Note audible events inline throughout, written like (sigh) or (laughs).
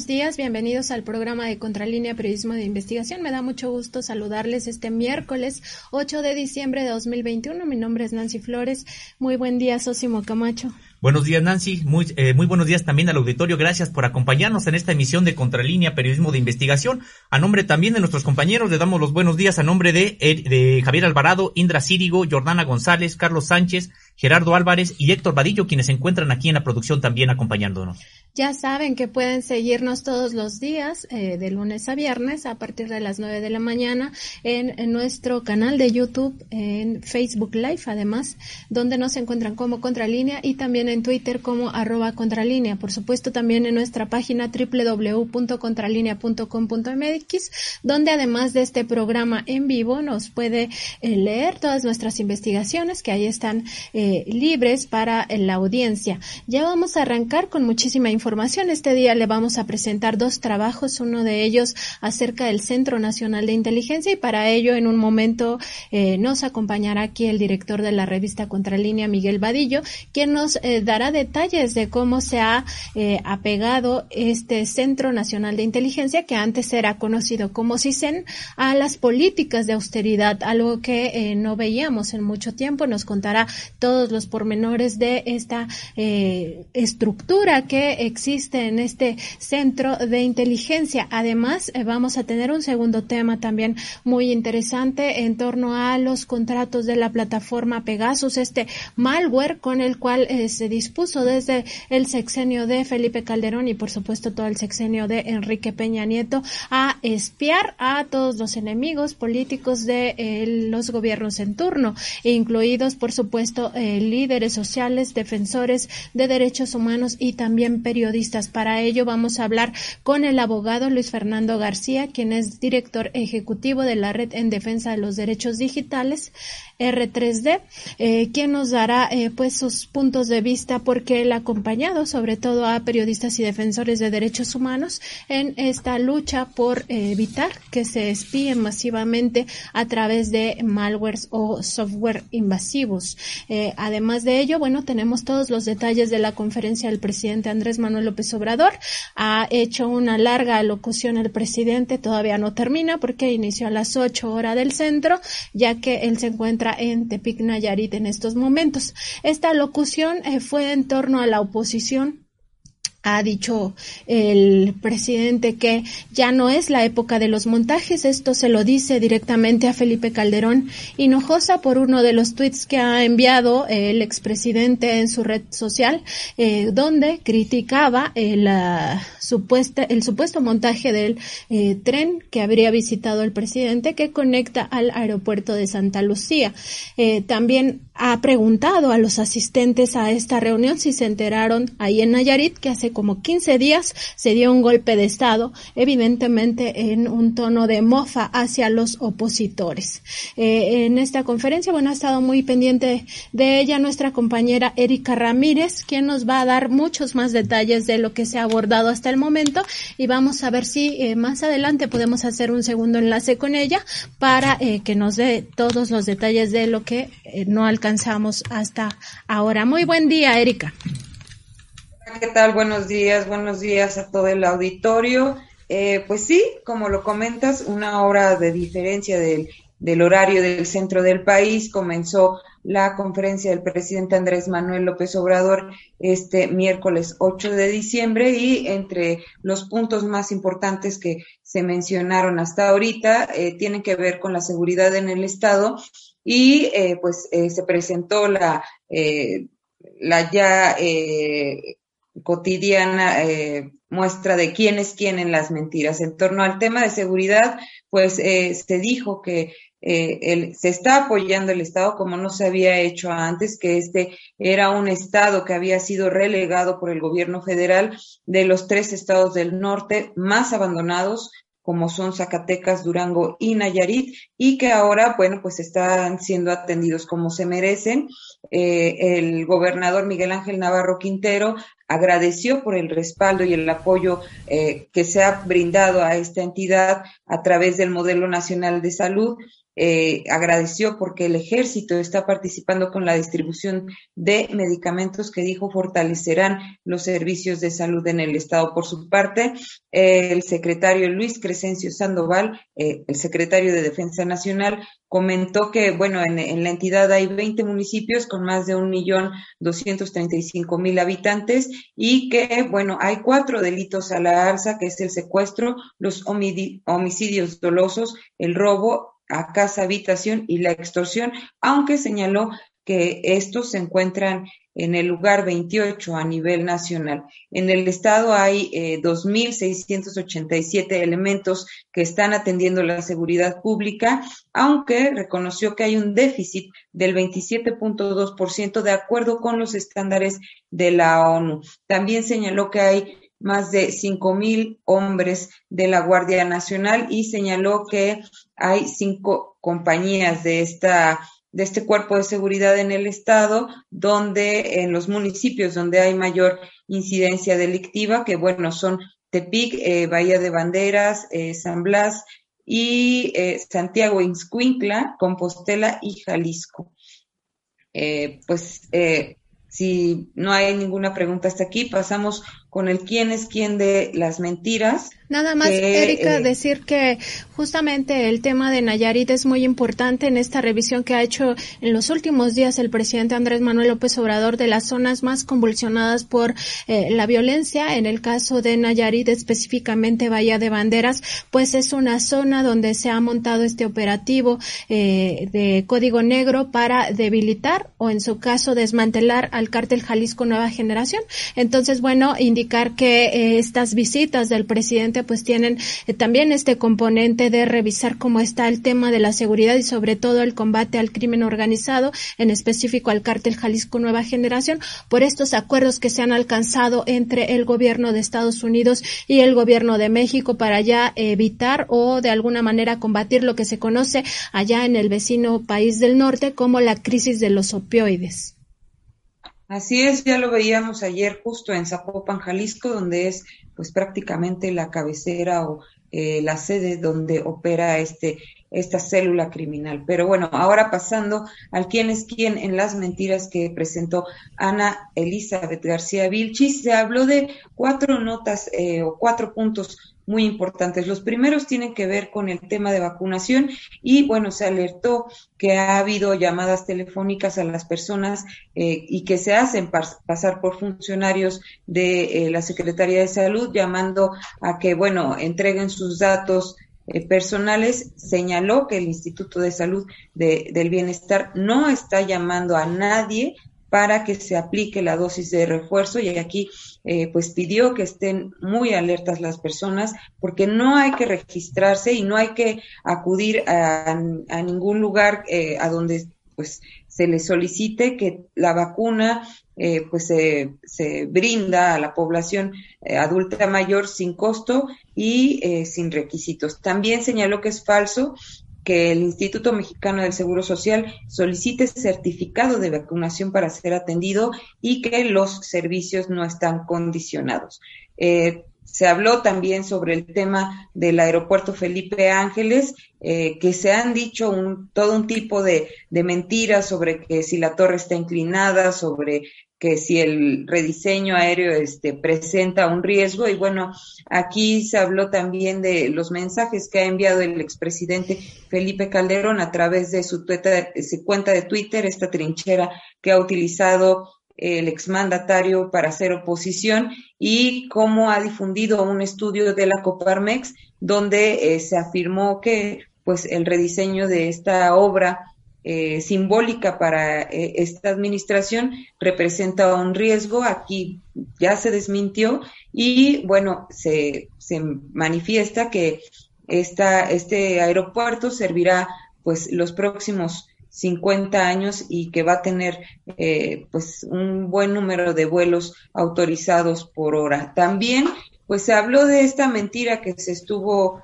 Buenos días, bienvenidos al programa de Contralínea Periodismo de Investigación. Me da mucho gusto saludarles este miércoles 8 de diciembre de 2021. Mi nombre es Nancy Flores. Muy buen día, Sosimo Camacho. Buenos días, Nancy. Muy, eh, muy buenos días también al auditorio. Gracias por acompañarnos en esta emisión de Contralínea Periodismo de Investigación. A nombre también de nuestros compañeros, le damos los buenos días a nombre de, de Javier Alvarado, Indra Círigo, Jordana González, Carlos Sánchez, Gerardo Álvarez y Héctor Vadillo, quienes se encuentran aquí en la producción también acompañándonos. Ya saben que pueden seguirnos todos los días, eh, de lunes a viernes, a partir de las 9 de la mañana, en, en, nuestro canal de YouTube, en Facebook Live, además, donde nos encuentran como Contralínea y también en Twitter como arroba Contralínea. Por supuesto, también en nuestra página www.contralinea.com.mx, donde además de este programa en vivo nos puede eh, leer todas nuestras investigaciones que ahí están eh, libres para la audiencia. Ya vamos a arrancar con muchísima información. Este día le vamos a presentar dos trabajos, uno de ellos acerca del Centro Nacional de Inteligencia y para ello en un momento eh, nos acompañará aquí el director de la revista Contralínea, Miguel Vadillo, quien nos eh, dará detalles de cómo se ha eh, apegado este Centro Nacional de Inteligencia, que antes era conocido como CISEN, a las políticas de austeridad, algo que eh, no veíamos en mucho tiempo. Nos contará todos los pormenores de esta eh, estructura que existe en este centro de inteligencia. Además, vamos a tener un segundo tema también muy interesante en torno a los contratos de la plataforma Pegasus, este malware con el cual se dispuso desde el sexenio de Felipe Calderón y por supuesto todo el sexenio de Enrique Peña Nieto a espiar a todos los enemigos políticos de eh, los gobiernos en turno, incluidos por supuesto eh, líderes sociales, defensores de derechos humanos y también periodistas. Para ello vamos a hablar con el abogado Luis Fernando García, quien es director ejecutivo de la Red en Defensa de los Derechos Digitales. R3D, eh, quien nos dará pues sus puntos de vista porque él ha acompañado sobre todo a periodistas y defensores de derechos humanos en esta lucha por eh, evitar que se espíen masivamente a través de malwares o software invasivos. Eh, además de ello, bueno, tenemos todos los detalles de la conferencia del presidente Andrés Manuel López Obrador. Ha hecho una larga alocución el presidente, todavía no termina porque inició a las 8 horas del centro, ya que él se encuentra en Tepic Nayarit en estos momentos. Esta locución eh, fue en torno a la oposición ha dicho el presidente que ya no es la época de los montajes. Esto se lo dice directamente a Felipe Calderón Hinojosa por uno de los tweets que ha enviado el expresidente en su red social, eh, donde criticaba el, supuesta, el supuesto montaje del eh, tren que habría visitado el presidente que conecta al aeropuerto de Santa Lucía. Eh, también ha preguntado a los asistentes a esta reunión si se enteraron ahí en Nayarit que hace como 15 días se dio un golpe de Estado, evidentemente en un tono de mofa hacia los opositores. Eh, en esta conferencia, bueno, ha estado muy pendiente de ella nuestra compañera Erika Ramírez, quien nos va a dar muchos más detalles de lo que se ha abordado hasta el momento y vamos a ver si eh, más adelante podemos hacer un segundo enlace con ella para eh, que nos dé todos los detalles de lo que no alcanzamos alcanzamos hasta ahora. Muy buen día, Erika. ¿Qué tal? Buenos días, buenos días a todo el auditorio. Eh, pues sí, como lo comentas, una hora de diferencia del, del horario del centro del país. Comenzó la conferencia del presidente Andrés Manuel López Obrador este miércoles 8 de diciembre y entre los puntos más importantes que se mencionaron hasta ahorita eh, tienen que ver con la seguridad en el Estado y eh, pues eh, se presentó la, eh, la ya cotidiana eh, muestra de quién es quién en las mentiras. En torno al tema de seguridad, pues eh, se dijo que eh, se está apoyando el Estado como no se había hecho antes, que este era un Estado que había sido relegado por el gobierno federal de los tres estados del norte más abandonados como son Zacatecas, Durango y Nayarit, y que ahora, bueno, pues están siendo atendidos como se merecen. Eh, el gobernador Miguel Ángel Navarro Quintero agradeció por el respaldo y el apoyo eh, que se ha brindado a esta entidad a través del Modelo Nacional de Salud eh, agradeció porque el ejército está participando con la distribución de medicamentos que dijo fortalecerán los servicios de salud en el estado. Por su parte, el secretario Luis Crescencio Sandoval, eh, el secretario de Defensa Nacional, comentó que, bueno, en, la entidad hay 20 municipios con más de un millón cinco mil habitantes y que, bueno, hay cuatro delitos a la alza, que es el secuestro, los homicidios dolosos, el robo a casa habitación y la extorsión, aunque señaló que estos se encuentran en el lugar 28 a nivel nacional. En el estado hay eh, 2.687 elementos que están atendiendo la seguridad pública, aunque reconoció que hay un déficit del 27.2% de acuerdo con los estándares de la ONU. También señaló que hay más de cinco mil hombres de la Guardia Nacional y señaló que hay cinco compañías de esta de este cuerpo de seguridad en el estado, donde en los municipios donde hay mayor incidencia delictiva, que bueno, son Tepic, eh, Bahía de Banderas, eh, San Blas y eh, Santiago Ixcuintla, Compostela y Jalisco. pues si no hay ninguna pregunta hasta aquí, pasamos con el quién es quién de las mentiras. Nada más, Erika, eh, decir que justamente el tema de Nayarit es muy importante en esta revisión que ha hecho en los últimos días el presidente Andrés Manuel López Obrador de las zonas más convulsionadas por eh, la violencia. En el caso de Nayarit, específicamente Bahía de Banderas, pues es una zona donde se ha montado este operativo eh, de código negro para debilitar o en su caso desmantelar al cártel Jalisco Nueva Generación. Entonces, bueno, indicar que estas visitas del presidente pues tienen eh, también este componente de revisar cómo está el tema de la seguridad y sobre todo el combate al crimen organizado, en específico al cártel Jalisco Nueva Generación, por estos acuerdos que se han alcanzado entre el gobierno de Estados Unidos y el gobierno de México para ya evitar o de alguna manera combatir lo que se conoce allá en el vecino país del norte como la crisis de los opioides. Así es, ya lo veíamos ayer justo en Zapopan, Jalisco, donde es pues prácticamente la cabecera o eh, la sede donde opera este esta célula criminal. Pero bueno, ahora pasando al quién es quién en las mentiras que presentó Ana Elizabeth García Vilchis, se habló de cuatro notas eh, o cuatro puntos muy importantes. Los primeros tienen que ver con el tema de vacunación y bueno, se alertó que ha habido llamadas telefónicas a las personas eh, y que se hacen pasar por funcionarios de eh, la Secretaría de Salud llamando a que, bueno, entreguen sus datos eh, personales, señaló que el Instituto de Salud del Bienestar no está llamando a nadie para que se aplique la dosis de refuerzo y aquí eh, pues pidió que estén muy alertas las personas porque no hay que registrarse y no hay que acudir a, ningún lugar eh, a donde pues se le solicite que la vacuna eh, pues se, se, brinda a la población adulta mayor sin costo y sin requisitos. También señaló que es falso que el Instituto Mexicano del Seguro Social solicite certificado de vacunación para ser atendido y que los servicios no están condicionados. Eh, se habló también sobre el tema del aeropuerto Felipe Ángeles, eh, que se han dicho todo un tipo de, de, mentiras sobre que si la torre está inclinada, sobre que si el rediseño aéreo este, presenta un riesgo. Y bueno, aquí se habló también de los mensajes que ha enviado el expresidente Felipe Calderón a través de su, su cuenta de Twitter, esta trinchera que ha utilizado el exmandatario para hacer oposición y cómo ha difundido un estudio de la Coparmex donde eh, se afirmó que pues el rediseño de esta obra eh, simbólica para eh, esta administración representa un riesgo. Aquí ya se desmintió y bueno, se, se manifiesta que esta, este aeropuerto servirá pues los próximos 50 años y que va a tener eh, pues un buen número de vuelos autorizados por hora. También pues se habló de esta mentira que se estuvo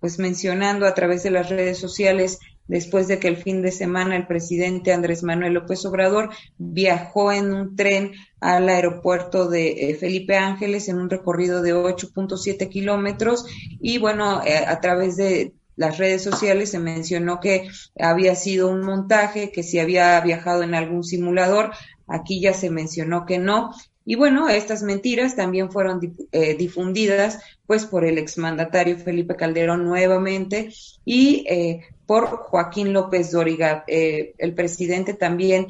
pues mencionando a través de las redes sociales después de que el fin de semana el presidente Andrés Manuel López Obrador viajó en un tren al aeropuerto de eh, Felipe Ángeles en un recorrido de 8.7 kilómetros y bueno, eh, a través de las redes sociales se mencionó que había sido un montaje, que si había viajado en algún simulador, aquí ya se mencionó que no. Y bueno, estas mentiras también fueron eh, difundidas pues por el exmandatario Felipe Calderón nuevamente y eh, por Joaquín López Dóriga. Eh, el presidente también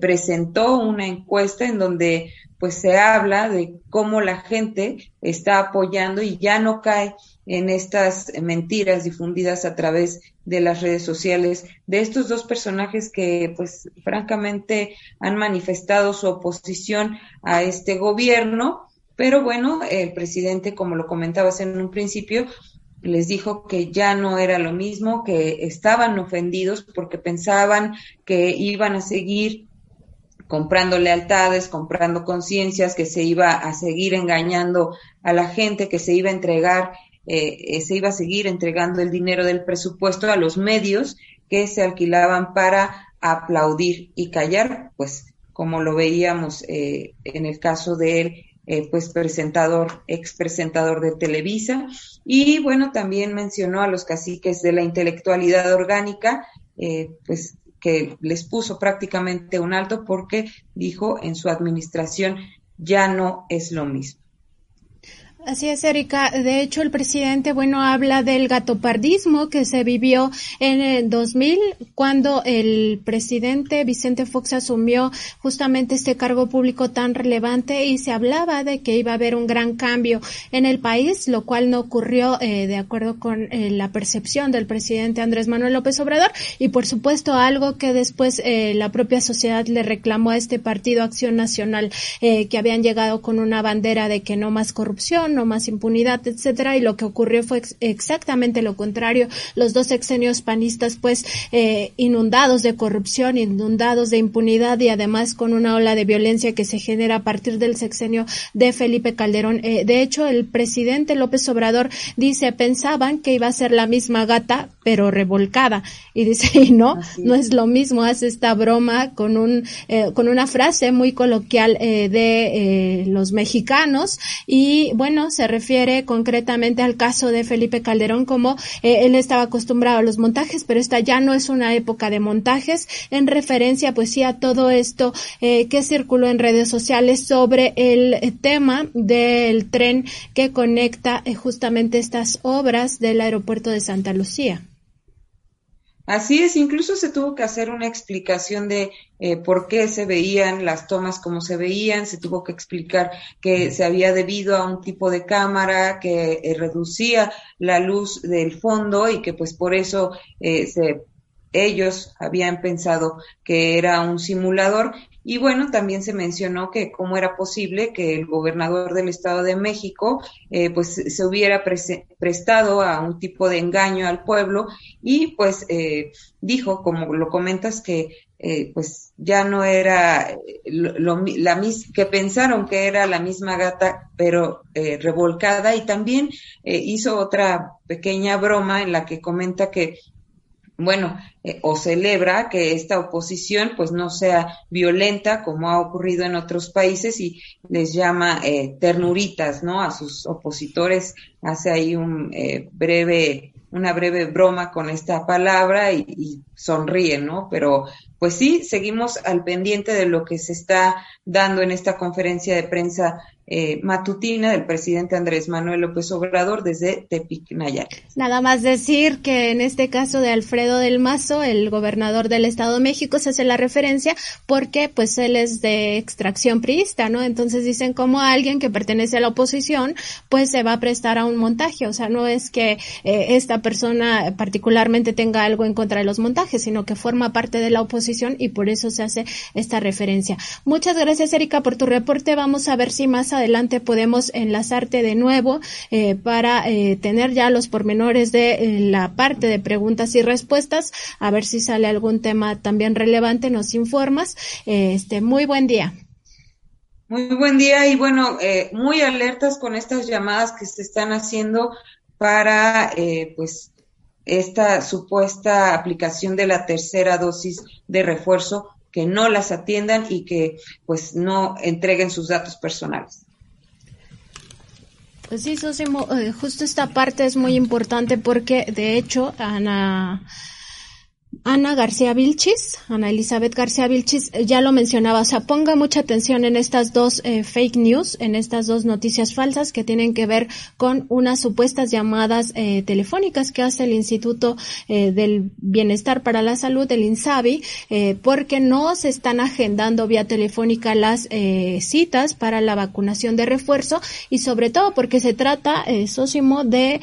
presentó una encuesta en donde pues se habla de cómo la gente está apoyando y ya no cae en estas mentiras difundidas a través de las redes sociales de estos dos personajes que pues francamente han manifestado su oposición a este gobierno, pero bueno, el presidente, como lo comentabas en un principio, les dijo que ya no era lo mismo, que estaban ofendidos porque pensaban que iban a seguir comprando lealtades, comprando conciencias, que se iba a seguir engañando a la gente, que se iba a entregar eh, se iba a seguir entregando el dinero del presupuesto a los medios que se alquilaban para aplaudir y callar, pues como lo veíamos eh, en el caso de él, pues presentador, ex presentador de Televisa, y bueno, también mencionó a los caciques de la intelectualidad orgánica, pues que les puso prácticamente un alto porque dijo en su administración ya no es lo mismo. Así es, Erika. De hecho, el presidente, bueno, habla del gatopardismo que se vivió en el 2000 cuando el presidente Vicente Fox asumió justamente este cargo público tan relevante y se hablaba de que iba a haber un gran cambio en el país, lo cual no ocurrió eh, de acuerdo con eh, la percepción del presidente Andrés Manuel López Obrador y, por supuesto, algo que después eh, la propia sociedad le reclamó a este partido Acción Nacional, que habían llegado con una bandera de que no más corrupción no más impunidad, etcétera, y lo que ocurrió fue exactamente lo contrario. Los dos sexenios panistas, pues, eh, inundados de corrupción, inundados de impunidad y además con una ola de violencia que se genera a partir del sexenio de Felipe Calderón. Eh, de hecho, el presidente López Obrador dice, pensaban que iba a ser la misma gata, pero revolcada. Y dice, (laughs) y no, no es lo mismo, hace esta broma con un, eh, con una frase muy coloquial de los mexicanos. Y bueno, se refiere concretamente al caso de Felipe Calderón, como eh, él estaba acostumbrado a los montajes, pero esta ya no es una época de montajes, en referencia pues sí a todo esto eh, que circuló en redes sociales sobre el eh, tema del tren que conecta justamente estas obras del aeropuerto de Santa Lucía. Así es, incluso se tuvo que hacer una explicación de eh, por qué se veían las tomas como se veían, se tuvo que explicar que se había debido a un tipo de cámara que eh, reducía la luz del fondo y que pues por eso eh, se ellos habían pensado que era un simulador y bueno, también se mencionó que cómo era posible que el gobernador del Estado de México eh, pues se hubiera prestado a un tipo de engaño al pueblo y pues eh, dijo, como lo comentas, que eh, pues ya no era lo, la mis que pensaron que era la misma gata pero revolcada. Y también hizo otra pequeña broma en la que comenta que bueno, eh, o celebra que esta oposición pues no sea violenta como ha ocurrido en otros países y les llama eh, ternuritas, ¿no? A sus opositores hace ahí un eh, breve, una breve broma con esta palabra y, y sonríe, ¿no? Pero pues sí, seguimos al pendiente de lo que se está dando en esta conferencia de prensa eh, matutina del presidente Andrés Manuel López Obrador desde Tepic, Nayarit. Nada más decir que en este caso de Alfredo del Mazo, el gobernador del Estado de México, se hace la referencia porque pues él es de extracción priista, ¿no? Entonces dicen como alguien que pertenece a la oposición, pues se va a prestar a un montaje, o sea, no es que eh, esta persona particularmente tenga algo en contra de los montajes, sino que forma parte de la oposición y por eso se hace esta referencia. Muchas gracias, Erika, por tu reporte. Vamos a ver si más podemos enlazarte de nuevo eh, para eh, tener ya los pormenores de eh, la parte de preguntas y respuestas, a ver si sale algún tema también relevante, nos informas. este, muy buen día. Muy buen día y bueno, muy alertas con estas llamadas que se están haciendo para pues esta supuesta aplicación de la tercera dosis de refuerzo que no las atiendan y que pues no entreguen sus datos personales. Pues sí, Sosimo, eh, justo esta parte es muy importante porque de hecho Ana Ana García Vilchis, Ana Elizabeth García Vilchis, eh, ya lo mencionaba, o sea, ponga mucha atención en estas dos eh, fake news, en estas dos noticias falsas que tienen que ver con unas supuestas llamadas eh, telefónicas que hace el Instituto del Bienestar para la Salud, el INSABI, porque no se están agendando vía telefónica las citas para la vacunación de refuerzo y sobre todo porque se trata, Sosimo, de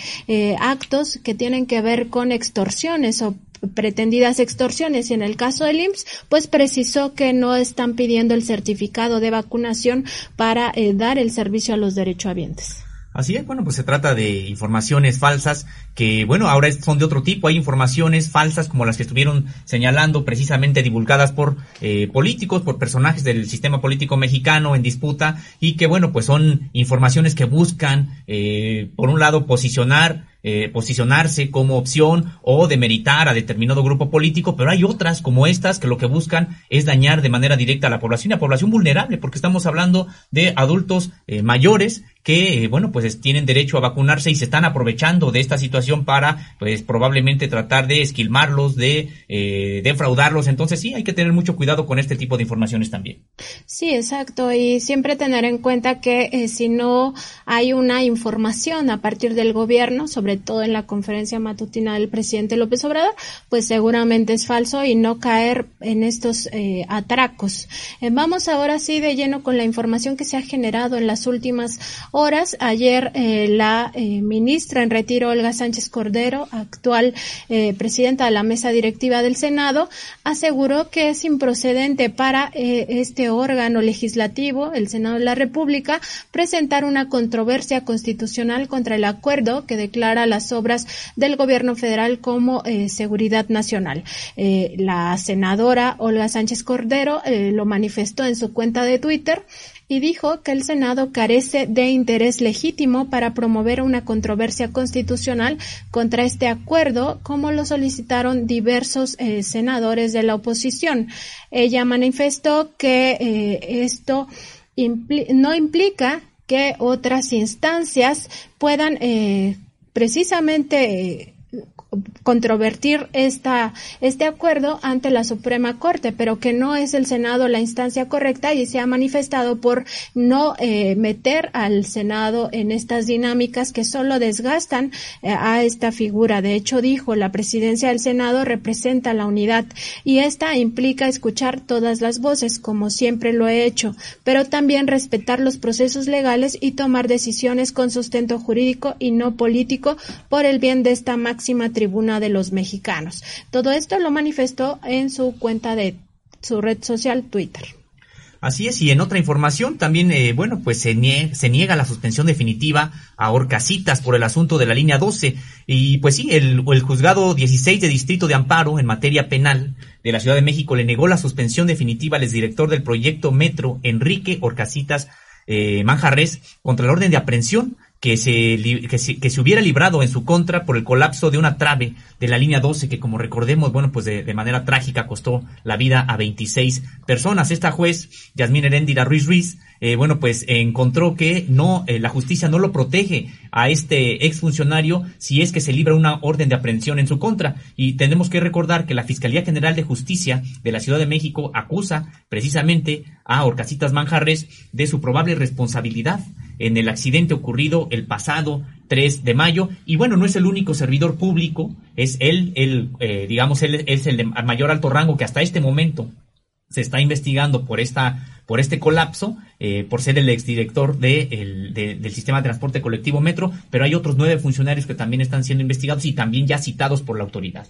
actos que tienen que ver con extorsiones o pretendidas extorsiones y en el caso del IMSS pues precisó que no están pidiendo el certificado de vacunación para eh, dar el servicio a los derechohabientes. Así es, bueno, pues se trata de informaciones falsas que, bueno, ahora son de otro tipo. Hay informaciones falsas como las que estuvieron señalando, precisamente divulgadas por eh, políticos, por personajes del sistema político mexicano en disputa y que, bueno, pues son informaciones que buscan, eh, por un lado, posicionar eh, posicionarse como opción o demeritar a determinado grupo político, pero hay otras como estas que lo que buscan es dañar de manera directa a la población y a población vulnerable, porque estamos hablando de adultos eh, mayores que, eh, bueno, pues tienen derecho a vacunarse y se están aprovechando de esta situación para, pues probablemente tratar de esquilmarlos, de defraudarlos. Entonces sí, hay que tener mucho cuidado con este tipo de informaciones también. Sí, exacto. Y siempre tener en cuenta que si no hay una información a partir del gobierno sobre todo en la conferencia matutina del presidente López Obrador, pues seguramente es falso y no caer en estos eh, atracos. Eh, vamos ahora sí de lleno con la información que se ha generado en las últimas horas. Ayer eh, la ministra en retiro, Olga Sánchez Cordero, actual presidenta de la mesa directiva del Senado, aseguró que es improcedente para este órgano legislativo, el Senado de la República, presentar una controversia constitucional contra el acuerdo que declara las obras del gobierno federal como eh, seguridad nacional. Eh, la senadora Olga Sánchez Cordero eh, lo manifestó en su cuenta de Twitter y dijo que el Senado carece de interés legítimo para promover una controversia constitucional contra este acuerdo, como lo solicitaron diversos senadores de la oposición. Ella manifestó que esto no implica que otras instancias puedan precisamente controvertir esta, este acuerdo ante la Suprema Corte, pero que no es el Senado la instancia correcta y se ha manifestado por no eh, meter al Senado en estas dinámicas que solo desgastan eh, a esta figura. De hecho, dijo, la presidencia del Senado representa la unidad y esta implica escuchar todas las voces, como siempre lo he hecho, pero también respetar los procesos legales y tomar decisiones con sustento jurídico y no político por el bien de esta máxima tribuna de los mexicanos. Todo esto lo manifestó en su cuenta de su red social Twitter. Así es, y en otra información también, eh, bueno, pues se, niega, la suspensión definitiva a Orcasitas por el asunto de la línea 12. Y pues sí, el, juzgado 16 de Distrito de Amparo en materia penal de la Ciudad de México le negó la suspensión definitiva al exdirector del proyecto Metro, Enrique Orcasitas eh, Manjarres, contra el orden de aprehensión que se, que se, que se hubiera librado en su contra por el colapso de una trave de la línea 12 que como recordemos, bueno, pues de, de manera trágica costó la vida a 26 personas. Esta juez, Yasmín Heréndira Ruiz Ruiz, eh, bueno, pues encontró que no, eh, la justicia no lo protege a este exfuncionario si es que se libra una orden de aprehensión en su contra. Y tenemos que recordar que la Fiscalía General de Justicia de la Ciudad de México acusa precisamente a Orcasitas Manjarres de su probable responsabilidad en el accidente ocurrido el pasado 3 de mayo. Y bueno, no es el único servidor público, es él, el, eh, digamos, él es el de mayor alto rango que hasta este momento se está investigando por esta por este colapso, eh, por ser el exdirector de, del sistema de transporte colectivo Metro, pero hay otros nueve funcionarios que también están siendo investigados y también ya citados por la autoridad.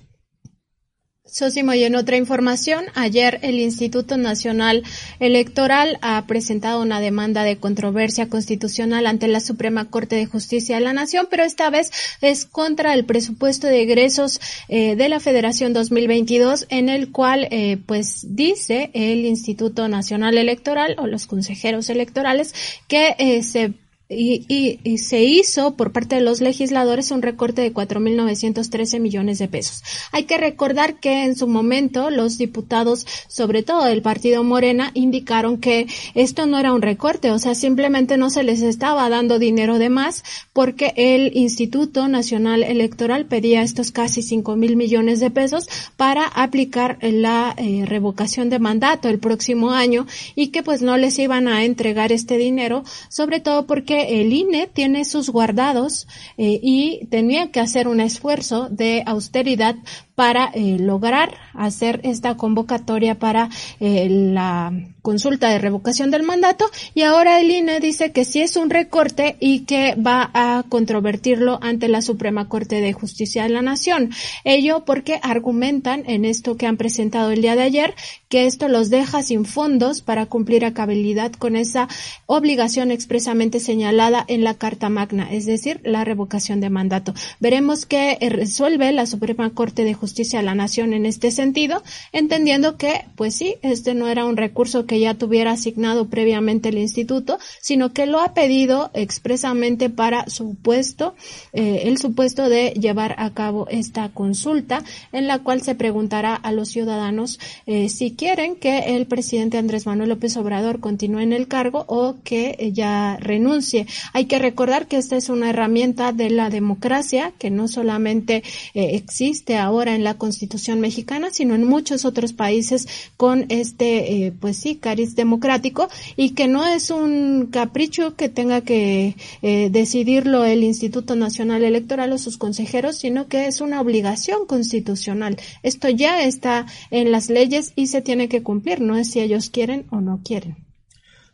Sosimo, y en otra información, ayer el Instituto Nacional Electoral ha presentado una demanda de controversia constitucional ante la Suprema Corte de Justicia de la Nación, pero esta vez es contra el presupuesto de egresos eh, de la Federación 2022, en el cual, eh, pues, dice el Instituto Nacional Electoral o los consejeros electorales que eh, se y, y, se hizo por parte de los legisladores un recorte de 4.913 millones de pesos. Hay que recordar que en su momento los diputados, sobre todo del partido Morena, indicaron que esto no era un recorte, o sea, simplemente no se les estaba dando dinero de más porque el Instituto Nacional Electoral pedía estos casi 5 mil millones de pesos para aplicar la eh, revocación de mandato el próximo año y que pues no les iban a entregar este dinero, sobre todo porque el INE tiene sus guardados eh, y tenía que hacer un esfuerzo de austeridad para eh, lograr hacer esta convocatoria para eh, la consulta de revocación del mandato y ahora el INE dice que sí es un recorte y que va a controvertirlo ante la Suprema Corte de Justicia de la Nación. Ello porque argumentan en esto que han presentado el día de ayer que esto los deja sin fondos para cumplir a cabalidad con esa obligación expresamente señalada en la Carta Magna, es decir, la revocación de mandato. Veremos qué resuelve la Suprema Corte de Justicia de la Nación en este sentido, entendiendo que, pues sí, este no era un recurso que ya tuviera asignado previamente el instituto, sino que lo ha pedido expresamente para supuesto, eh, el supuesto de llevar a cabo esta consulta en la cual se preguntará a los ciudadanos eh, si quieren que el presidente Andrés Manuel López Obrador continúe en el cargo o que ya renuncie. Hay que recordar que esta es una herramienta de la democracia que no solamente eh, existe ahora en la Constitución mexicana, sino en muchos otros países con este, pues sí, cariz democrático y que no es un capricho que tenga que eh, decidirlo el Instituto Nacional Electoral o sus consejeros, sino que es una obligación constitucional. Esto ya está en las leyes y se tiene que cumplir, no es si ellos quieren o no quieren.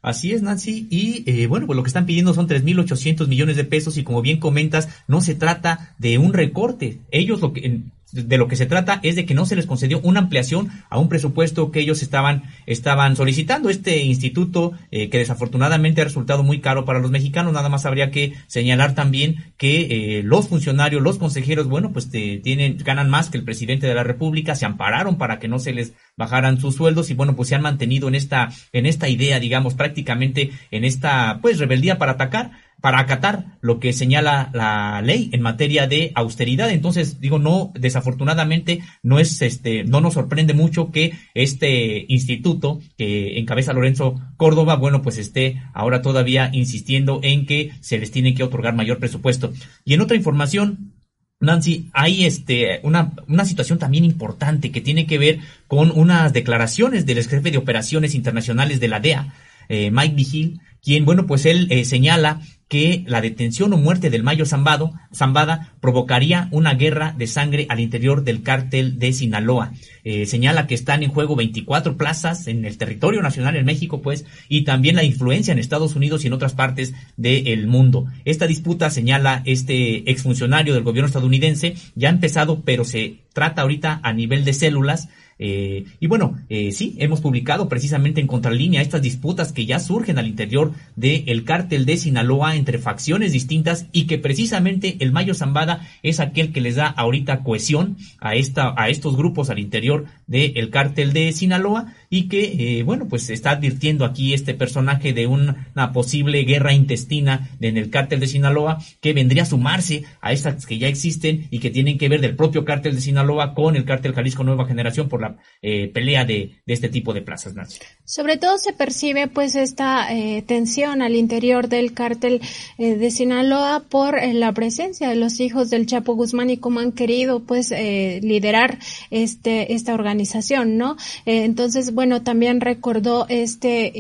Así es, Nancy. Y eh, bueno, pues lo que están pidiendo son 3.800 millones de pesos y como bien comentas, no se trata de un recorte. Ellos lo que, de lo que se trata es de que no se les concedió una ampliación a un presupuesto que ellos estaban, estaban solicitando. Este instituto, eh, que desafortunadamente ha resultado muy caro para los mexicanos, nada más habría que señalar también que eh, los funcionarios, los consejeros, bueno, pues tienen, ganan más que el presidente de la República, se ampararon para que no se les bajaran sus sueldos y bueno, pues se han mantenido en esta, en esta idea, digamos, prácticamente en esta, pues, rebeldía para atacar para acatar lo que señala la ley en materia de austeridad. Entonces, digo, no, desafortunadamente, no es este, no nos sorprende mucho que este instituto que encabeza Lorenzo Córdoba, bueno, pues esté ahora todavía insistiendo en que se les tiene que otorgar mayor presupuesto. Y en otra información, Nancy, hay este, una, una situación también importante que tiene que ver con unas declaraciones del ex jefe de operaciones internacionales de la DEA, eh, Mike Vigil, quien, bueno, pues él eh, señala que la detención o muerte del Mayo Zambado, Zambada provocaría una guerra de sangre al interior del cártel de Sinaloa. Eh, señala que están en juego 24 plazas en el territorio nacional en México, pues, y también la influencia en Estados Unidos y en otras partes del mundo. Esta disputa, señala este exfuncionario del gobierno estadounidense, ya ha empezado, pero se trata ahorita a nivel de células eh, y bueno, eh, sí, hemos publicado precisamente en Contralínea estas disputas que ya surgen al interior del cártel de Sinaloa entre facciones distintas y que precisamente el Mayo Zambada es aquel que les da ahorita cohesión a, esta, a estos grupos al interior del cártel de Sinaloa y que, eh, bueno, pues está advirtiendo aquí este personaje de una posible guerra intestina en el cártel de Sinaloa que vendría a sumarse a estas que ya existen y que tienen que ver del propio cártel de Sinaloa con el cártel Jalisco Nueva Generación por la eh, pelea de, este tipo de plazas, Nancy. Sobre todo se percibe pues esta eh, tensión al interior del cártel de Sinaloa por la presencia de los hijos del Chapo Guzmán y cómo han querido pues liderar este esta organización, ¿no? entonces, bueno, también recordó este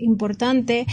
importante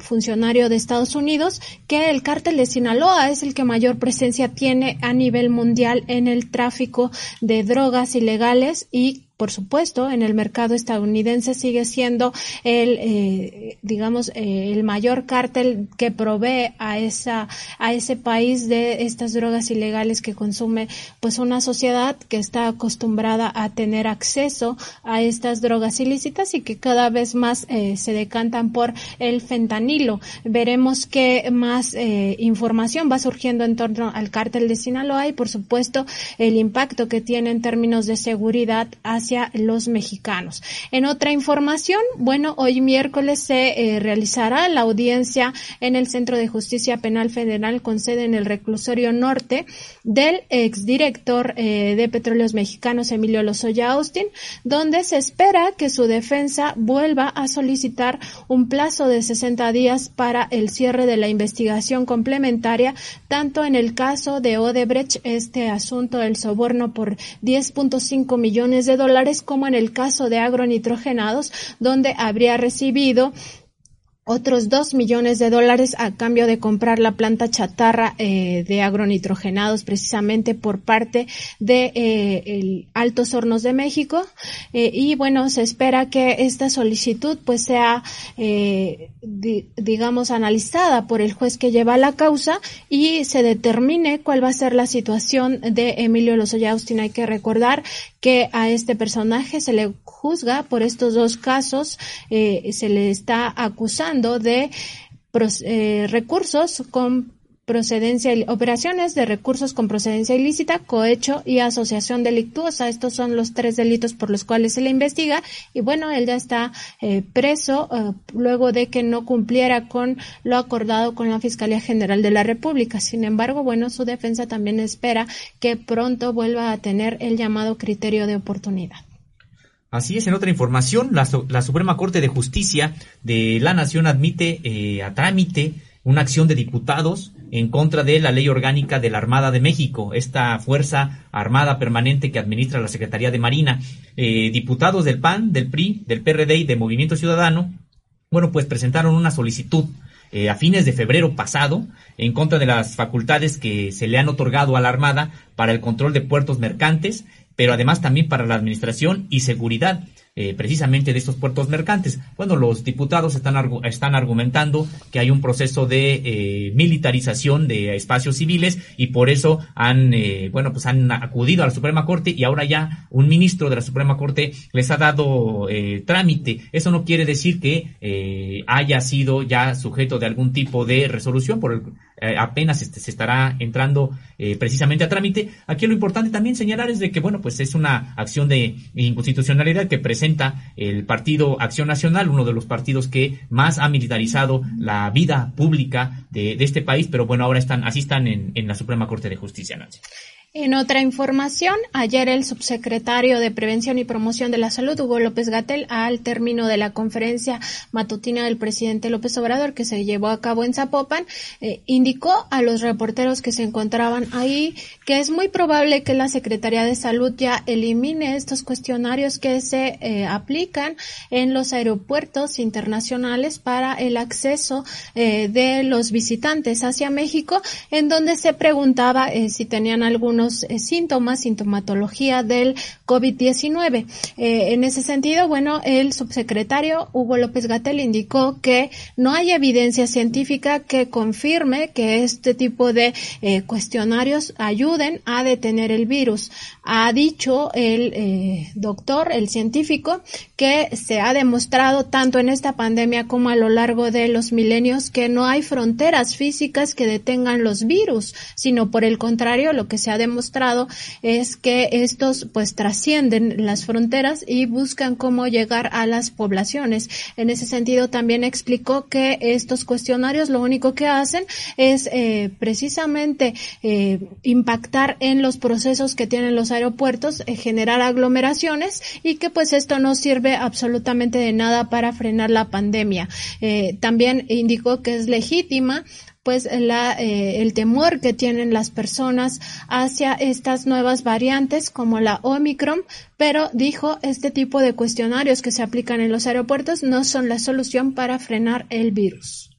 funcionario de Estados Unidos que el cártel de Sinaloa es el que mayor presencia tiene a nivel mundial en el tráfico de drogas ilegales y por supuesto, en el mercado estadounidense sigue siendo el, eh, digamos, eh, el mayor cártel que provee a esa, a ese país de estas drogas ilegales que consume, pues, una sociedad que está acostumbrada a tener acceso a estas drogas ilícitas y que cada vez más eh, se decantan por el fentanilo. Veremos qué más información va surgiendo en torno al cártel de Sinaloa y, por supuesto, el impacto que tiene en términos de seguridad los mexicanos. En otra información, bueno, hoy miércoles se eh, realizará la audiencia en el Centro de Justicia Penal Federal con sede en el reclusorio norte del exdirector eh, de Petróleos Mexicanos Emilio Lozoya Austin, donde se espera que su defensa vuelva a solicitar un plazo de 60 días para el cierre de la investigación complementaria, tanto en el caso de Odebrecht, este asunto del soborno por 10.5 millones de dólares, como en el caso de agronitrogenados, donde habría recibido otros dos millones de dólares a cambio de comprar la planta chatarra eh, de agronitrogenados precisamente por parte de eh, el Altos Hornos de México. Eh, y bueno se espera que esta solicitud pues sea digamos analizada por el juez que lleva la causa y se determine cuál va a ser la situación de Emilio Lozoya. Austin hay que recordar que a este personaje se le juzga por estos dos casos se le está acusando de eh, recursos con procedencia, operaciones de recursos con procedencia ilícita, cohecho y asociación delictuosa. Estos son los tres delitos por los cuales se le investiga y bueno, él ya está eh, preso eh, luego de que no cumpliera con lo acordado con la Fiscalía General de la República. Sin embargo, bueno, su defensa también espera que pronto vuelva a tener el llamado criterio de oportunidad. Así es, en otra información, la, la Suprema Corte de Justicia de la Nación admite eh, a trámite una acción de diputados en contra de la ley orgánica de la Armada de México, esta fuerza armada permanente que administra la Secretaría de Marina. Eh, diputados del PAN, del PRI, del PRD y de Movimiento Ciudadano, bueno, pues presentaron una solicitud eh, a fines de febrero pasado en contra de las facultades que se le han otorgado a la Armada para el control de puertos mercantes pero además también para la administración y seguridad eh, precisamente de estos puertos mercantes. Bueno, los diputados están, están argumentando que hay un proceso de eh, militarización de espacios civiles y por eso han, eh, bueno, pues han acudido a la Suprema Corte y ahora ya un ministro de la Suprema Corte les ha dado trámite. Eso no quiere decir que haya sido ya sujeto de algún tipo de resolución por el eh, apenas este, se estará entrando eh, precisamente a trámite. Aquí lo importante también señalar es de que, bueno, pues es una acción de inconstitucionalidad que presenta el Partido Acción Nacional, uno de los partidos que más ha militarizado la vida pública de, este país, pero bueno, ahora están, así están en, en la Suprema Corte de Justicia, Nancy. En otra información, ayer el subsecretario de Prevención y Promoción de la Salud, Hugo López Gatel, al término de la conferencia matutina del presidente López Obrador que se llevó a cabo en Zapopan, eh, indicó a los reporteros que se encontraban ahí que es muy probable que la Secretaría de Salud ya elimine estos cuestionarios que se eh, aplican en los aeropuertos internacionales para el acceso eh, de los visitantes hacia México, en donde se preguntaba si tenían eh, síntomas, sintomatología del COVID-19. Eh, en ese sentido, bueno, el subsecretario Hugo López Gatel indicó que no hay evidencia científica que confirme que este tipo de eh, cuestionarios ayuden a detener el virus. Ha dicho el doctor, el científico, que se ha demostrado tanto en esta pandemia como a lo largo de los milenios que no hay fronteras físicas que detengan los virus, sino por el contrario, lo que se ha demostrado demostrado es que estos pues trascienden las fronteras y buscan cómo llegar a las poblaciones. En ese sentido también explicó que estos cuestionarios lo único que hacen es eh, precisamente eh, impactar en los procesos que tienen los aeropuertos, eh, generar aglomeraciones y que pues esto no sirve absolutamente de nada para frenar la pandemia. también indicó que es legítima pues la, eh, el temor que tienen las personas hacia estas nuevas variantes como la Omicron, pero dijo este tipo de cuestionarios que se aplican en los aeropuertos no son la solución para frenar el virus.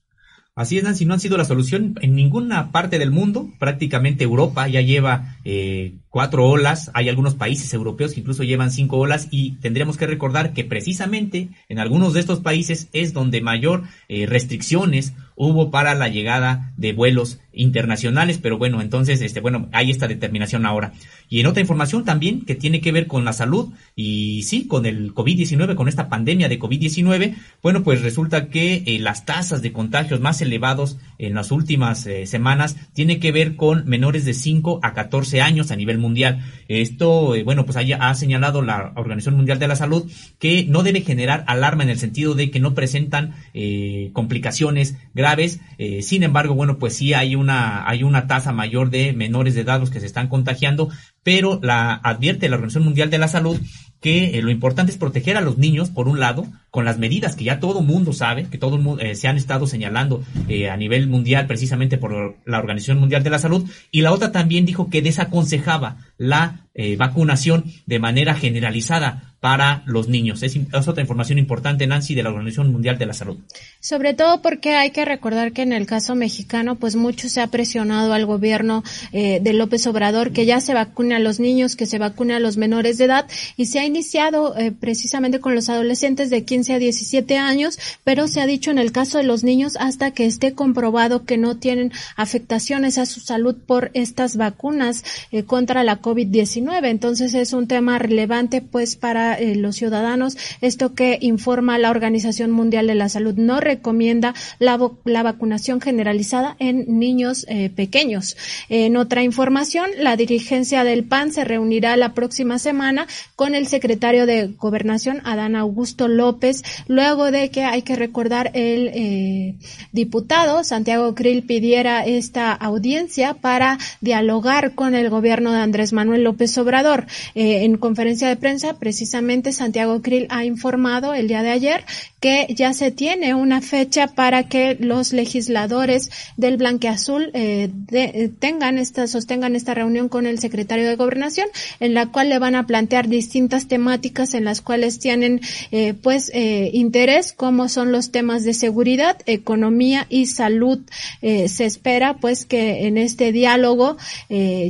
Así es, Nancy, no han sido la solución en ninguna parte del mundo. Prácticamente Europa ya lleva eh, cuatro olas. Hay algunos países europeos que incluso llevan cinco olas y tendríamos que recordar que precisamente en algunos de estos países es donde mayor eh, restricciones hubo para la llegada de vuelos internacionales, pero bueno, entonces, este, bueno, hay esta determinación ahora. Y en otra información también que tiene que ver con la salud y sí, con el COVID-19, con esta pandemia de COVID-19, bueno, pues resulta que eh, las tasas de contagios más elevados en las últimas eh, semanas tiene que ver con menores de 5 a 14 años a nivel mundial. Esto, eh, bueno, pues ha señalado la Organización Mundial de la Salud que no debe generar alarma en el sentido de que no presentan eh, complicaciones graves. Eh, sin embargo, bueno, pues sí hay una, hay una tasa mayor de menores de edad que se están contagiando, pero la advierte la Organización Mundial de la Salud que lo importante es proteger a los niños, por un lado, con las medidas que ya todo mundo sabe, que todo mundo se han estado señalando a nivel mundial precisamente por la Organización Mundial de la Salud, y la otra también dijo que desaconsejaba la vacunación de manera generalizada para los niños. Es, otra información importante, Nancy, de la Organización Mundial de la Salud. Sobre todo porque hay que recordar que en el caso mexicano, pues mucho se ha presionado al gobierno eh, de López Obrador que ya se vacune a los niños, que se vacune a los menores de edad y se ha iniciado eh, precisamente con los adolescentes de 15 a 17 años, pero se ha dicho en el caso de los niños hasta que esté comprobado que no tienen afectaciones a su salud por estas vacunas eh, contra la COVID-19. Entonces es un tema relevante pues para eh, los ciudadanos. Esto que informa la Organización Mundial de la Salud no recomienda la, la vacunación generalizada en niños eh, pequeños. En otra información, la dirigencia del PAN se reunirá la próxima semana con el secretario de Gobernación, Adán Augusto López, luego de que hay que recordar el eh, diputado Santiago Krill pidiera esta audiencia para dialogar con el gobierno de Andrés Manuel López Obrador. en conferencia de prensa, precisamente Santiago Krill ha informado el día de ayer que ya se tiene una fecha para que los legisladores del Blanqueazul eh, eh, tengan esta, sostengan esta reunión con el secretario de Gobernación, en la cual le van a plantear distintas temáticas en las cuales tienen eh, pues eh, interés, como son los temas de seguridad, economía y salud. Eh, se espera pues que en este diálogo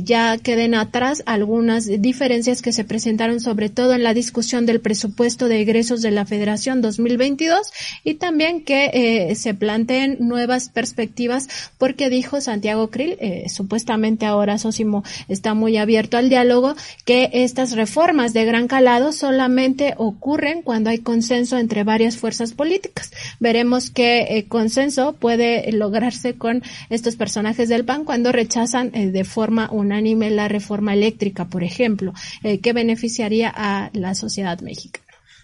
ya queden atrás algunas diferencias que se presentaron sobre todo en la discusión del presupuesto de egresos de la Federación 2022 y también que eh, se planteen nuevas perspectivas porque dijo Santiago Krill, eh, supuestamente ahora Sosimo está muy abierto al diálogo, que estas reformas de gran calado solamente ocurren cuando hay consenso entre varias fuerzas políticas. Veremos qué eh, consenso puede lograrse con estos personajes del PAN cuando rechazan de forma unánime la reforma eléctrica, por ejemplo, que beneficiaría a la sociedad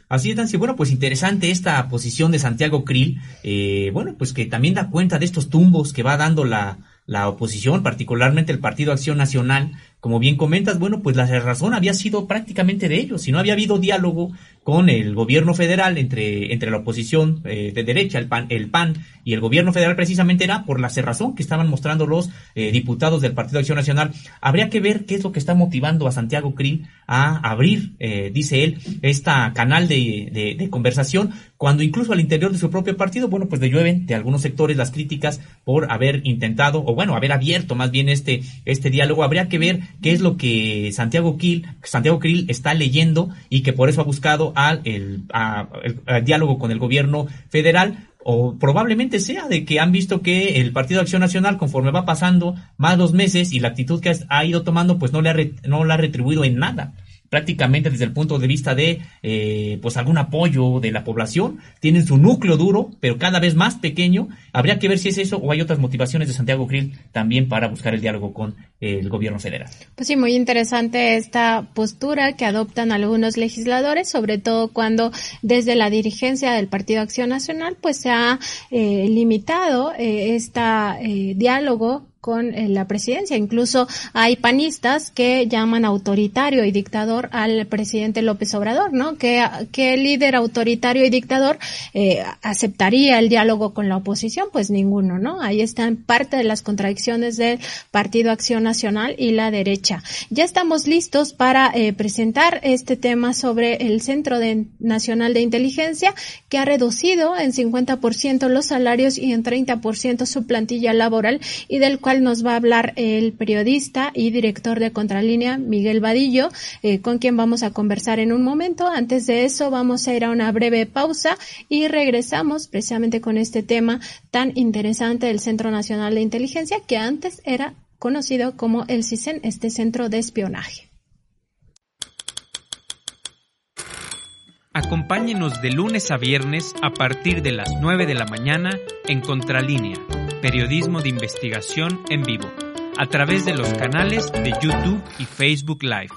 Así es, Nancy. Bueno, pues interesante esta posición de Santiago Krill, eh, bueno, pues que también da cuenta de estos tumbos que va dando la, la oposición, particularmente el Partido Acción Nacional, como bien comentas, bueno, pues la razón había sido prácticamente de ellos. Si no había habido diálogo con el gobierno federal entre, entre la oposición eh, de derecha, el PAN, el PAN y el gobierno federal, precisamente era por la cerrazón que estaban mostrando los eh, diputados del Partido Acción Nacional. Habría que ver qué es lo que está motivando a Santiago Krill a abrir, eh, dice él, esta canal de, de, de, conversación, cuando incluso al interior de su propio partido, bueno, pues le llueven de algunos sectores las críticas por haber intentado, o bueno, haber abierto más bien este, este diálogo. Habría que ver qué es lo que Santiago Krill, Santiago está leyendo y que por eso ha buscado al el, diálogo con el gobierno federal o probablemente sea de que han visto que el Partido Acción Nacional conforme va pasando más los meses y la actitud que ha ido tomando pues no le ha, no le ha retribuido en nada prácticamente desde el punto de vista de eh, pues algún apoyo de la población, tienen su núcleo duro, pero cada vez más pequeño. Habría que ver si es eso o hay otras motivaciones de Santiago Krill también para buscar el diálogo con el gobierno federal. Pues sí, muy interesante esta postura que adoptan algunos legisladores, sobre todo cuando desde la dirigencia del Partido Acción Nacional pues se ha eh, limitado este diálogo con eh, la presidencia. Incluso hay panistas que llaman autoritario y dictador al presidente López Obrador, ¿no? Que el líder autoritario y dictador eh, aceptaría el diálogo con la oposición, pues ninguno, ¿no? Ahí están parte de las contradicciones del Partido Acción Nacional y la derecha. Ya estamos listos para eh, presentar este tema sobre el Centro de, Nacional de Inteligencia que ha reducido en 50% los salarios y en 30% su plantilla laboral y del cual nos va a hablar el periodista y director de Contralínea, Miguel Vadillo, eh, con quien vamos a conversar en un momento. Antes de eso, vamos a ir a una breve pausa y regresamos precisamente con este tema tan interesante del Centro Nacional de Inteligencia, que antes era conocido como el CISEN, este centro de espionaje. Acompáñenos de lunes a viernes a partir de las 9 de la mañana en Contralínea, periodismo de investigación en vivo a través de los canales de YouTube y Facebook Live.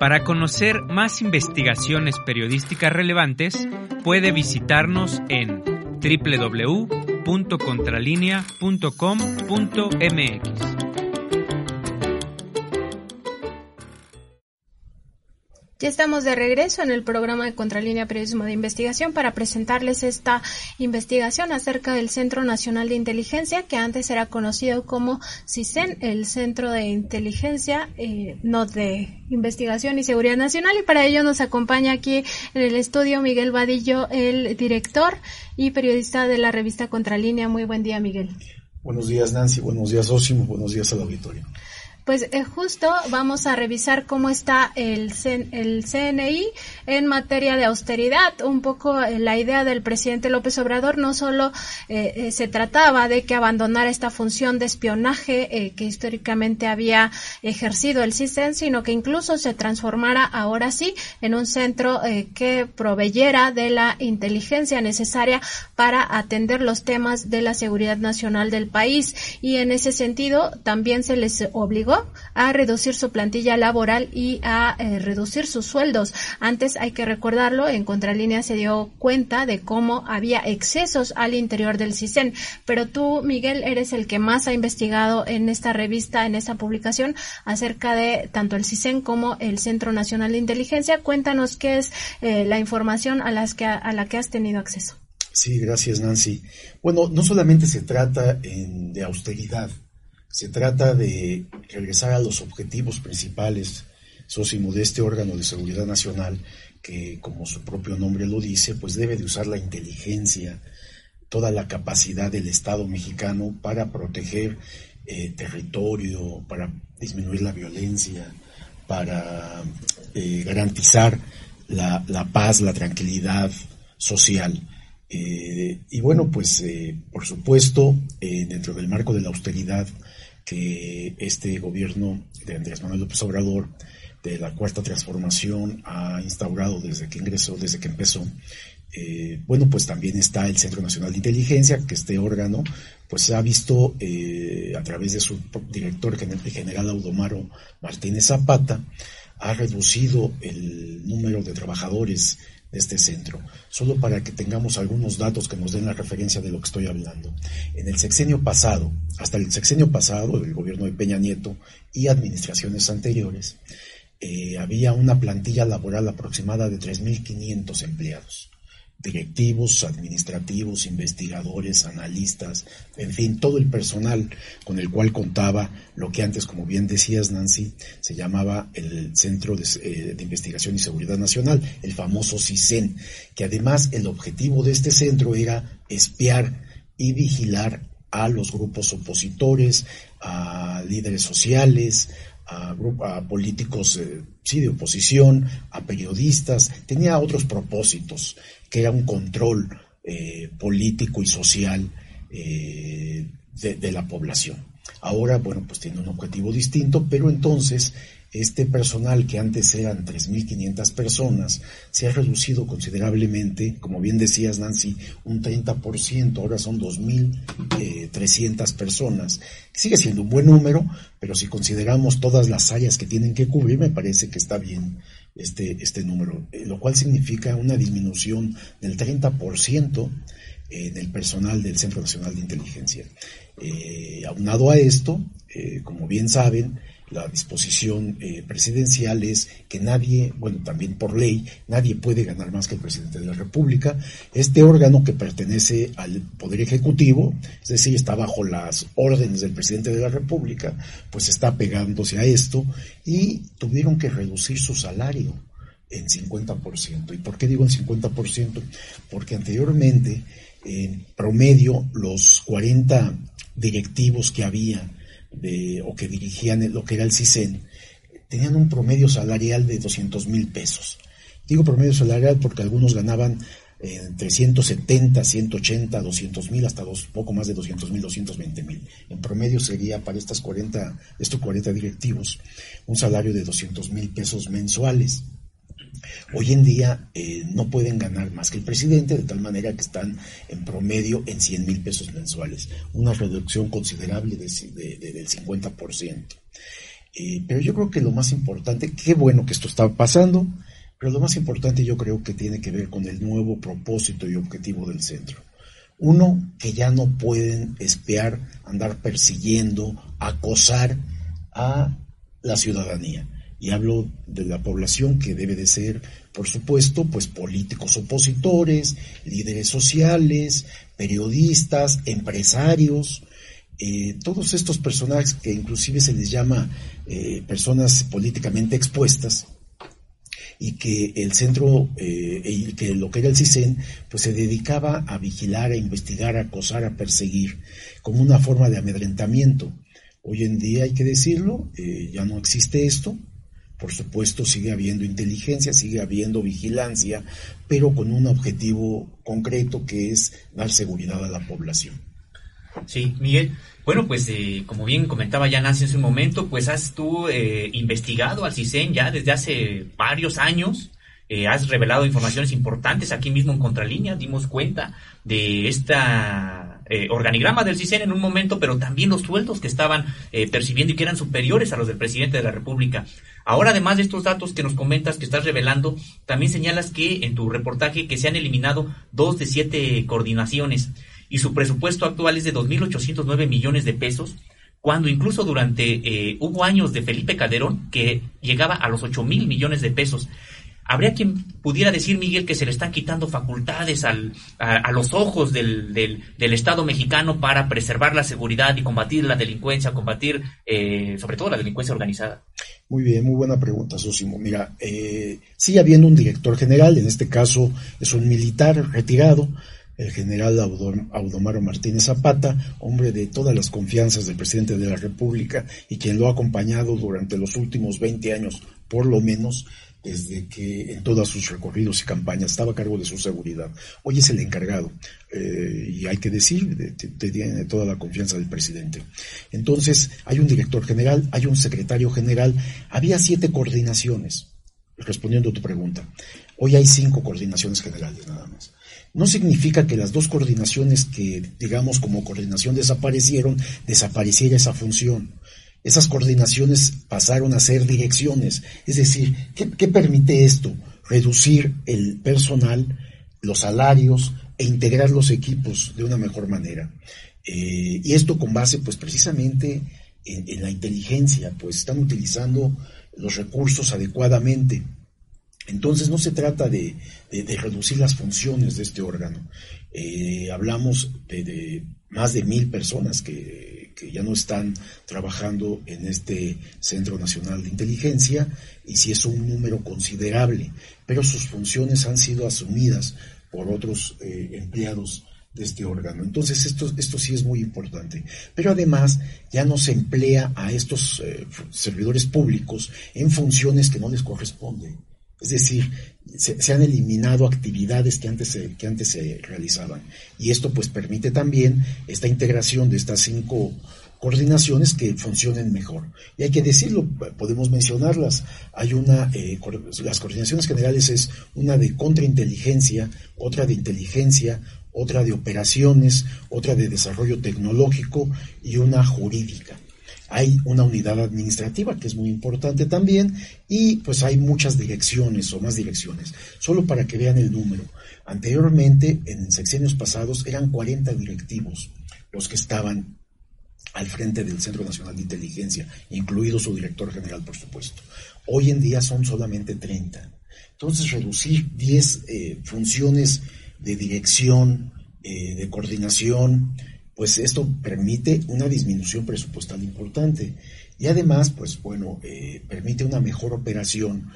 Para conocer más investigaciones periodísticas relevantes, puede visitarnos en www.contralinea.com.mx. Ya estamos de regreso en el programa de Contralínea Periodismo de Investigación para presentarles esta investigación acerca del Centro Nacional de Inteligencia, que antes era conocido como CISEN, el Centro de Inteligencia, eh, no de Investigación y Seguridad Nacional. Y para ello nos acompaña aquí en el estudio Miguel Vadillo, el director y periodista de la revista Contralínea. Muy buen día, Miguel. Buenos días, Nancy. Buenos días, Osimo. Buenos días al auditorio. Pues eh, justo vamos a revisar cómo está el, el CNI en materia de austeridad. Un poco eh, la idea del presidente López Obrador no solo eh, se trataba de que abandonara esta función de espionaje que históricamente había ejercido el CISEN, sino que incluso se transformara ahora sí en un centro que proveyera de la inteligencia necesaria para atender los temas de la seguridad nacional del país. Y en ese sentido también se les obligó a reducir su plantilla laboral y a eh, reducir sus sueldos. Antes hay que recordarlo, en Contralínea se dio cuenta de cómo había excesos al interior del CISEN. Pero tú, Miguel, eres el que más ha investigado en esta revista, en esta publicación, acerca de tanto el CISEN como el Centro Nacional de Inteligencia. Cuéntanos qué es eh, la información a, las que, a la que has tenido acceso. Sí, gracias Nancy. Bueno, no solamente se trata de austeridad, se trata de regresar a los objetivos principales, Sósimo, de este órgano de seguridad nacional, que como su propio nombre lo dice, pues debe de usar la inteligencia, toda la capacidad del Estado mexicano para proteger eh, territorio, para disminuir la violencia, para eh, garantizar la, paz, la tranquilidad social. Eh, y bueno, pues por supuesto, dentro del marco de la austeridad, que este gobierno de Andrés Manuel López Obrador de la cuarta transformación ha instaurado desde que ingresó, desde que empezó. Eh, bueno, pues también está el Centro Nacional de Inteligencia, que este órgano, pues ha visto eh, a través de su director general Audomaro Martínez Zapata, ha reducido el número de trabajadores de este centro, solo para que tengamos algunos datos que nos den la referencia de lo que estoy hablando. En el sexenio pasado, hasta el sexenio pasado del gobierno de Peña Nieto y administraciones anteriores, eh, había una plantilla laboral aproximada de 3.500 empleados directivos, administrativos, investigadores, analistas, en fin, todo el personal con el cual contaba lo que antes, como bien decías Nancy, se llamaba el Centro de, eh, Investigación y Seguridad Nacional, el famoso CISEN, que además el objetivo de este centro era espiar y vigilar a los grupos opositores, a líderes sociales, a, a políticos eh, sí, de oposición, a periodistas, tenía otros propósitos que era un control eh, político y social eh, de, la población. Ahora, bueno, pues tiene un objetivo distinto, pero entonces este personal que antes eran 3.500 personas se ha reducido considerablemente, como bien decías Nancy, un 30%, ahora son 2.300 personas. Sigue siendo un buen número, pero si consideramos todas las áreas que tienen que cubrir, me parece que está bien este, este número, eh, lo cual significa una disminución del 30% en el personal del Centro Nacional de Inteligencia. Eh, aunado a esto, eh, como bien saben, la disposición eh, presidencial es que nadie, bueno, también por ley, nadie puede ganar más que el presidente de la República. Este órgano que pertenece al Poder Ejecutivo, es decir, está bajo las órdenes del presidente de la República, pues está pegándose a esto y tuvieron que reducir su salario en 50%. ¿Y por qué digo en 50%? Porque anteriormente, en promedio, los 40 directivos que había de, o que dirigían lo que era el CISEN, tenían un promedio salarial de 200 mil pesos. Digo promedio salarial porque algunos ganaban eh, entre 170, 180, 200 mil, hasta dos, poco más de 200 mil, 220 mil. En promedio sería para estas 40, estos 40 directivos un salario de 200 mil pesos mensuales. Hoy en día eh, no pueden ganar más que el presidente, de tal manera que están en promedio en 100 mil pesos mensuales, una reducción considerable del 50%. Eh, pero yo creo que lo más importante, qué bueno que esto está pasando, pero lo más importante yo creo que tiene que ver con el nuevo propósito y objetivo del centro. Uno, que ya no pueden espiar, andar persiguiendo, acosar a la ciudadanía y hablo de la población que debe de ser, por supuesto, pues políticos opositores, líderes sociales, periodistas, empresarios, eh, todos estos personajes que inclusive se les llama eh, personas políticamente expuestas y que el centro, eh, que lo que era el CISEN, pues se dedicaba a vigilar, a investigar, a acosar, a perseguir, como una forma de amedrentamiento. Hoy en día hay que decirlo, ya no existe esto, por supuesto, sigue habiendo inteligencia, sigue habiendo vigilancia, pero con un objetivo concreto que es dar seguridad a la población. Sí, Miguel. Bueno, pues eh, como bien comentaba ya Nancy en su momento, pues has tú eh, investigado al CISEN ya desde hace varios años. Eh, has revelado informaciones importantes aquí mismo en Contralínea, dimos cuenta de esta eh, organigrama del CISEN en un momento, pero también los sueldos que estaban eh, percibiendo y que eran superiores a los del presidente de la República. Ahora, además de estos datos que nos comentas, que estás revelando, también señalas que en tu reportaje que se han eliminado dos de siete coordinaciones y su presupuesto actual es de 2.809 millones de pesos, cuando incluso durante hubo años de Felipe Calderón que llegaba a los 8 mil millones de pesos. Habría quien pudiera decir, Miguel, que se le están quitando facultades al, a, los ojos del, Estado mexicano para preservar la seguridad y combatir la delincuencia, combatir eh, sobre todo la delincuencia organizada. Muy bien, muy buena pregunta, Sosimo. Mira, eh, sigue habiendo un director general, en este caso es un militar retirado, el general Audomaro Martínez Zapata, hombre de todas las confianzas del presidente de la República y quien lo ha acompañado durante los últimos 20 años, por lo menos, desde que en todos sus recorridos y campañas estaba a cargo de su seguridad. Hoy es el encargado eh, y hay que decir, tiene toda la confianza del presidente. Entonces, hay un director general, hay un secretario general, había siete coordinaciones, respondiendo a tu pregunta. Hoy hay cinco coordinaciones generales nada más. No significa que las dos coordinaciones que, digamos, como coordinación desaparecieron, desapareciera esa función esas coordinaciones pasaron a ser direcciones. Es decir, ¿qué, permite esto? Reducir el personal, los salarios e integrar los equipos de una mejor manera. Eh, y esto con base, pues precisamente en, la inteligencia, pues están utilizando los recursos adecuadamente. Entonces no se trata de, reducir las funciones de este órgano. Eh, hablamos de más de mil personas que que ya no están trabajando en este Centro Nacional de Inteligencia y si es un número considerable, pero sus funciones han sido asumidas por otros eh, empleados de este órgano. Entonces esto, esto sí es muy importante. Pero además ya no se emplea a estos eh, servidores públicos en funciones que no les corresponden. Es decir, se, han eliminado actividades que antes, se, que antes se realizaban. Y esto pues permite también esta integración de estas cinco coordinaciones que funcionen mejor. Y hay que decirlo, podemos mencionarlas. Hay una, eh, las coordinaciones generales es una de contrainteligencia, otra de inteligencia, otra de operaciones, otra de desarrollo tecnológico y una jurídica. Hay una unidad administrativa que es muy importante también y pues hay muchas direcciones o más direcciones. Solo para que vean el número. Anteriormente, en sexenios pasados, eran 40 directivos los que estaban al frente del Centro Nacional de Inteligencia, incluido su director general, por supuesto. Hoy en día son solamente 30. Entonces, reducir 10 eh, funciones de dirección, eh, de coordinación, pues esto permite una disminución presupuestal importante y además, pues bueno, eh, permite una mejor operación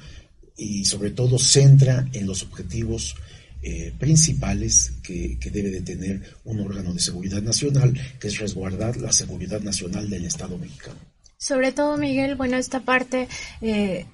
y sobre todo centra en los objetivos eh, principales que, debe de tener un órgano de seguridad nacional, que es resguardar la seguridad nacional del Estado mexicano. Sobre todo, Miguel, bueno, esta parte eh,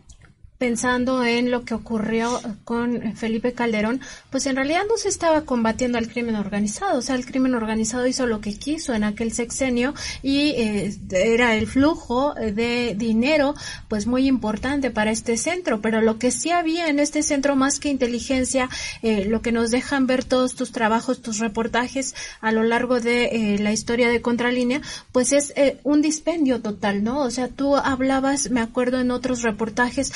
pensando en lo que ocurrió con Felipe Calderón, pues en realidad no se estaba combatiendo al crimen organizado, o sea, el crimen organizado hizo lo que quiso en aquel sexenio y eh, era el flujo de dinero pues muy importante para este centro, pero lo que sí había en este centro más que inteligencia, eh, lo que nos dejan ver todos tus trabajos, tus reportajes a lo largo de eh, la historia de Contralínea, pues es un dispendio total, ¿no? O sea, tú hablabas, me acuerdo en otros reportajes,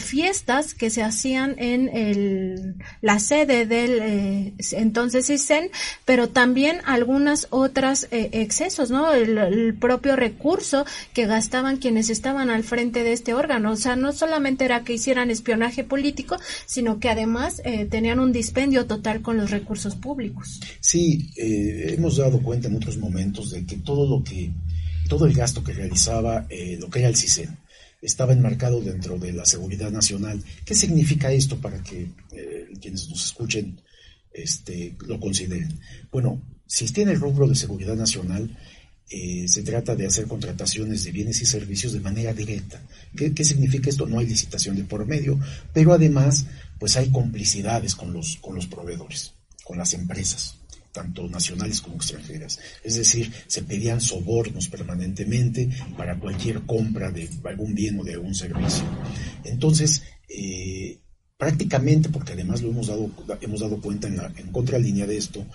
fiestas que se hacían en el, la sede del eh, entonces ICEN, pero también algunas otras eh, excesos, ¿no? El, propio recurso que gastaban quienes estaban al frente de este órgano. O sea, no solamente era que hicieran espionaje político, sino que además eh, tenían un dispendio total con los recursos públicos. Sí, hemos dado cuenta en otros momentos de que todo lo que, todo el gasto que realizaba lo que era el CISEN, estaba enmarcado dentro de la seguridad nacional. ¿Qué significa esto para que eh, quienes nos escuchen este, lo consideren? Bueno, si tiene el rubro de seguridad nacional, eh, se trata de hacer contrataciones de bienes y servicios de manera directa. ¿Qué, ¿Qué, significa esto? No hay licitación de por medio, pero además, pues hay complicidades con los, con los proveedores, con las empresas tanto nacionales como extranjeras. Es decir, se pedían sobornos permanentemente para cualquier compra de algún bien o de algún servicio. Entonces, eh, prácticamente, porque además lo hemos dado, hemos dado cuenta en, la, en contralínea de esto,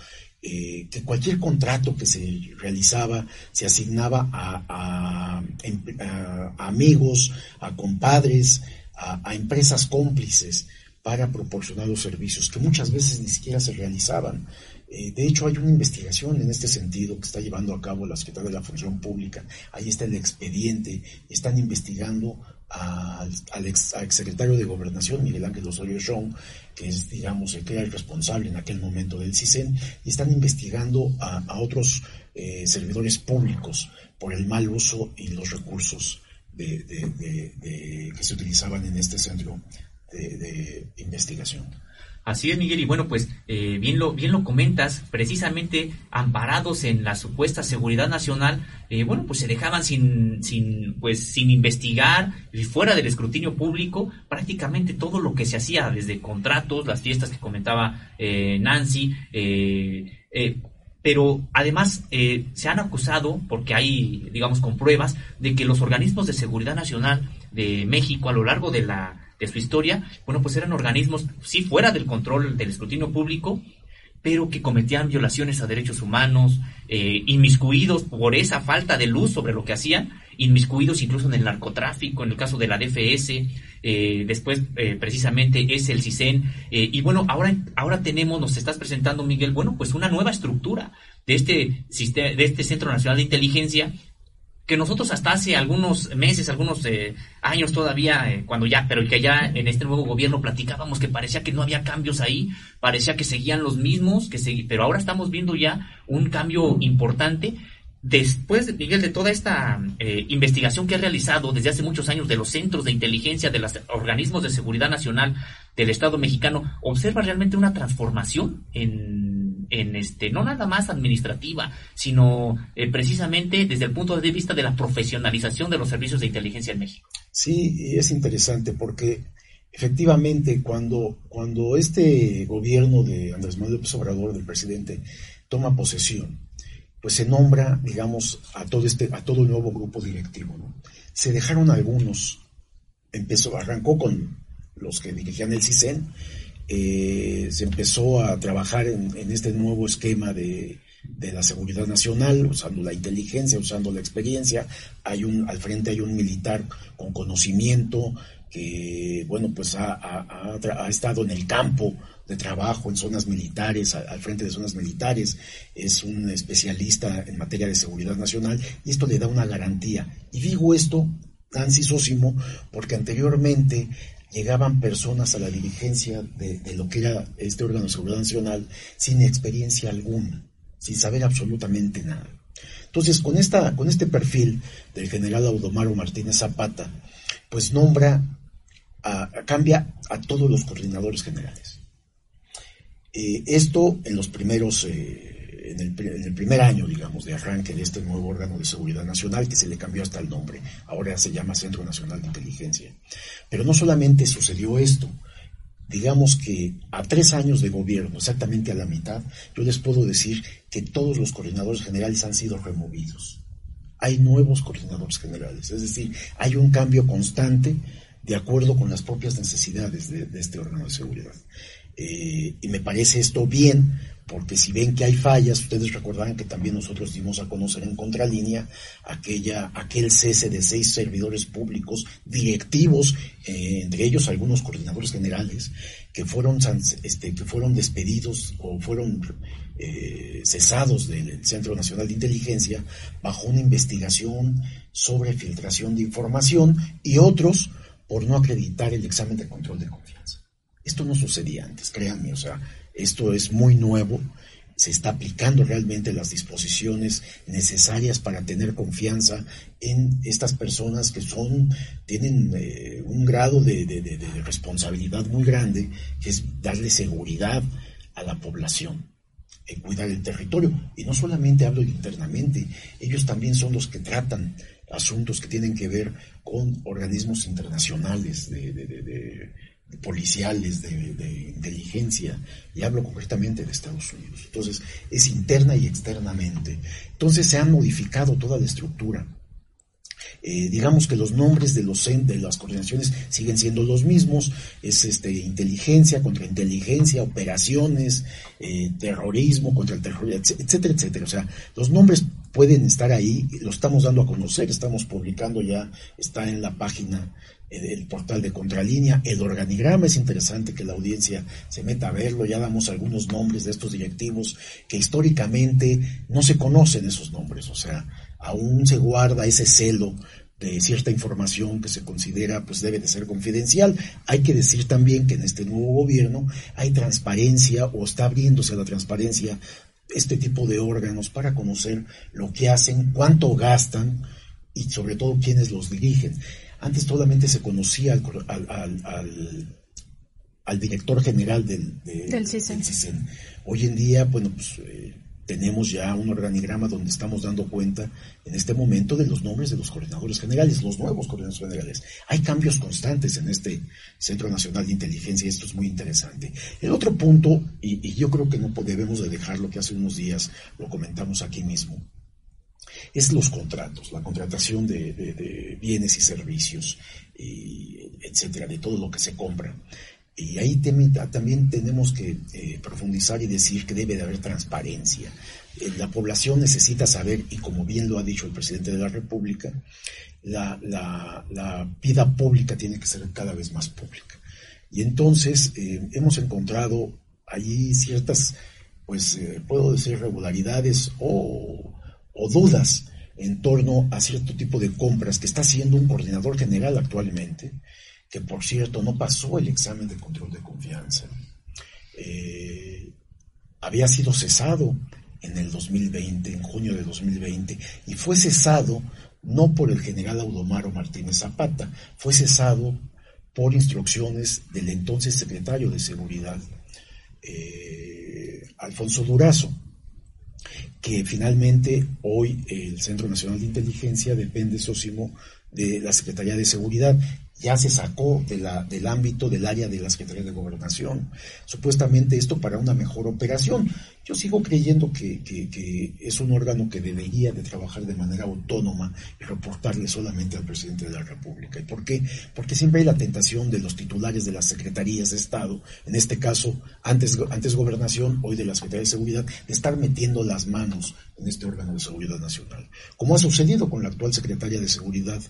eh, que cualquier contrato que se realizaba se asignaba a, amigos, a compadres, a empresas cómplices para proporcionar los servicios que muchas veces ni siquiera se realizaban. Eh, de hecho, hay una investigación en este sentido que está llevando a cabo la Secretaría de la Función Pública. Ahí está el expediente. Están investigando al, ex, secretario de Gobernación, Miguel Ángel Osorio Chong, que es, digamos, el que era el responsable en aquel momento del CISEN, y están investigando a, otros eh, servidores públicos por el mal uso y los recursos que se utilizaban en este centro de investigación. Así es, Miguel, y bueno, pues eh, bien, lo, bien lo comentas, precisamente amparados en la supuesta seguridad nacional, eh, bueno, pues se dejaban sin, sin, pues, sin investigar, y fuera del escrutinio público, prácticamente todo lo que se hacía, desde contratos, las fiestas que comentaba eh, Nancy, pero además se han acusado, porque hay, digamos, con pruebas, de que los organismos de seguridad nacional de México a lo largo de la de su historia, bueno, pues eran organismos, sí, fuera del control del escrutinio público, pero que cometían violaciones a derechos humanos, eh, inmiscuidos por esa falta de luz sobre lo que hacían, inmiscuidos incluso en el narcotráfico, en el caso de la DFS, eh, después eh, precisamente es el CISEN, y bueno, ahora, ahora tenemos, nos estás presentando, Miguel, bueno, pues una nueva estructura de este, de este Centro Nacional de Inteligencia que nosotros hasta hace algunos meses, algunos eh, años todavía, eh, cuando ya, pero que ya en este nuevo gobierno platicábamos que parecía que no había cambios ahí, parecía que seguían los mismos, que pero ahora estamos viendo ya un cambio importante. Después, Miguel, de toda esta eh, investigación que ha realizado desde hace muchos años de los centros de inteligencia, de los organismos de seguridad nacional del Estado mexicano, ¿observa realmente una transformación en en este, no nada más administrativa, sino eh, precisamente desde el punto de vista de la profesionalización de los servicios de inteligencia en México. Sí, es interesante porque efectivamente cuando, cuando este gobierno de Andrés Manuel López Obrador, del presidente, toma posesión, pues se nombra, digamos, a todo este, a todo el nuevo grupo directivo. Se dejaron algunos, empezó, arrancó con los que dirigían el CISEN, eh, se empezó a trabajar en, este nuevo esquema de, la seguridad nacional, usando la inteligencia, usando la experiencia. Hay un, al frente hay un militar con conocimiento que, bueno, pues ha, estado en el campo de trabajo, en zonas militares, al frente de zonas militares, es un especialista en materia de seguridad nacional y esto le da una garantía. Y digo esto, Nancy Sósimo, porque anteriormente llegaban personas a la dirigencia de, lo que era este órgano de seguridad nacional sin experiencia alguna, sin saber absolutamente nada. Entonces, con, esta, con este perfil del general Audomaro Martínez Zapata, pues nombra, a, cambia a todos los coordinadores generales. Eh, esto en los primeros, eh, en el, en el, primer año, digamos, de arranque de este nuevo órgano de seguridad nacional, que se le cambió hasta el nombre, ahora se llama Centro Nacional de Inteligencia. Pero no solamente sucedió esto, digamos que a tres años de gobierno, exactamente a la mitad, yo les puedo decir que todos los coordinadores generales han sido removidos. Hay nuevos coordinadores generales, es decir, hay un cambio constante de acuerdo con las propias necesidades de, este órgano de seguridad. Eh, y me parece esto bien, porque si ven que hay fallas, ustedes recordarán que también nosotros dimos a conocer en contralínea aquella, aquel cese de seis servidores públicos directivos, eh, entre ellos algunos coordinadores generales, que fueron, este, que fueron despedidos o fueron eh, cesados del Centro Nacional de Inteligencia bajo una investigación sobre filtración de información y otros por no acreditar el examen de control de confianza. Esto no sucedía antes, créanme, o sea, esto es muy nuevo, se está aplicando realmente las disposiciones necesarias para tener confianza en estas personas que son, tienen eh, un grado de, responsabilidad muy grande, que es darle seguridad a la población, cuidar el territorio. Y no solamente hablo internamente, ellos también son los que tratan asuntos que tienen que ver con organismos internacionales de, policiales, de, inteligencia, y hablo concretamente de Estados Unidos. Entonces, es interna y externamente. Entonces, se ha modificado toda la estructura. Eh, digamos que los nombres de, los, de las coordinaciones siguen siendo los mismos, es este, inteligencia contra inteligencia, operaciones, eh, terrorismo contra el terrorismo, etcétera, etcétera. O sea, los nombres pueden estar ahí, lo estamos dando a conocer, estamos publicando ya, está en la página el portal de Contralínea, el organigrama es interesante que la audiencia se meta a verlo, ya damos algunos nombres de estos directivos que históricamente no se conocen esos nombres, o sea, aún se guarda ese celo de cierta información que se considera pues debe de ser confidencial. Hay que decir también que en este nuevo gobierno hay transparencia o está abriéndose la transparencia este tipo de órganos para conocer lo que hacen, cuánto gastan y sobre todo quiénes los dirigen. Antes solamente se conocía al, director general del, del, CISEN. Hoy en día, bueno, pues eh, tenemos ya un organigrama donde estamos dando cuenta en este momento de los nombres de los coordinadores generales, los nuevos coordinadores generales. Hay cambios constantes en este Centro Nacional de Inteligencia y esto es muy interesante. El otro punto, y, y yo creo que no debemos de dejarlo, que hace unos días lo comentamos aquí mismo, es los contratos, la contratación de, bienes y servicios, etcétera, de todo lo que se compra. Y ahí también tenemos que eh, profundizar y decir que debe de haber transparencia. Eh, la población necesita saber, y como bien lo ha dicho el presidente de la República, la, vida pública tiene que ser cada vez más pública. Y entonces eh, hemos encontrado allí ciertas, pues puedo decir, regularidades o o dudas en torno a cierto tipo de compras que está haciendo un coordinador general actualmente, que por cierto no pasó el examen de control de confianza. Eh, había sido cesado en el 2020, en junio de 2020, y fue cesado no por el general Audomaro Martínez Zapata, fue cesado por instrucciones del entonces secretario de Seguridad, eh, Alfonso Durazo que finalmente hoy el Centro Nacional de Inteligencia depende, Sósimo, de la Secretaría de Seguridad ya se sacó de la, del ámbito del área de la Secretaría de Gobernación. Supuestamente esto para una mejor operación. Yo sigo creyendo que, que, es un órgano que debería de trabajar de manera autónoma y reportarle solamente al presidente de la República. ¿Y por qué? Porque siempre hay la tentación de los titulares de las secretarías de Estado, en este caso antes, antes Gobernación, hoy de la Secretaría de Seguridad, de estar metiendo las manos en este órgano de seguridad nacional, como ha sucedido con la actual secretaria de Seguridad,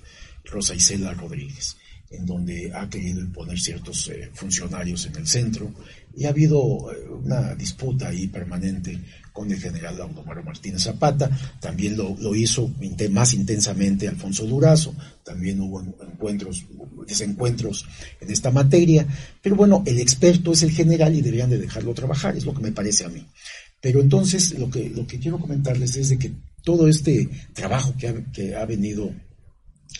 Rosa Isela Rodríguez en donde ha querido imponer ciertos eh, funcionarios en el centro. Y ha habido eh, una disputa ahí permanente con el general Audomaro Martínez Zapata, también lo, lo hizo más intensamente Alfonso Durazo, también hubo encuentros, desencuentros en esta materia, pero bueno, el experto es el general y deberían de dejarlo trabajar, es lo que me parece a mí. Pero entonces lo que, lo que quiero comentarles es de que todo este trabajo que ha, que ha venido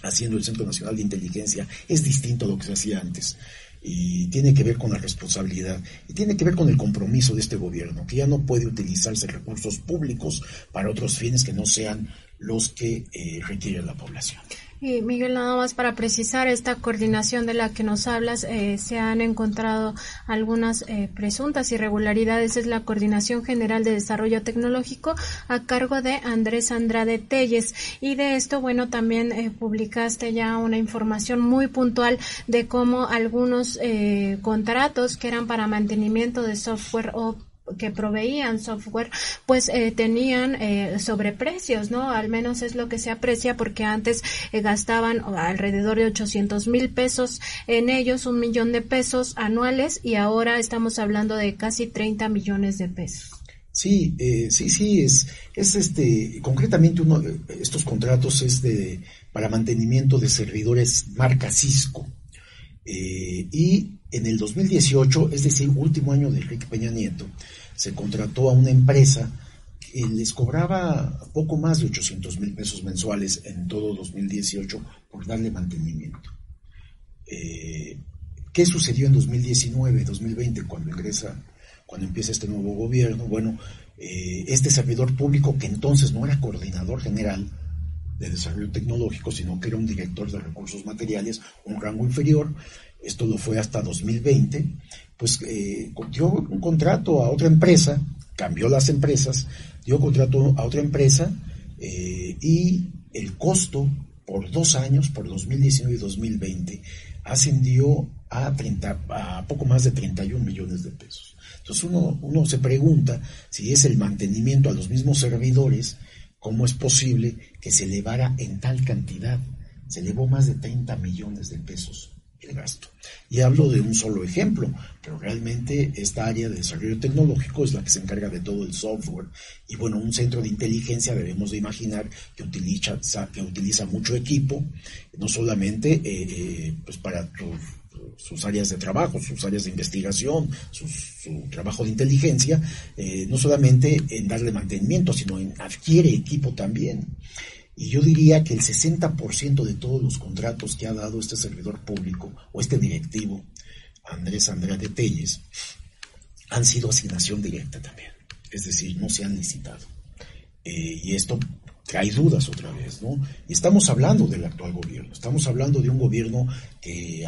haciendo el Centro Nacional de Inteligencia es distinto a lo que se hacía antes. y tiene que ver con la responsabilidad y tiene que ver con el compromiso de este gobierno, que ya no puede utilizarse recursos públicos para otros fines que no sean los que eh, requiere la población. Y Miguel, nada más para precisar esta coordinación de la que nos hablas, eh, se han encontrado algunas eh, presuntas irregularidades. Es la Coordinación General de Desarrollo Tecnológico a cargo de Andrés Andrade Telles. Y de esto, bueno, también eh, publicaste ya una información muy puntual de cómo algunos contratos que eran para mantenimiento de software o que proveían software, pues eh, tenían eh, sobreprecios, ¿no? Al menos es lo que se aprecia porque antes eh, gastaban alrededor de 800 mil pesos en ellos, un millón de pesos anuales y ahora estamos hablando de casi 30 millones de pesos. Sí, eh, sí, sí, es, es este, concretamente uno, estos contratos es de, para mantenimiento de servidores marca Cisco. y en el 2018, es decir, último año de Enrique Peña Nieto, se contrató a una empresa que les cobraba poco más de 800 mil pesos mensuales en todo 2018 por darle mantenimiento. Eh, ¿Qué sucedió en 2019, 2020, cuando ingresa, cuando empieza este nuevo gobierno? Bueno, eh, este servidor público, que entonces no era coordinador general de desarrollo tecnológico, sino que era un director de recursos materiales, un rango inferior, esto lo fue hasta 2020, pues eh, dio un contrato a otra empresa, cambió las empresas, dio contrato a otra empresa eh, y el costo por dos años, por 2019 y 2020, ascendió a, 30, a poco más de 31 millones de pesos. Entonces uno, uno se pregunta si es el mantenimiento a los mismos servidores, ¿cómo es posible que se elevara en tal cantidad? Se elevó más de 30 millones de pesos el gasto. Y hablo de un solo ejemplo, pero realmente esta área de desarrollo tecnológico es la que se encarga de todo el software. Y bueno, un centro de inteligencia debemos de imaginar que utiliza, que utiliza mucho equipo, no solamente eh, eh, pues para sus áreas de trabajo, sus áreas de investigación, su, trabajo de inteligencia, eh, no solamente en darle mantenimiento, sino en adquiere equipo también. Y yo diría que el 60% de todos los contratos que ha dado este servidor público o este directivo, Andrés Andrade Telles, han sido asignación directa también. Es decir, no se han licitado. Eh, y esto hay dudas otra vez, ¿no? Y estamos hablando del actual gobierno, estamos hablando de un gobierno que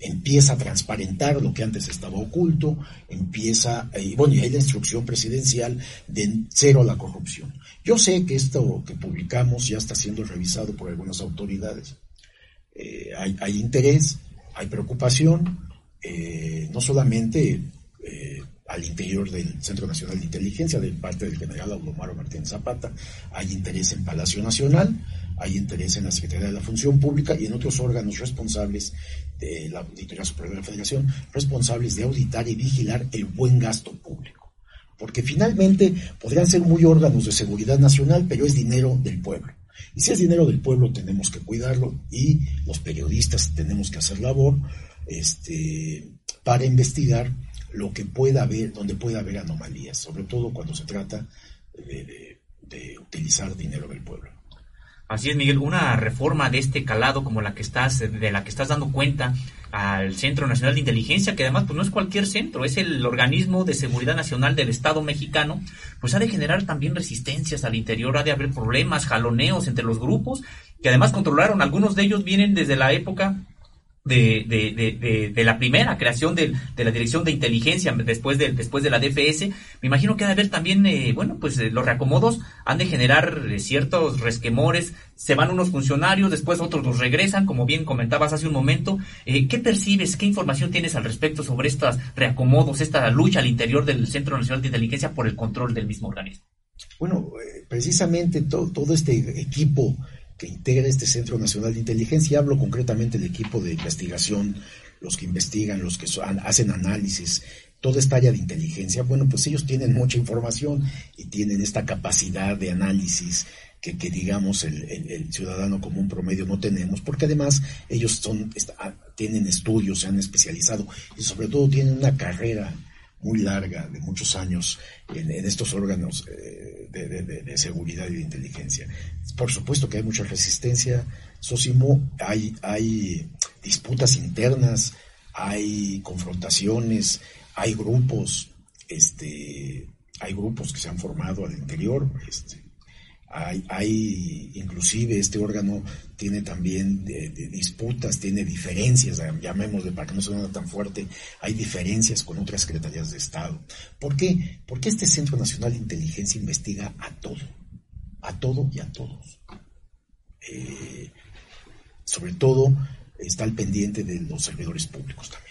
empieza a transparentar lo que antes estaba oculto, empieza, y bueno, y hay la instrucción presidencial de cero a la corrupción. Yo sé que esto que publicamos ya está siendo revisado por algunas autoridades. Eh, hay, interés, hay preocupación, eh, no solamente eh, al interior del Centro Nacional de Inteligencia, de parte del general Aulomaro Martínez Zapata. Hay interés en Palacio Nacional, hay interés en la Secretaría de la Función Pública y en otros órganos responsables de la Auditoría Superior de la Federación, responsables de auditar y vigilar el buen gasto público. Porque finalmente podrían ser muy órganos de seguridad nacional, pero es dinero del pueblo. Y si es dinero del pueblo, tenemos que cuidarlo y los periodistas tenemos que hacer labor este, para investigar lo que pueda haber, donde pueda haber anomalías, sobre todo cuando se trata de, utilizar dinero del pueblo. Así es, Miguel, una reforma de este calado como la que estás, de la que estás dando cuenta al Centro Nacional de Inteligencia, que además pues no es cualquier centro, es el organismo de seguridad nacional del Estado mexicano, pues ha de generar también resistencias al interior, ha de haber problemas, jaloneos entre los grupos, que además controlaron, algunos de ellos vienen desde la época de, de, de, de, la primera creación de, la Dirección de Inteligencia después de, después de la DFS, me imagino que ha de haber también, eh, bueno, pues eh, los reacomodos han de generar eh, ciertos resquemores, se van unos funcionarios, después otros los regresan, como bien comentabas hace un momento. ¿Qué percibes, qué información tienes al respecto sobre estos reacomodos, esta lucha al interior del Centro Nacional de Inteligencia por el control del mismo organismo? Bueno, precisamente todo este equipo que integra este Centro Nacional de Inteligencia. Hablo concretamente del equipo de investigación, los que investigan, los que hacen análisis, toda esta área de inteligencia. Bueno, pues ellos tienen mucha información y tienen esta capacidad de análisis que, digamos el, ciudadano común promedio no tenemos, porque además ellos son, tienen estudios, se han especializado y sobre todo tienen una carrera muy larga, de muchos años, en, estos órganos eh, de, seguridad y de inteligencia. Por supuesto que hay mucha resistencia, Sosimo, hay, hay disputas internas, hay confrontaciones, hay grupos, este, hay grupos que se han formado al interior, este, hay, hay, inclusive este órgano tiene también disputas, tiene diferencias, llamémosle para que no suene tan fuerte, hay diferencias con otras secretarías de Estado. ¿Por qué? Porque este Centro Nacional de Inteligencia investiga a todo, a todo y a todos. Eh, sobre todo está al pendiente de los servidores públicos también.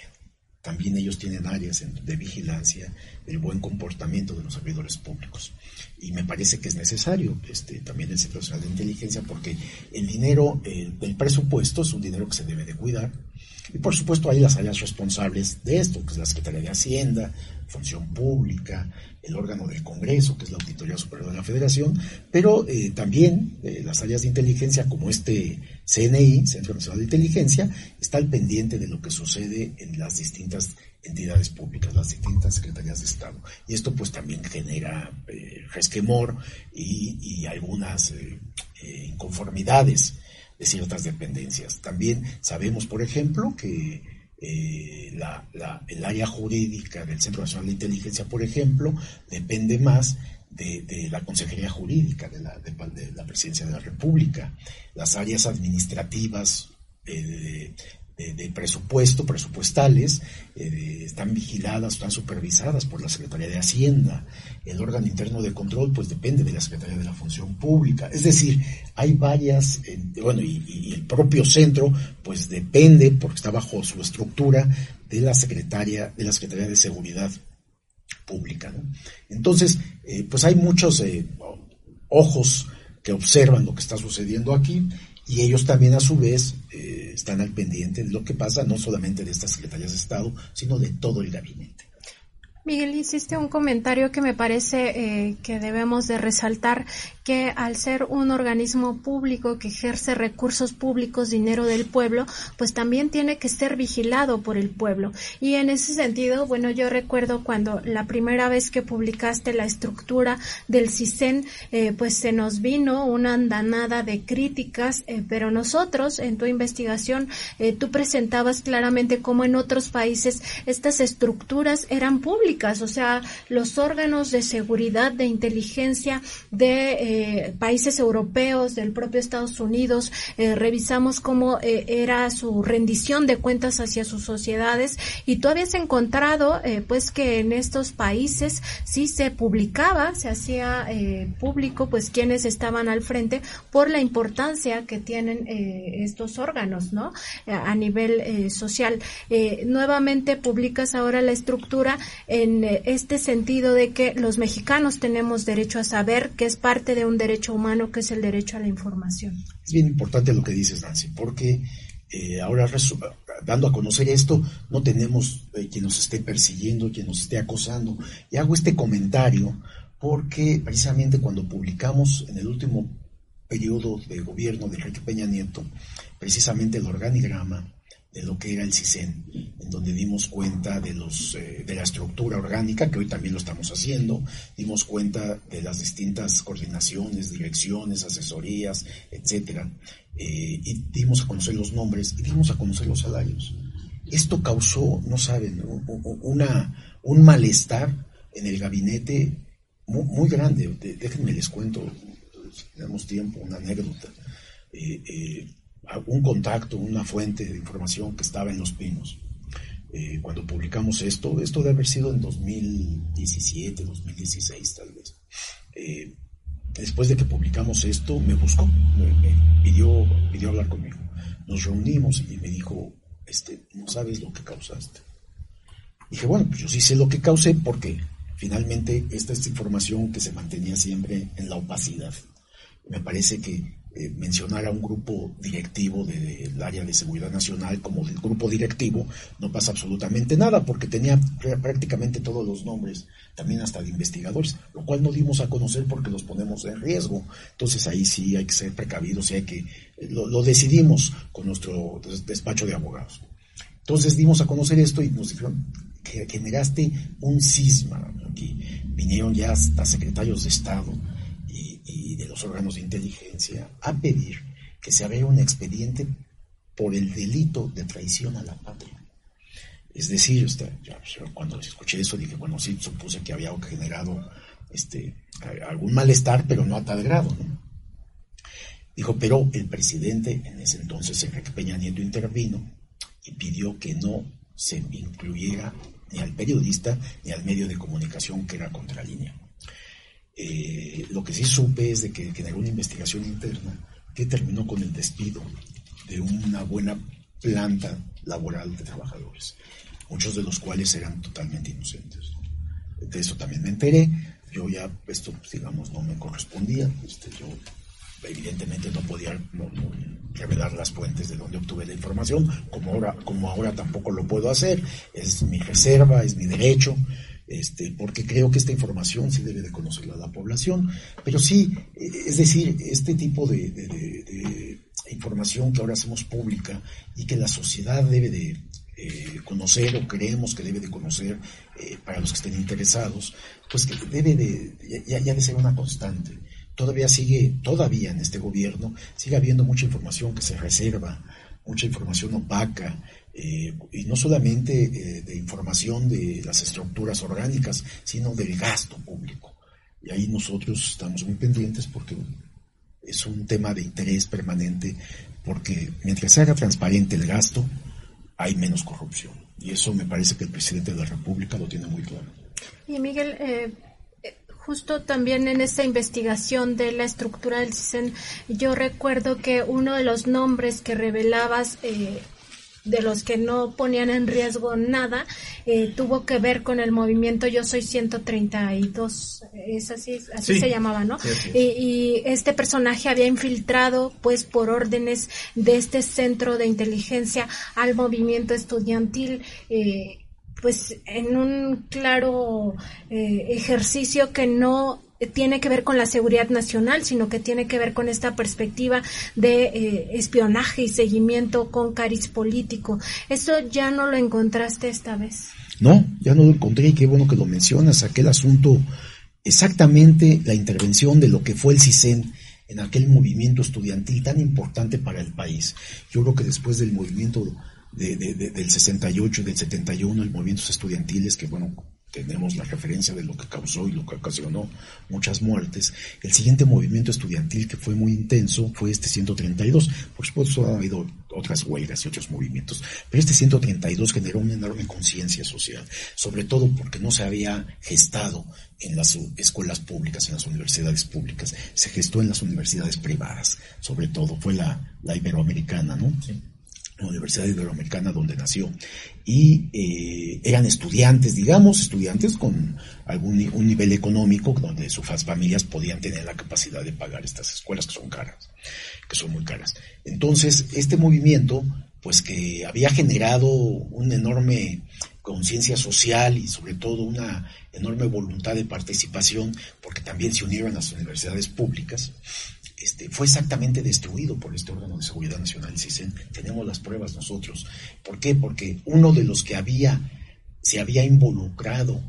También ellos tienen áreas de vigilancia del buen comportamiento de los servidores públicos. Y me parece que es necesario este, también el Centro Nacional de Inteligencia porque el dinero, el, el presupuesto es un dinero que se debe de cuidar. Y por supuesto hay las áreas responsables de esto, que es la Secretaría de Hacienda, Función Pública, el órgano del Congreso, que es la Auditoría Superior de la Federación, pero eh, también eh, las áreas de inteligencia como este CNI, Centro Nacional de Inteligencia, está al pendiente de lo que sucede en las distintas entidades públicas, las distintas secretarías de Estado. Y esto pues también genera eh, resquemor y, algunas inconformidades de ciertas dependencias. También sabemos, por ejemplo, que eh, la, el área jurídica del Centro Nacional de Inteligencia, por ejemplo, depende más de, la Consejería Jurídica de la, de, la, Presidencia de la República. Las áreas administrativas eh, de, presupuesto, presupuestales, eh, están vigiladas, están supervisadas por la Secretaría de Hacienda. El órgano interno de control, pues depende de la Secretaría de la Función Pública. Es decir, hay varias, eh, bueno, y, el propio centro, pues depende, porque está bajo su estructura, de la Secretaría, de la Secretaría de Seguridad Pública. Entonces, eh, pues hay muchos ojos que observan lo que está sucediendo aquí y ellos también a su vez eh, están al pendiente de lo que pasa, no solamente de estas secretarías de Estado, sino de todo el gabinete. Miguel, hiciste un comentario que me parece eh, que debemos de resaltar, que al ser un organismo público que ejerce recursos públicos, dinero del pueblo, pues también tiene que ser vigilado por el pueblo. Y en ese sentido, bueno, yo recuerdo cuando la primera vez que publicaste la estructura del CISEN, eh, pues se nos vino una andanada de críticas, eh, pero nosotros en tu investigación, tú presentabas claramente cómo en otros países estas estructuras eran públicas o sea, los órganos de seguridad, de inteligencia de eh, países europeos, del propio Estados Unidos, eh, revisamos cómo eh, era su rendición de cuentas hacia sus sociedades y tú habías encontrado pues que en estos países sí se publicaba, se hacía público pues quienes estaban al frente por la importancia que tienen estos órganos, ¿no? a nivel social. nuevamente publicas ahora la estructura en eh, este sentido de que los mexicanos tenemos derecho a saber, que es parte de un derecho humano, que es el derecho a la información. Es bien importante lo que dices, Nancy, porque eh, ahora dando a conocer esto, no tenemos eh, quien nos esté persiguiendo, quien nos esté acosando. Y hago este comentario porque precisamente cuando publicamos en el último periodo de gobierno de Enrique Peña Nieto, precisamente el organigrama de lo que era el CISEN, en donde dimos cuenta de, los, eh, de la estructura orgánica, que hoy también lo estamos haciendo, dimos cuenta de las distintas coordinaciones, direcciones, asesorías, etcétera, eh, y dimos a conocer los nombres y dimos a conocer los salarios. Esto causó, no saben, una, un malestar en el gabinete muy, grande. Déjenme les cuento, tenemos tiempo, una anécdota. Eh, un contacto, una fuente de información que estaba en Los Pinos. Eh, cuando publicamos esto, esto debe haber sido en 2017, 2016 tal vez. Eh, después de que publicamos esto, me buscó, me, pidió, pidió hablar conmigo. Nos reunimos y me dijo, este, no sabes lo que causaste. Dije, bueno, pues yo sí sé lo que causé porque finalmente esta es información que se mantenía siempre en la opacidad. Me parece que eh, mencionar a un grupo directivo del área de seguridad nacional como del grupo directivo, no pasa absolutamente nada porque tenía prácticamente todos los nombres, también hasta de investigadores, lo cual no dimos a conocer porque los ponemos en riesgo. Entonces ahí sí hay que ser precavidos y hay que, eh, lo, decidimos con nuestro despacho de abogados. Entonces dimos a conocer esto y nos dijeron que generaste un cisma. Aquí vinieron ya hasta secretarios de Estado, y de los órganos de inteligencia a pedir que se abra un expediente por el delito de traición a la patria. Es decir, cuando escuché eso dije, bueno, sí, supuse que había generado este, algún malestar, pero no a tal grado. Dijo, pero el presidente en ese entonces, Enrique Peña Nieto, intervino y pidió que no se incluyera ni al periodista ni al medio de comunicación que era contralínea. Eh, lo que sí supe es de que generó una investigación interna que terminó con el despido de una buena planta laboral de trabajadores, muchos de los cuales eran totalmente inocentes. De eso también me enteré. Yo ya, esto, digamos, no me correspondía. Este, yo evidentemente no podía revelar las fuentes de donde obtuve la información, como ahora, como ahora tampoco lo puedo hacer, es mi reserva, es mi derecho, este, porque creo que esta información sí debe de conocerla la población, pero sí, es decir, este tipo de, información que ahora hacemos pública y que la sociedad debe de eh, conocer o creemos que debe de conocer eh, para los que estén interesados, pues que debe de, ya, ya de ser una constante. Todavía sigue, todavía en este gobierno, sigue habiendo mucha información que se reserva, mucha información opaca, eh, y no solamente eh, de información de las estructuras orgánicas, sino del gasto público. Y ahí nosotros estamos muy pendientes porque es un tema de interés permanente, porque mientras se haga transparente el gasto, hay menos corrupción. Y eso me parece que el presidente de la República lo tiene muy claro. Y Miguel, eh, justo también en esta investigación de la estructura del CISEN, yo recuerdo que uno de los nombres que revelabas eh, de los que no ponían en riesgo nada, eh, tuvo que ver con el movimiento Yo Soy 132, es así, así se llamaba, ¿no? y, y, este personaje había infiltrado, pues, por órdenes de este centro de inteligencia al movimiento estudiantil. Eh, pues en un claro eh, ejercicio que no tiene que ver con la seguridad nacional, sino que tiene que ver con esta perspectiva de eh, espionaje y seguimiento con cariz político. ¿Eso ya no lo encontraste esta vez? No, ya no lo encontré y qué bueno que lo mencionas, aquel asunto, exactamente la intervención de lo que fue el CISEN en aquel movimiento estudiantil tan importante para el país. Yo creo que después del movimiento de, del 68 y del 71, el movimientos estudiantiles, que bueno, tenemos la referencia de lo que causó y lo que ocasionó muchas muertes. El siguiente movimiento estudiantil que fue muy intenso fue este 132. Por supuesto, ha habido otras huelgas y otros movimientos, pero este 132 generó una enorme conciencia social, sobre todo porque no se había gestado en las escuelas públicas, en las universidades públicas, se gestó en las universidades privadas, sobre todo, fue la, la iberoamericana, ¿no? La Universidad Iberoamericana donde nació. Y eh, eran estudiantes, digamos, estudiantes con algún un nivel económico donde sus familias podían tener la capacidad de pagar estas escuelas que son caras, que son muy caras. Entonces, este movimiento, pues que había generado una enorme conciencia social y sobre todo una enorme voluntad de participación, porque también se unieron las universidades públicas, este, fue exactamente destruido por este órgano de seguridad nacional, CISEN. Tenemos las pruebas nosotros. ¿Por qué? Porque uno de los que había, se había involucrado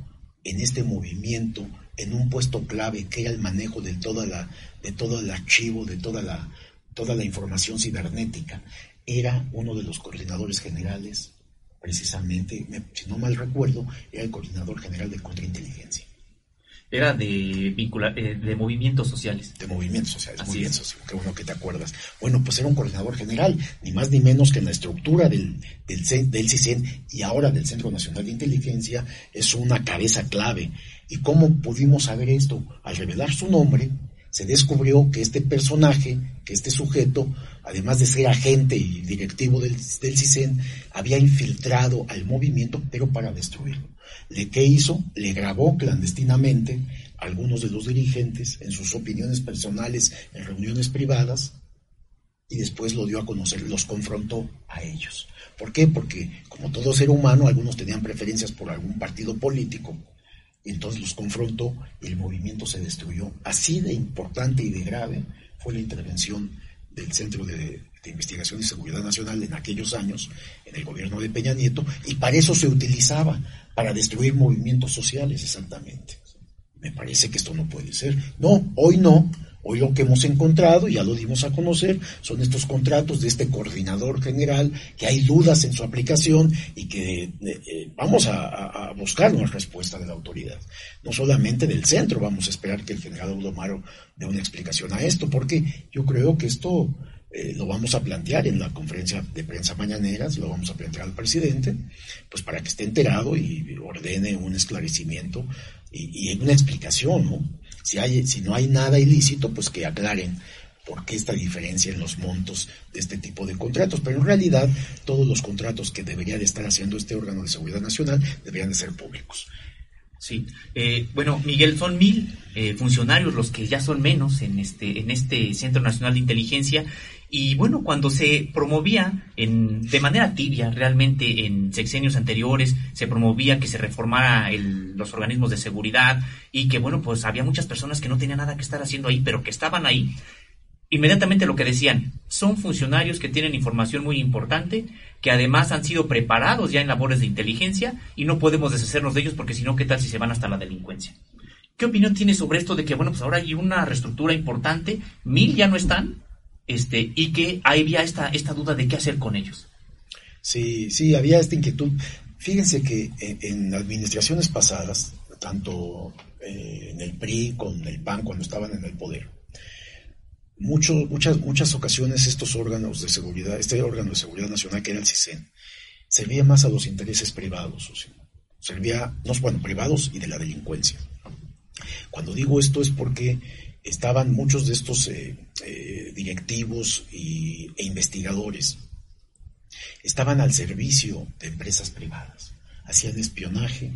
en este movimiento, en un puesto clave, que era el manejo de, toda la, de todo el archivo, de toda la, toda la información cibernética, era uno de los coordinadores generales, precisamente, si no mal recuerdo, era el coordinador general de contrainteligencia. Era de vincula, eh, de movimientos sociales. De movimientos sociales, muy bien, qué bueno que te acuerdas. Bueno, pues era un coordinador general, ni más ni menos que en la estructura del, del, del CISEN y ahora del Centro Nacional de Inteligencia, es una cabeza clave. ¿Y cómo pudimos saber esto? Al revelar su nombre, se descubrió que este personaje, que este sujeto, además de ser agente y directivo del, del CISEN, había infiltrado al movimiento, pero para destruirlo. ¿Le qué hizo? Le grabó clandestinamente a algunos de los dirigentes en sus opiniones personales en reuniones privadas y después lo dio a conocer, los confrontó a ellos. ¿Por qué? Porque como todo ser humano, algunos tenían preferencias por algún partido político, y entonces los confrontó y el movimiento se destruyó. Así de importante y de grave fue la intervención del Centro de, Investigación y Seguridad Nacional en aquellos años, en el gobierno de Peña Nieto, y para eso se utilizaba, para destruir movimientos sociales exactamente. Me parece que esto no puede ser. No, hoy no. Hoy Hoy lo que hemos encontrado, y ya lo dimos a conocer, son estos contratos de este coordinador general, que hay dudas en su aplicación y que eh, eh, vamos a, buscar una respuesta de la autoridad. No solamente del centro, vamos a esperar que el general Audomaro dé una explicación a esto, porque yo creo que esto eh, lo vamos a plantear en la conferencia de prensa mañaneras, lo vamos a plantear al presidente, pues para que esté enterado y ordene un esclarecimiento y, una explicación, ¿no? Si, hay, si no hay nada ilícito, pues que aclaren por qué esta diferencia en los montos de este tipo de contratos. Pero en realidad todos los contratos que debería de estar haciendo este órgano de seguridad nacional deberían de ser públicos. Sí, eh, bueno, Miguel, son mil eh, funcionarios los que ya son menos en este, en este Centro Nacional de Inteligencia y bueno, cuando se promovía en, de manera tibia, realmente en sexenios anteriores, se promovía que se reformara los organismos de seguridad y que bueno, pues había muchas personas que no tenían nada que estar haciendo ahí, pero que estaban ahí. Inmediatamente lo que decían, son funcionarios que tienen información muy importante, que además han sido preparados ya en labores de inteligencia y no podemos deshacernos de ellos porque si no, ¿qué tal si se van hasta la delincuencia? ¿Qué opinión tiene sobre esto de que, bueno, pues ahora hay una reestructura importante, mil ya no están, este, y que había esta, esta duda de qué hacer con ellos. Sí, sí, había esta inquietud. Fíjense que en, administraciones pasadas, tanto eh, en el PRI con el PAN cuando estaban en el poder, muchas, muchas ocasiones estos órganos de seguridad, este órgano de seguridad nacional que era el CISEN, servía más a los intereses privados, servía, no, bueno, privados y de la delincuencia. Cuando digo esto es porque estaban muchos de estos eh, eh, directivos e investigadores, estaban al servicio de empresas privadas, hacían espionaje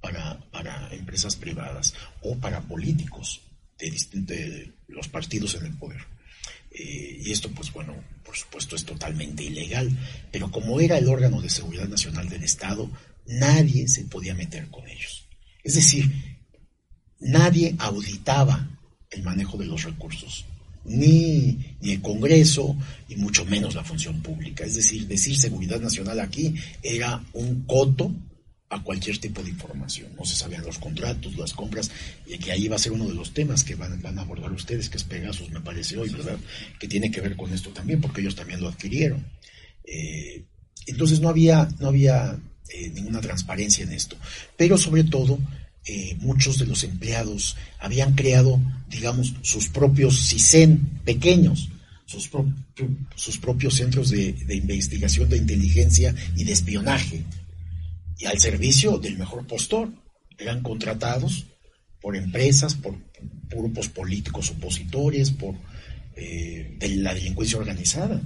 para, empresas privadas o para políticos de, de los partidos en el poder. Eh, y esto, pues bueno, por supuesto es totalmente ilegal, pero como era el órgano de seguridad nacional del Estado, nadie se podía meter con ellos. Es decir, nadie auditaba el manejo de los recursos, ni, ni, el Congreso, y mucho menos la función pública. Es decir, decir seguridad nacional aquí era un coto a cualquier tipo de información. No se sabían los contratos, las compras, y que ahí va a ser uno de los temas que van, a abordar ustedes, que es Pegasus, me parece hoy, ¿verdad? Que tiene que ver con esto también, porque ellos también lo adquirieron. Eh, entonces no había, no había eh, ninguna transparencia en esto. Pero sobre todo, eh, muchos de los empleados habían creado, digamos, sus propios CISEN pequeños, sus, propios centros de, investigación de inteligencia y de espionaje, y al servicio del mejor postor. Eran contratados por empresas, por grupos políticos opositores, por eh, de la delincuencia organizada.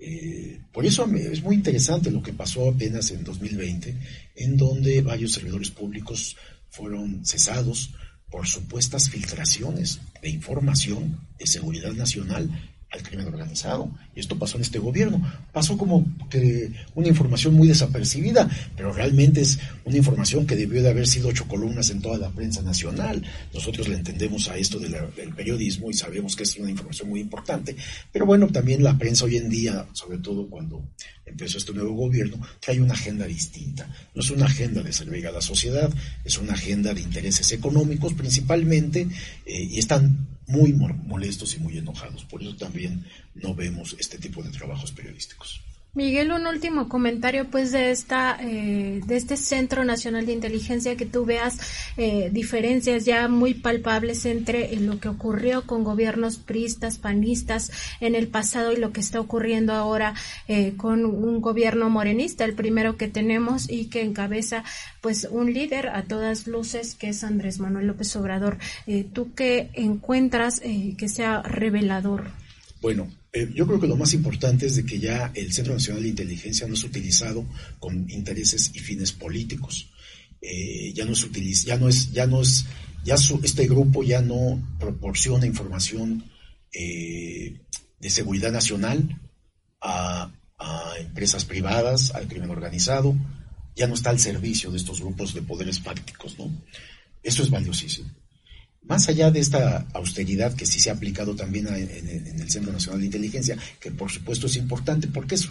Eh, por eso es muy interesante lo que pasó apenas en 2020, en donde varios servidores públicos fueron cesados por supuestas filtraciones de información de seguridad nacional al crimen organizado. Y esto pasó en este gobierno. Pasó como que una información muy desapercibida, pero realmente es una información que debió de haber sido ocho columnas en toda la prensa nacional. Nosotros le entendemos a esto del periodismo y sabemos que es una información muy importante. Pero bueno, también la prensa hoy en día, sobre todo cuando empezó este nuevo gobierno, trae una agenda distinta. No es una agenda de servir a la sociedad, es una agenda de intereses económicos principalmente, eh, y están muy molestos y muy enojados. Por eso también no vemos este tipo de trabajos periodísticos. Miguel, un último comentario, pues, de esta, eh, de este Centro Nacional de Inteligencia, que tú veas eh, diferencias ya muy palpables entre eh, lo que ocurrió con gobiernos priistas, panistas en el pasado y lo que está ocurriendo ahora con un gobierno morenista, el primero que tenemos y que encabeza, pues, un líder a todas luces que es Andrés Manuel López Obrador. ¿Tú qué encuentras que sea revelador? Bueno, eh, yo creo que lo más importante es de que ya el Centro Nacional de Inteligencia no es utilizado con intereses y fines políticos. Eh, ya no es utiliza, ya no es, ya no es, ya este grupo ya no proporciona información eh, de seguridad nacional a, a, empresas privadas, al crimen organizado, ya no está al servicio de estos grupos de poderes fácticos, ¿no? Eso es valiosísimo. Más allá de esta austeridad que sí se ha aplicado también en, el Centro Nacional de Inteligencia, que por supuesto es importante porque es,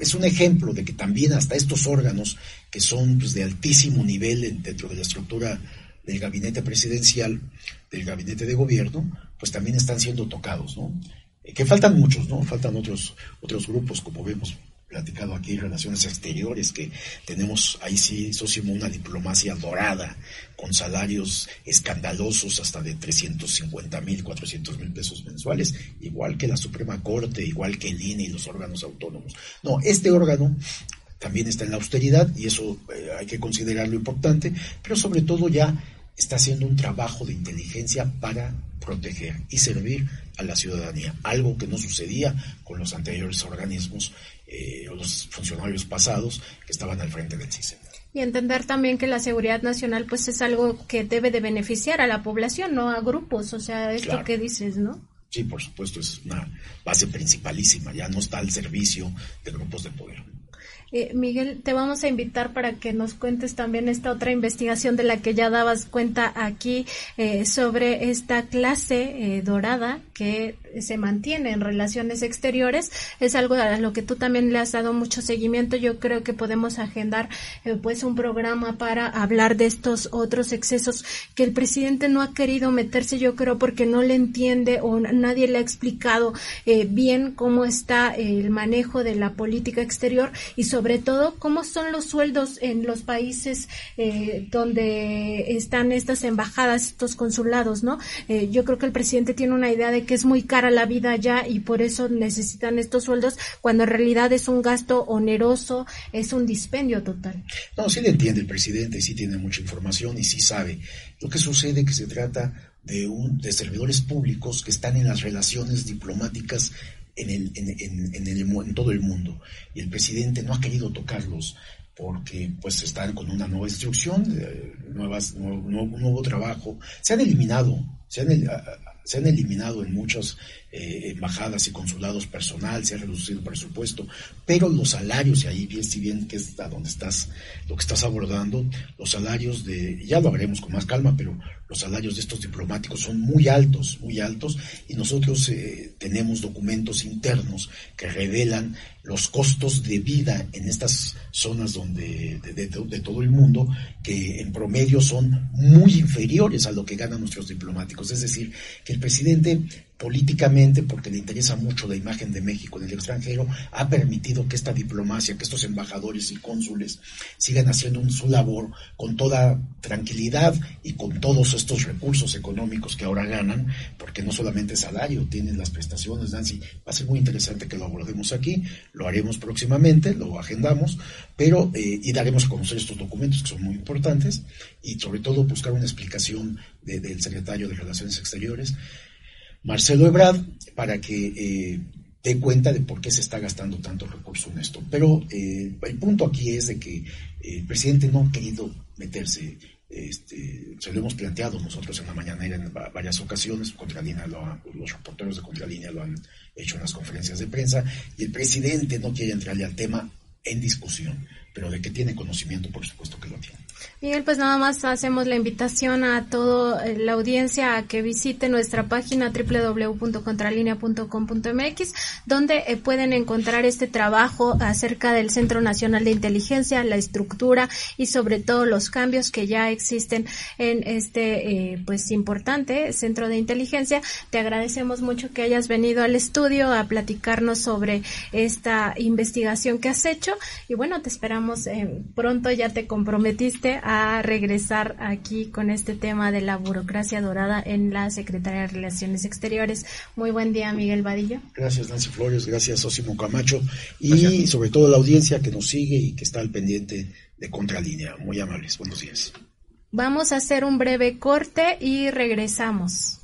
es un ejemplo de que también hasta estos órganos que son pues, de altísimo nivel dentro de la estructura del gabinete presidencial, del gabinete de gobierno, pues también están siendo tocados, ¿no? Eh, que faltan muchos, ¿no? Faltan otros, otros grupos, como vemos platicado aquí, relaciones exteriores, que tenemos ahí sí, Sosimo, una diplomacia dorada, con salarios escandalosos hasta de 350 mil, 400 mil pesos mensuales, igual que la Suprema Corte, igual que el INE y los órganos autónomos. No, este órgano también está en la austeridad y eso eh, hay que considerarlo importante, pero sobre todo ya está haciendo un trabajo de inteligencia para proteger y servir a la ciudadanía, algo que no sucedía con los anteriores organismos eh, o los funcionarios pasados que estaban al frente del CISEN. Y entender también que la seguridad nacional pues es algo que debe de beneficiar a la población, no a grupos, o sea, esto que dices, ¿no? Sí, por supuesto, es una base principalísima, ya no está al servicio de grupos de poder. Eh, Miguel, te vamos a invitar para que nos cuentes también esta otra investigación de la que ya dabas cuenta aquí eh, sobre esta clase eh, dorada que se mantiene en relaciones exteriores. Es algo a lo que tú también le has dado mucho seguimiento. Yo creo que podemos agendar pues un programa para hablar de estos otros excesos que el presidente no ha querido meterse, yo creo, porque no le entiende o nadie le ha explicado bien cómo está el manejo de la política exterior y sobre todo cómo son los sueldos en los países eh, donde están estas embajadas, estos consulados, ¿no? Eh, yo creo que el presidente tiene una idea de que es muy cara la vida allá y por eso necesitan estos sueldos, cuando en realidad es un gasto oneroso, es un dispendio total. No, sí le entiende el presidente, sí tiene mucha información y sí sabe. Lo que sucede que se trata de, un, de servidores públicos que están en las relaciones diplomáticas en, el, en, el, en todo el mundo. Y el presidente no ha querido tocarlos porque pues están con una nueva instrucción, nuevas, nuevo, nuevo, trabajo. Se han eliminado, se han, se han eliminado en muchas eh, embajadas y consulados personal, se ha reducido el presupuesto, pero los salarios, y ahí bien, si bien que es a donde estás, lo que estás abordando, los salarios de, ya lo haremos con más calma, pero los salarios de estos diplomáticos son muy altos, muy altos, y nosotros eh, tenemos documentos internos que revelan los costos de vida en estas zonas donde de, de, todo el mundo que en promedio son muy inferiores a lo que ganan nuestros diplomáticos. Es decir, que el presidente políticamente, porque le interesa mucho la imagen de México en el extranjero, ha permitido que esta diplomacia, que estos embajadores y cónsules sigan haciendo su labor con toda tranquilidad y con todos estos recursos económicos que ahora ganan, porque no solamente salario, tienen las prestaciones, Nancy, va a ser muy interesante que lo abordemos aquí, lo haremos próximamente, lo agendamos, pero eh, y daremos a conocer estos documentos que son muy importantes y sobre todo buscar una explicación de, del secretario de Relaciones Exteriores Marcelo Ebrard para que eh, dé cuenta de por qué se está gastando tanto recurso en esto. Pero eh, el punto aquí es de que el presidente no ha querido meterse. Este, se lo hemos planteado nosotros en la mañanera en varias ocasiones, Contralínea lo ha, los reporteros de Contralínea lo han hecho en las conferencias de prensa, y el presidente no quiere entrarle al tema en discusión, pero de que tiene conocimiento, por supuesto que lo tiene. Miguel, pues nada más hacemos la invitación a toda eh, la audiencia a que visite nuestra página www.contralinea.com.mx, donde eh, pueden encontrar este trabajo acerca del Centro Nacional de Inteligencia, la estructura y sobre todo los cambios que ya existen en este eh, pues importante Centro de Inteligencia. Te agradecemos mucho que hayas venido al estudio a platicarnos sobre esta investigación que has hecho y bueno, te esperamos pronto, ya te comprometiste a regresar aquí con este tema de la burocracia dorada en la Secretaría de Relaciones Exteriores. Muy buen día, Miguel Vadillo. Gracias, Nancy Flores. Gracias, Osimo Camacho. Y sobre todo la audiencia que nos sigue y que está al pendiente de Contralínea. Muy amables. Buenos días. Vamos a hacer un breve corte y regresamos.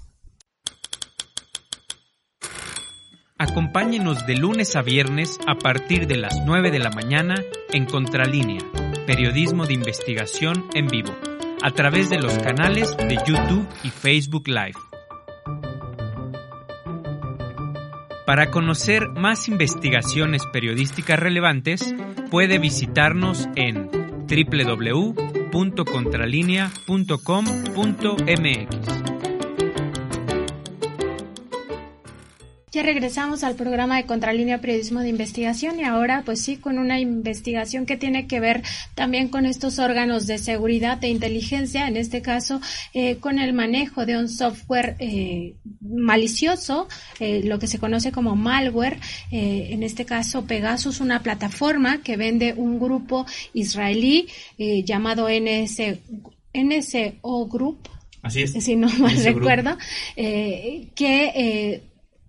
Acompáñenos de lunes a viernes a partir de las 9 de la mañana en Contralínea periodismo de investigación en vivo, a través de los canales de YouTube y Facebook Live. Para conocer más investigaciones periodísticas relevantes, puede visitarnos en www.contralinea.com.mx. Ya regresamos al programa de Contralínea Periodismo de Investigación y ahora pues sí con una investigación que tiene que ver también con estos órganos de seguridad e inteligencia, en este caso eh, con el manejo de un software eh, malicioso, eh, lo que se conoce como malware, en este caso Pegasus, una plataforma que vende un grupo israelí llamado NS, NSO Group. Así es. Si no mal recuerdo, que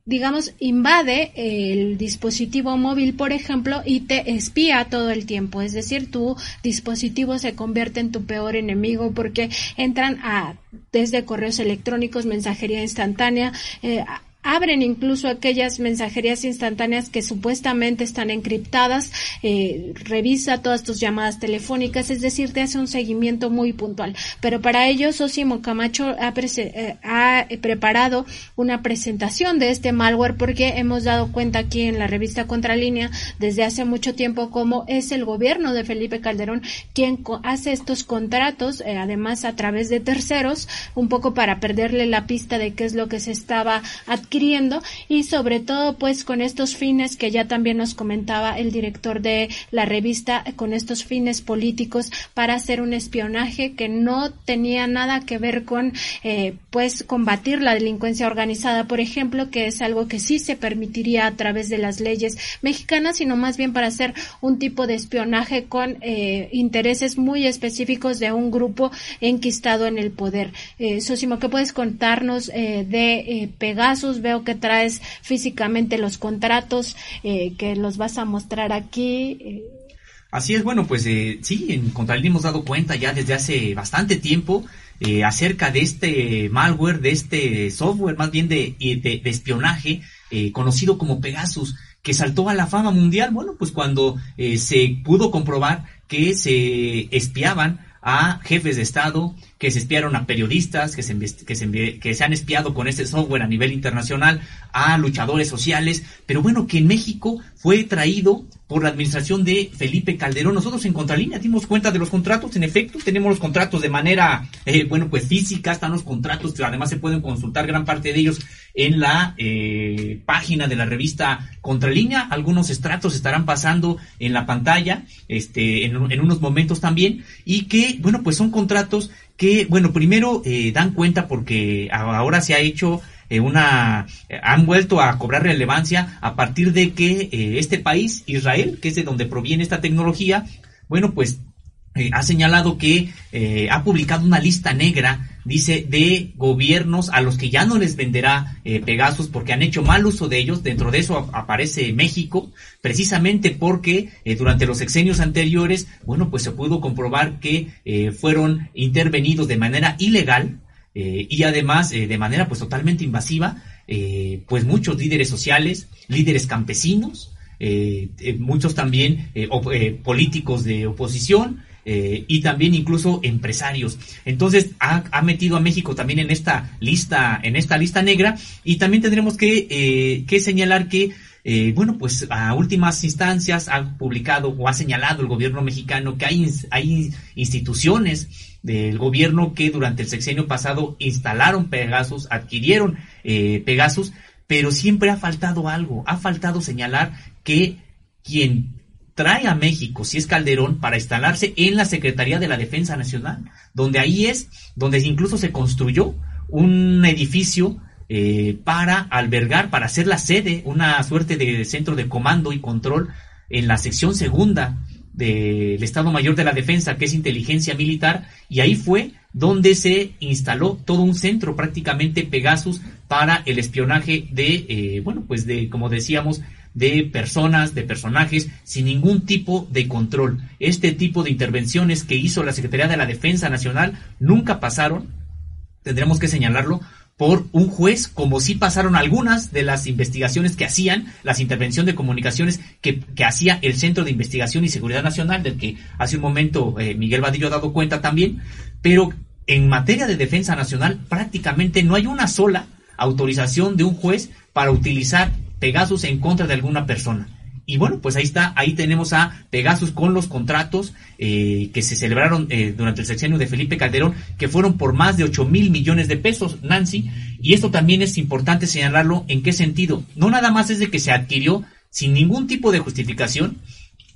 digamos, invade el dispositivo móvil, por ejemplo, y te espía todo el tiempo. Es decir, tu dispositivo se convierte en tu peor enemigo porque entran a desde correos electrónicos, mensajería instantánea, eh, abren incluso aquellas mensajerías instantáneas que supuestamente están encriptadas, eh, revisa todas tus llamadas telefónicas, es decir, te hace un seguimiento muy puntual. Pero para ello, Sosimo Camacho ha, eh, ha preparado una presentación de este malware porque hemos dado cuenta aquí en la revista Contralínea desde hace mucho tiempo cómo es el gobierno de Felipe Calderón quien hace estos contratos, eh, además a través de terceros, un poco para perderle la pista de qué es lo que se estaba y sobre todo pues con estos fines que ya también nos comentaba el director de la revista con estos fines políticos para hacer un espionaje que no tenía nada que ver con eh, pues combatir la delincuencia organizada por ejemplo que es algo que sí se permitiría a través de las leyes mexicanas sino más bien para hacer un tipo de espionaje con eh, intereses muy específicos de un grupo enquistado en el poder. Eh, Sosimo, ¿qué puedes contarnos eh, de eh, Pegasus? Veo que traes físicamente los contratos eh, que los vas a mostrar aquí. Eh. Así es, bueno, pues eh, sí, en Contralínea hemos dado cuenta ya desde hace bastante tiempo eh, acerca de este malware, de este software más bien de, espionaje conocido como Pegasus, que saltó a la fama mundial, bueno, pues cuando se pudo comprobar que se espiaban a jefes de Estado, que se espiaron a periodistas, que se, que se, que se han espiado con este software a nivel internacional, a luchadores sociales, pero bueno, que en México fue traído por la administración de Felipe Calderón. Nosotros en Contralínea dimos cuenta de los contratos, en efecto, tenemos los contratos de manera, eh, bueno, pues física, están los contratos, además se pueden consultar gran parte de ellos en la eh, página de la revista Contralínea. Algunos extractos estarán pasando en la pantalla, este, en, en unos momentos también, y que, bueno, pues son contratos que, bueno, primero eh, dan cuenta porque ahora se ha hecho eh, una eh, han vuelto a cobrar relevancia a partir de que eh, este país, Israel, que es de donde proviene esta tecnología, bueno, pues ha señalado que ha publicado una lista negra, dice, de gobiernos a los que ya no les venderá Pegasus porque han hecho mal uso de ellos. Dentro de eso aparece México, precisamente porque durante los sexenios anteriores, bueno, pues se pudo comprobar que fueron intervenidos de manera ilegal eh, y además eh, de manera pues totalmente invasiva, eh, pues muchos líderes sociales, líderes campesinos, muchos también políticos de oposición, y también incluso empresarios. Entonces ha, ha, metido a México también en esta lista, en esta lista negra, y también tendremos que, que señalar que eh, bueno, pues a últimas instancias ha publicado o ha señalado el gobierno mexicano que hay, hay instituciones del gobierno que durante el sexenio pasado instalaron Pegasus, adquirieron eh, Pegasus, pero siempre ha faltado algo, ha faltado señalar que quien trae a México, si es Calderón, para instalarse en la Secretaría de la Defensa Nacional, donde ahí es, donde incluso se construyó un edificio eh, para albergar, para hacer la sede, una suerte de centro de comando y control en la sección segunda del Estado Mayor de la Defensa, que es inteligencia militar, y ahí fue donde se instaló todo un centro prácticamente Pegasus para el espionaje de, eh, bueno, pues de, como decíamos, de personas, de personajes, sin ningún tipo de control. Este tipo de intervenciones que hizo la Secretaría de la Defensa Nacional nunca pasaron, tendremos que señalarlo, por un juez, como si pasaron algunas de las investigaciones que hacían, las intervenciones de comunicaciones que, que hacía el Centro de Investigación y Seguridad Nacional, del que hace un momento eh, Miguel Vadillo ha dado cuenta también, pero en materia de defensa nacional prácticamente no hay una sola autorización de un juez para utilizar Pegasus en contra de alguna persona. y bueno, pues ahí está, ahí tenemos a Pegasus con los contratos eh, que se celebraron eh, durante el sexenio de Felipe Calderón, que fueron por más de 8 mil millones de pesos, Nancy, y esto también es importante señalarlo, ¿en qué sentido? No nada más es de que se adquirió sin ningún tipo de justificación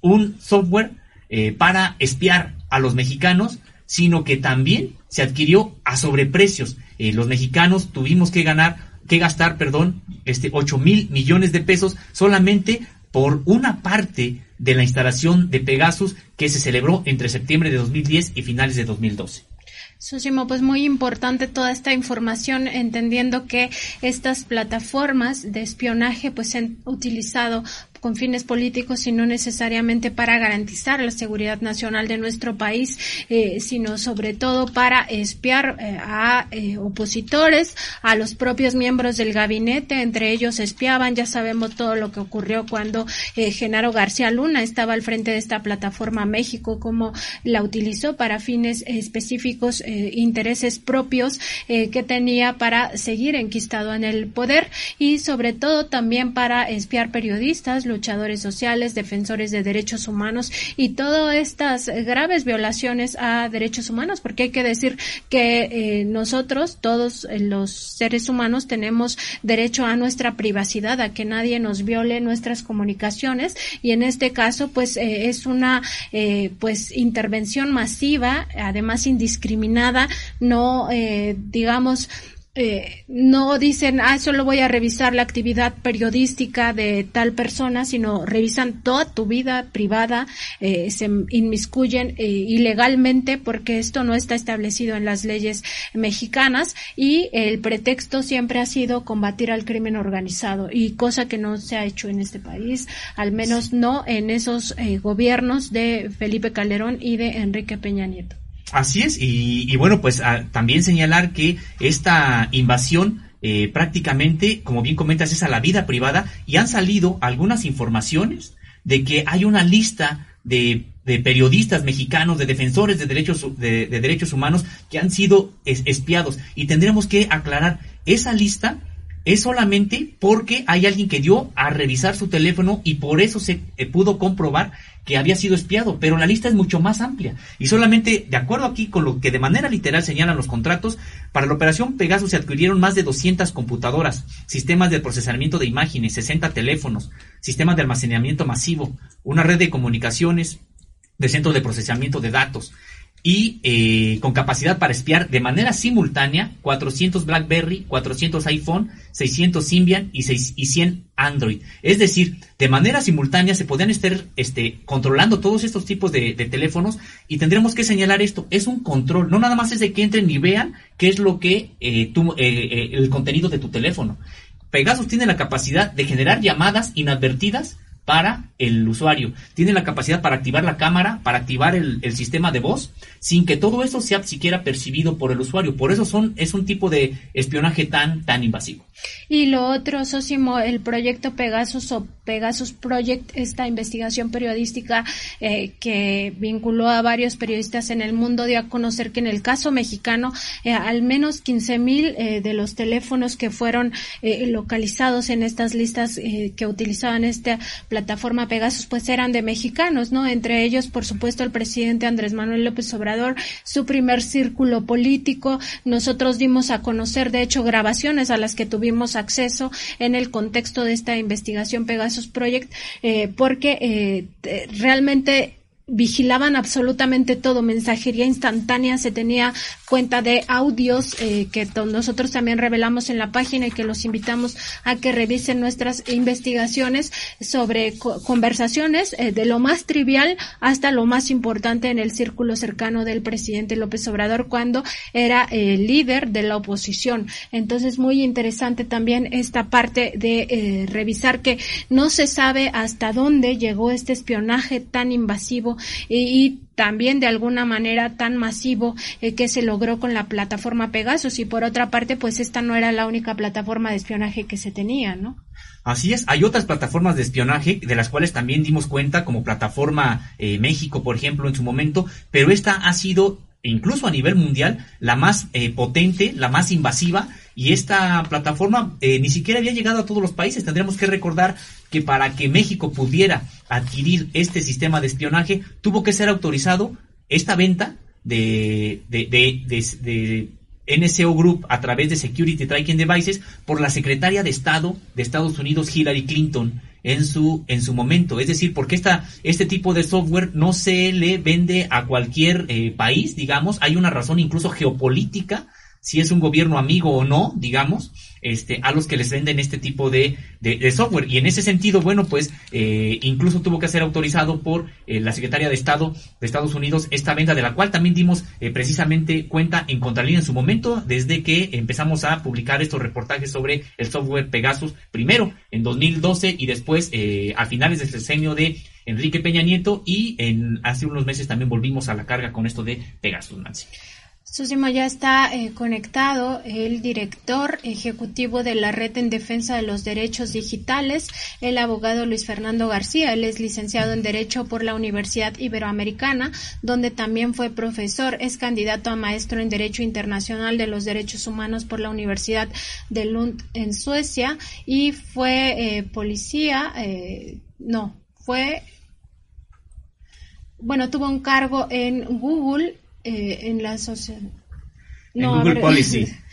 un software eh, para espiar a los mexicanos, sino que también se adquirió a sobreprecios. los mexicanos tuvimos que ganar que gastar, perdón, este 8 mil millones de pesos solamente por una parte de la instalación de Pegasus que se celebró entre septiembre de 2010 y finales de 2012. Susimo, pues muy importante toda esta información, entendiendo que estas plataformas de espionaje pues se han utilizado con fines políticos, sino necesariamente para garantizar la seguridad nacional de nuestro país, eh, sino sobre todo para espiar eh, a eh, opositores, a los propios miembros del gabinete, entre ellos espiaban, ya sabemos todo lo que ocurrió cuando Genaro García Luna estaba al frente de esta plataforma México, cómo la utilizó para fines específicos, intereses propios que tenía para seguir enquistado en el poder y sobre todo también para espiar periodistas, luchadores sociales, defensores de derechos humanos y todas estas graves violaciones a derechos humanos, porque hay que decir que eh, nosotros, todos eh, los seres humanos, tenemos derecho a nuestra privacidad, a que nadie nos viole nuestras comunicaciones y en este caso, pues eh, es una pues intervención masiva, además indiscriminada, no digamos eh, no dicen, ah, solo voy a revisar la actividad periodística de tal persona, sino revisan toda tu vida privada, eh, se inmiscuyen eh, ilegalmente porque esto no está establecido en las leyes mexicanas y el pretexto siempre ha sido combatir al crimen organizado y cosa que no se ha hecho en este país, al menos no en esos gobiernos de Felipe Calderón y de Enrique Peña Nieto. Así es, y, bueno, pues ah, también señalar que esta invasión eh, prácticamente, como bien comentas, es a la vida privada y han salido algunas informaciones de que hay una lista de, periodistas mexicanos, de defensores de derechos, de, derechos humanos que han sido espiados. Y tendremos que aclarar, esa lista es solamente porque hay alguien que dio a revisar su teléfono y por eso se eh, pudo comprobar que había sido espiado, pero la lista es mucho más amplia. Y solamente, de acuerdo aquí con lo que de manera literal señalan los contratos, para la operación Pegasus se adquirieron más de 200 computadoras, sistemas de procesamiento de imágenes, 60 teléfonos, sistemas de almacenamiento masivo, una red de comunicaciones, de centros de procesamiento de datos, y eh, con capacidad para espiar de manera simultánea 400 BlackBerry, 400 iPhone, 600 Symbian y, 6, y 100 Android. Es decir, de manera simultánea se podían estar este, controlando todos estos tipos de, teléfonos y tendremos que señalar esto. Es un control, no nada más es de que entren y vean qué es lo que eh, tu, eh, el contenido de tu teléfono. Pegasus tiene la capacidad de generar llamadas inadvertidas para el usuario. Tiene la capacidad para activar la cámara, para activar el, sistema de voz, sin que todo eso sea siquiera percibido por el usuario. Por eso son, es un tipo de espionaje tan, tan invasivo. Y lo otro, Sosimo, el proyecto Pegasus o Pegasus Project, esta investigación periodística eh, que vinculó a varios periodistas en el mundo, dio a conocer que en el caso mexicano, eh, al menos 15 mil eh, de los teléfonos que fueron localizados en estas listas que utilizaban esta plataforma Pegasus, pues eran de mexicanos, ¿no? Entre ellos, por supuesto, el presidente Andrés Manuel López Obrador, su primer círculo político. Nosotros dimos a conocer, de hecho, grabaciones a las que tuvimos acceso en el contexto de esta investigación Pegasus Project, eh, porque eh, realmente vigilaban absolutamente todo, mensajería instantánea, se tenía cuenta de audios eh, que nosotros también revelamos en la página y que los invitamos a que revisen nuestras investigaciones sobre conversaciones eh, de lo más trivial hasta lo más importante en el círculo cercano del presidente López Obrador cuando era el líder de la oposición. Entonces, muy interesante también esta parte de eh, revisar que no se sabe hasta dónde llegó este espionaje tan invasivo y, también de alguna manera tan masivo eh, que se logró con la plataforma Pegasus y por otra parte pues esta no era la única plataforma de espionaje que se tenía, ¿no? Así es, hay otras plataformas de espionaje de las cuales también dimos cuenta como plataforma eh, México, por ejemplo, en su momento, pero esta ha sido incluso a nivel mundial la más eh, potente, la más invasiva y esta plataforma eh, ni siquiera había llegado a todos los países. Tendríamos que recordar que para que México pudiera adquirir este sistema de espionaje, tuvo que ser autorizado esta venta de, de, de, de NSO Group a través de Security Tracking Devices por la secretaria de Estado de Estados Unidos, Hillary Clinton, en su, en su momento. Es decir, porque esta, este tipo de software no se le vende a cualquier eh, país, digamos. Hay una razón incluso geopolítica si es un gobierno amigo o no, digamos, este, a los que les venden este tipo de, software. Y en ese sentido, bueno, pues eh, incluso tuvo que ser autorizado por eh, la Secretaria de Estado de Estados Unidos esta venta, de la cual también dimos eh, precisamente cuenta en Contralínea en su momento, desde que empezamos a publicar estos reportajes sobre el software Pegasus, primero en 2012 y después a finales del sexenio de Enrique Peña Nieto y en hace unos meses también volvimos a la carga con esto de Pegasus, Nancy. Susimo, ya está eh, conectado el director ejecutivo de la Red en Defensa de los Derechos Digitales, el abogado Luis Fernando García. Él es licenciado en Derecho por la Universidad Iberoamericana, donde también fue profesor. Es candidato a maestro en Derecho Internacional de los Derechos Humanos por la Universidad de Lund en Suecia y fue eh, policía, eh, no, fue, bueno, tuvo un cargo en Google eh, en la asociación. No, Google Policy. (laughs)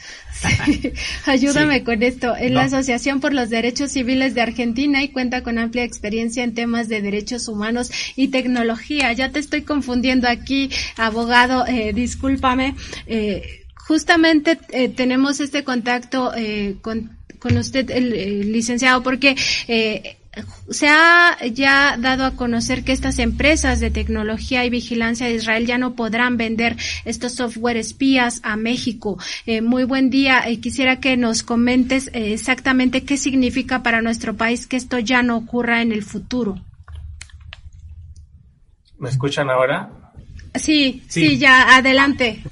(laughs) ayúdame con esto. En la Asociación por los Derechos Civiles de Argentina y cuenta con amplia experiencia en temas de derechos humanos y tecnología. Ya te estoy confundiendo aquí, abogado, eh, discúlpame. Eh, justamente eh, tenemos este contacto eh, con, con usted, el, licenciado, porque eh, se ha ya dado a conocer que estas empresas de tecnología y vigilancia de Israel ya no podrán vender estos software espías a México. Eh, muy buen día. Eh, quisiera que nos comentes eh, exactamente qué significa para nuestro país que esto ya no ocurra en el futuro. ¿Me escuchan ahora? Sí, sí, ya, adelante.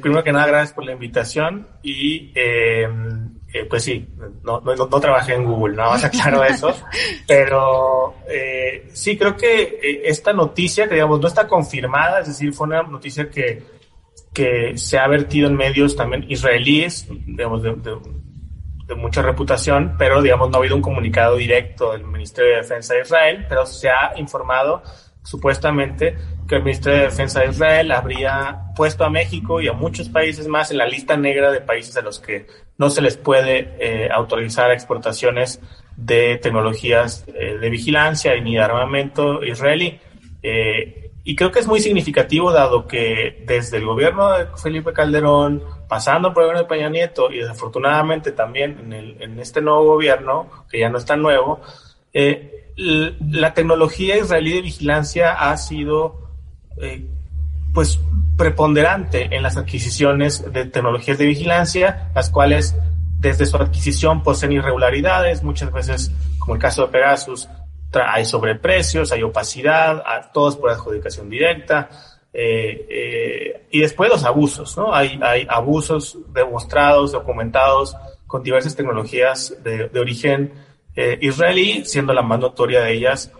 primero que nada, gracias por la invitación y eh, pues sí, no, no, no, trabajé en Google, nada más aclaro eso, (laughs) pero eh, sí creo que eh, esta noticia, que digamos no está confirmada, es decir, fue una noticia que, que se ha vertido en medios también israelíes, digamos, de, de, mucha reputación, pero digamos no ha habido un comunicado directo del Ministerio de Defensa de Israel, pero se ha informado supuestamente que el Ministerio de Defensa de Israel habría puesto a México y a muchos países más en la lista negra de países a los que no se les puede eh, autorizar exportaciones de tecnologías eh, de vigilancia ni de armamento israelí. Eh, y creo que es muy significativo dado que desde el gobierno de Felipe Calderón, pasando por el gobierno de Peña Nieto y desafortunadamente también en, el, en este nuevo gobierno, que ya no es tan nuevo, la tecnología israelí de vigilancia ha sido pues preponderante en las adquisiciones de tecnologías de vigilancia, las cuales desde su adquisición poseen irregularidades, muchas veces, como el caso de Pegasus, hay sobreprecios, hay opacidad, todos por adjudicación directa, eh, eh, y después los abusos, ¿no? Hay, hay abusos demostrados, documentados con diversas tecnologías de, origen eh, israelí, siendo la más notoria de ellas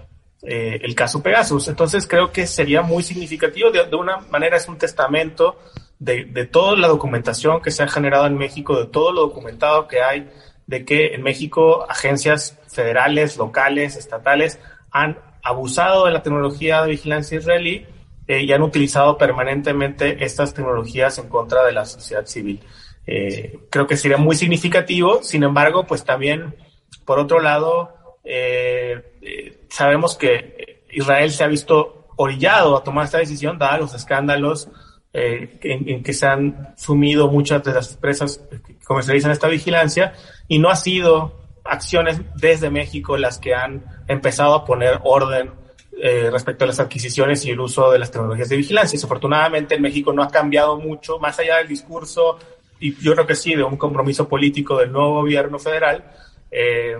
eh, el caso Pegasus. Entonces creo que sería muy significativo, de, una manera es un testamento de, toda la documentación que se ha generado en México, de todo lo documentado que hay, de que en México agencias federales, locales, estatales han abusado de la tecnología de vigilancia israelí eh, y han utilizado permanentemente estas tecnologías en contra de la sociedad civil. Eh, creo que sería muy significativo, sin embargo, pues también, por otro lado, eh, sabemos que Israel se ha visto orillado a tomar esta decisión, dadas los escándalos eh, en, que se han sumido muchas de las empresas que comercializan esta vigilancia, y no ha sido acciones desde México las que han empezado a poner orden eh, respecto a las adquisiciones y el uso de las tecnologías de vigilancia. Desafortunadamente en México no ha cambiado mucho, más allá del discurso, y yo creo que sí, de un compromiso político del nuevo gobierno federal. Eh,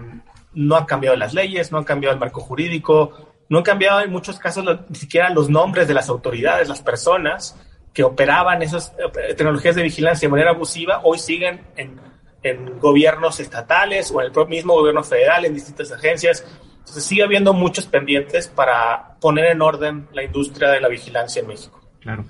no han cambiado las leyes, no han cambiado el marco jurídico, no han cambiado en muchos casos ni siquiera los nombres de las autoridades, las personas que operaban esas eh, tecnologías de vigilancia de manera abusiva, hoy siguen en, en gobiernos estatales o en el mismo gobierno federal, en distintas agencias. Entonces sigue habiendo muchos pendientes para poner en orden la industria de la vigilancia en México. Claro.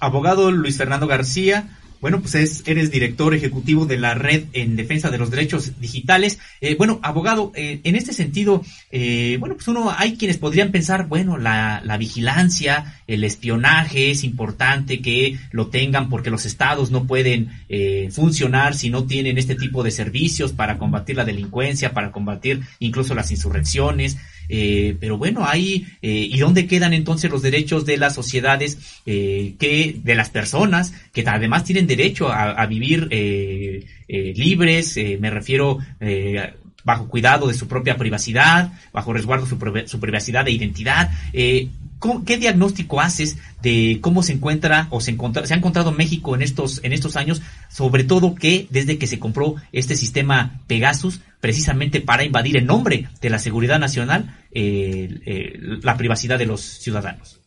Abogado Luis Fernando García, Bueno, pues es, eres director ejecutivo de la Red en Defensa de los Derechos Digitales. Eh, bueno, abogado, eh, en este sentido, eh, bueno, pues uno, hay quienes podrían pensar, bueno, la, la vigilancia, el espionaje es importante que lo tengan porque los estados no pueden eh, funcionar si no tienen este tipo de servicios para combatir la delincuencia, para combatir incluso las insurrecciones. Eh, pero bueno, ahí, eh, ¿y dónde quedan entonces los derechos de las sociedades, eh, que, de las personas, que además tienen derecho a, a vivir eh, eh, libres, eh, me refiero eh, bajo cuidado de su propia privacidad, bajo resguardo de su, su privacidad e identidad? Eh, ¿cómo- ¿Qué diagnóstico haces de cómo se encuentra o se ha encontrado México en estos, en estos años, sobre todo que desde que se compró este sistema Pegasus, precisamente para invadir en nombre de la seguridad nacional eh, eh, la privacidad de los ciudadanos?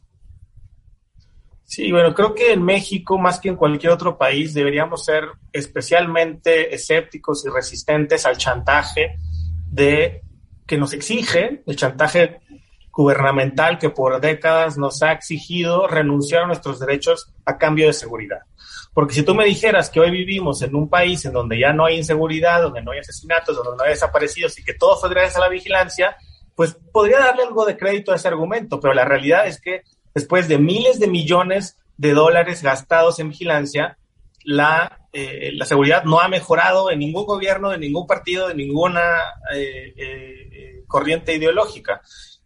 Sí, bueno, creo que en México, más que en cualquier otro país, deberíamos ser especialmente escépticos y resistentes al chantaje de que nos exige, el chantaje gubernamental que por décadas nos ha exigido renunciar a nuestros derechos a cambio de seguridad. Porque si tú me dijeras que hoy vivimos en un país en donde ya no hay inseguridad, donde no hay asesinatos, donde no hay desaparecidos y que todo fue gracias a la vigilancia, pues podría darle algo de crédito a ese argumento, pero la realidad es que después de miles de millones de dólares gastados en vigilancia, la, eh, seguridad no ha mejorado en ningún gobierno, de ningún partido, de ninguna eh, eh, corriente ideológica.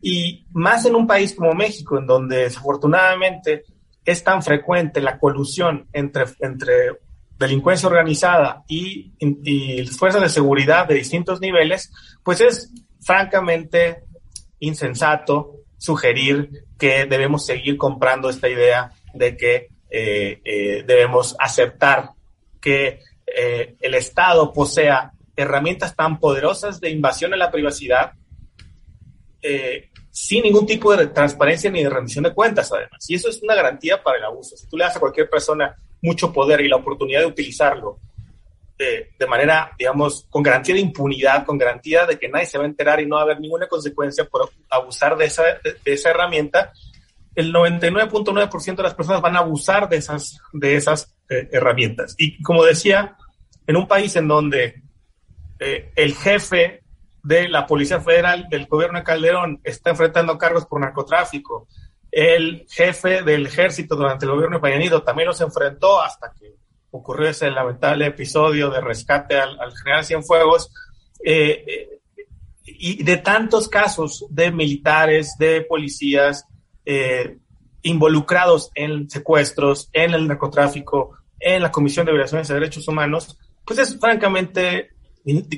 Y más en un país como México, en donde desafortunadamente es tan frecuente la colusión entre, entre delincuencia organizada y, y, fuerzas de seguridad de distintos niveles, pues es francamente insensato sugerir que debemos seguir comprando esta idea de que eh, eh, debemos aceptar que eh, el Estado posea herramientas tan poderosas de invasión en la privacidad eh, sin ningún tipo de transparencia ni de rendición de cuentas, además. Y eso es una garantía para el abuso. Si tú le das a cualquier persona mucho poder y la oportunidad de utilizarlo eh, de manera, digamos, con garantía de impunidad, con garantía de que nadie se va a enterar y no va a haber ninguna consecuencia por abusar de esa, de, de esa herramienta, el 99.9% de las personas van a abusar de esas, de esas eh, herramientas. Y como decía, en un país en donde eh, el jefe de la Policía Federal del gobierno de Calderón está enfrentando cargos por narcotráfico, el jefe del ejército durante el gobierno de Peña Nieto también los enfrentó hasta que ocurrió ese lamentable episodio de rescate al, al general Cienfuegos, eh, eh, y de tantos casos de militares, de policías, eh, involucrados en secuestros, en el narcotráfico, en la Comisión de Violaciones de Derechos Humanos, pues es francamente,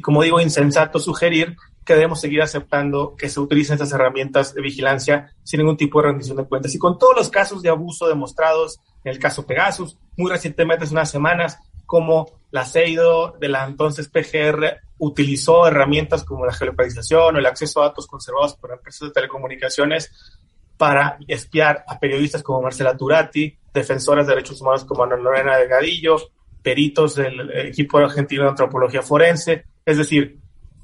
como digo, insensato sugerir que debemos seguir aceptando que se utilicen estas herramientas de vigilancia sin ningún tipo de rendición de cuentas. Y con todos los casos de abuso demostrados, en el caso Pegasus, muy recientemente, hace unas semanas, como la CEIDO de la entonces PGR utilizó herramientas como la geolocalización o el acceso a datos conservados por empresas de telecomunicaciones para espiar a periodistas como Marcela Turati, defensoras de derechos humanos como Ana Lorena Delgadillo, peritos del equipo argentino de antropología forense. Es decir,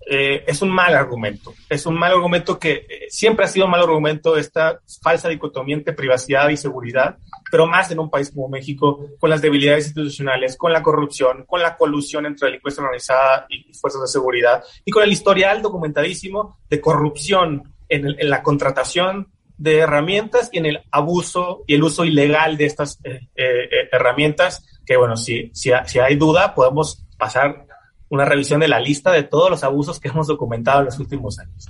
eh, es un mal argumento. Es un mal argumento que eh, siempre ha sido un mal argumento esta falsa dicotomía entre privacidad y seguridad, pero más en un país como México, con las debilidades institucionales, con la corrupción, con la colusión entre delincuencia organizada y fuerzas de seguridad, y con el historial documentadísimo de corrupción en, el, en la contratación de herramientas y en el abuso y el uso ilegal de estas eh, eh, herramientas, que bueno, si, si, si hay duda, podemos pasar una revisión de la lista de todos los abusos que hemos documentado en los últimos años.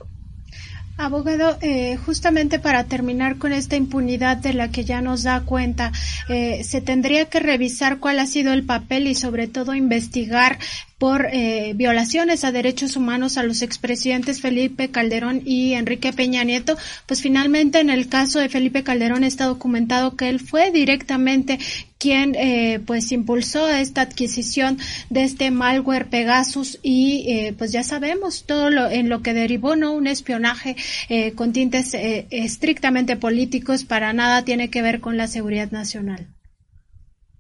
Abogado, eh, justamente para terminar con esta impunidad de la que ya nos da cuenta, eh, se tendría que revisar cuál ha sido el papel y sobre todo investigar por eh, violaciones a derechos humanos a los expresidentes Felipe Calderón y Enrique Peña Nieto, pues finalmente en el caso de Felipe Calderón está documentado que él fue directamente quien eh, pues impulsó esta adquisición de este malware Pegasus y eh, pues ya sabemos todo lo en lo que derivó no un espionaje eh, con tintes eh, estrictamente políticos para nada tiene que ver con la seguridad nacional.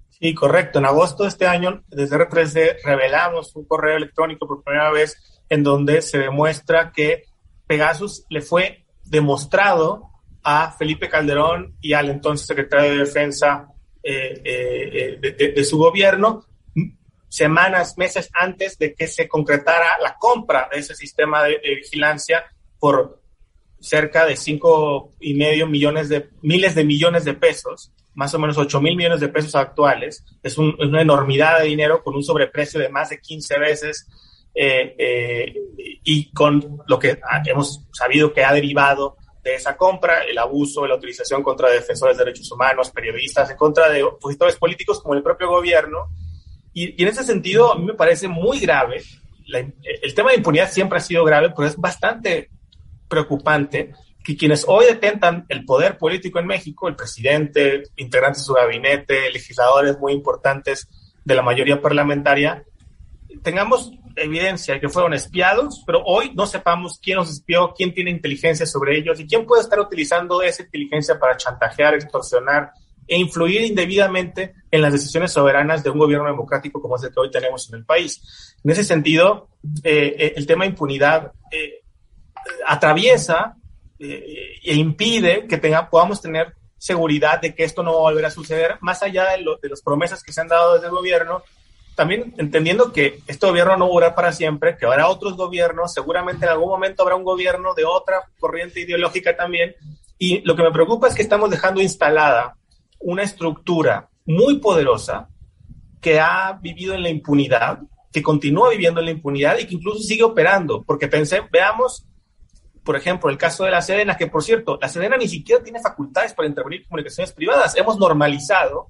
Sí, correcto. En agosto de este año, desde R3D, revelamos un correo electrónico por primera vez en donde se demuestra que Pegasus le fue demostrado a Felipe Calderón y al entonces secretario de Defensa de, su gobierno, semanas, meses antes de que se concretara la compra de ese sistema de, vigilancia por cerca de cinco y medio millones de miles de millones de pesos, más o menos 8 mil millones de pesos actuales. Es, una enormidad de dinero con un sobreprecio de más de 15 veces eh, eh, y con lo que hemos sabido que ha derivado de esa compra, el abuso, la utilización contra defensores de derechos humanos, periodistas, en contra de opositores políticos como el propio gobierno, y, en ese sentido, a mí me parece muy grave. el tema de impunidad siempre ha sido grave, pero es bastante preocupante que quienes hoy detentan el poder político en México, el presidente, integrantes de su gabinete, legisladores muy importantes de la mayoría parlamentaria, tengamos evidencia de que fueron espiados, pero hoy no sepamos quién los espió, quién tiene inteligencia sobre ellos y quién puede estar utilizando esa inteligencia para chantajear, extorsionar e influir indebidamente en las decisiones soberanas de un gobierno democrático como es el que hoy tenemos en el país. En ese sentido, eh, eh, el tema impunidad eh, atraviesa e impide que tenga, podamos tener seguridad de que esto no va a volver a suceder, más allá de, de las promesas que se han dado desde el gobierno, también entendiendo que este gobierno no va para siempre, que habrá otros gobiernos, seguramente en algún momento habrá un gobierno de otra corriente ideológica también, y lo que me preocupa es que estamos dejando instalada una estructura muy poderosa que ha vivido en la impunidad, que continúa viviendo en la impunidad y que incluso sigue operando, porque pensé, veamos, por ejemplo, el caso de la Sedena, que por cierto, la Sedena ni siquiera tiene facultades para intervenir en comunicaciones privadas. Hemos normalizado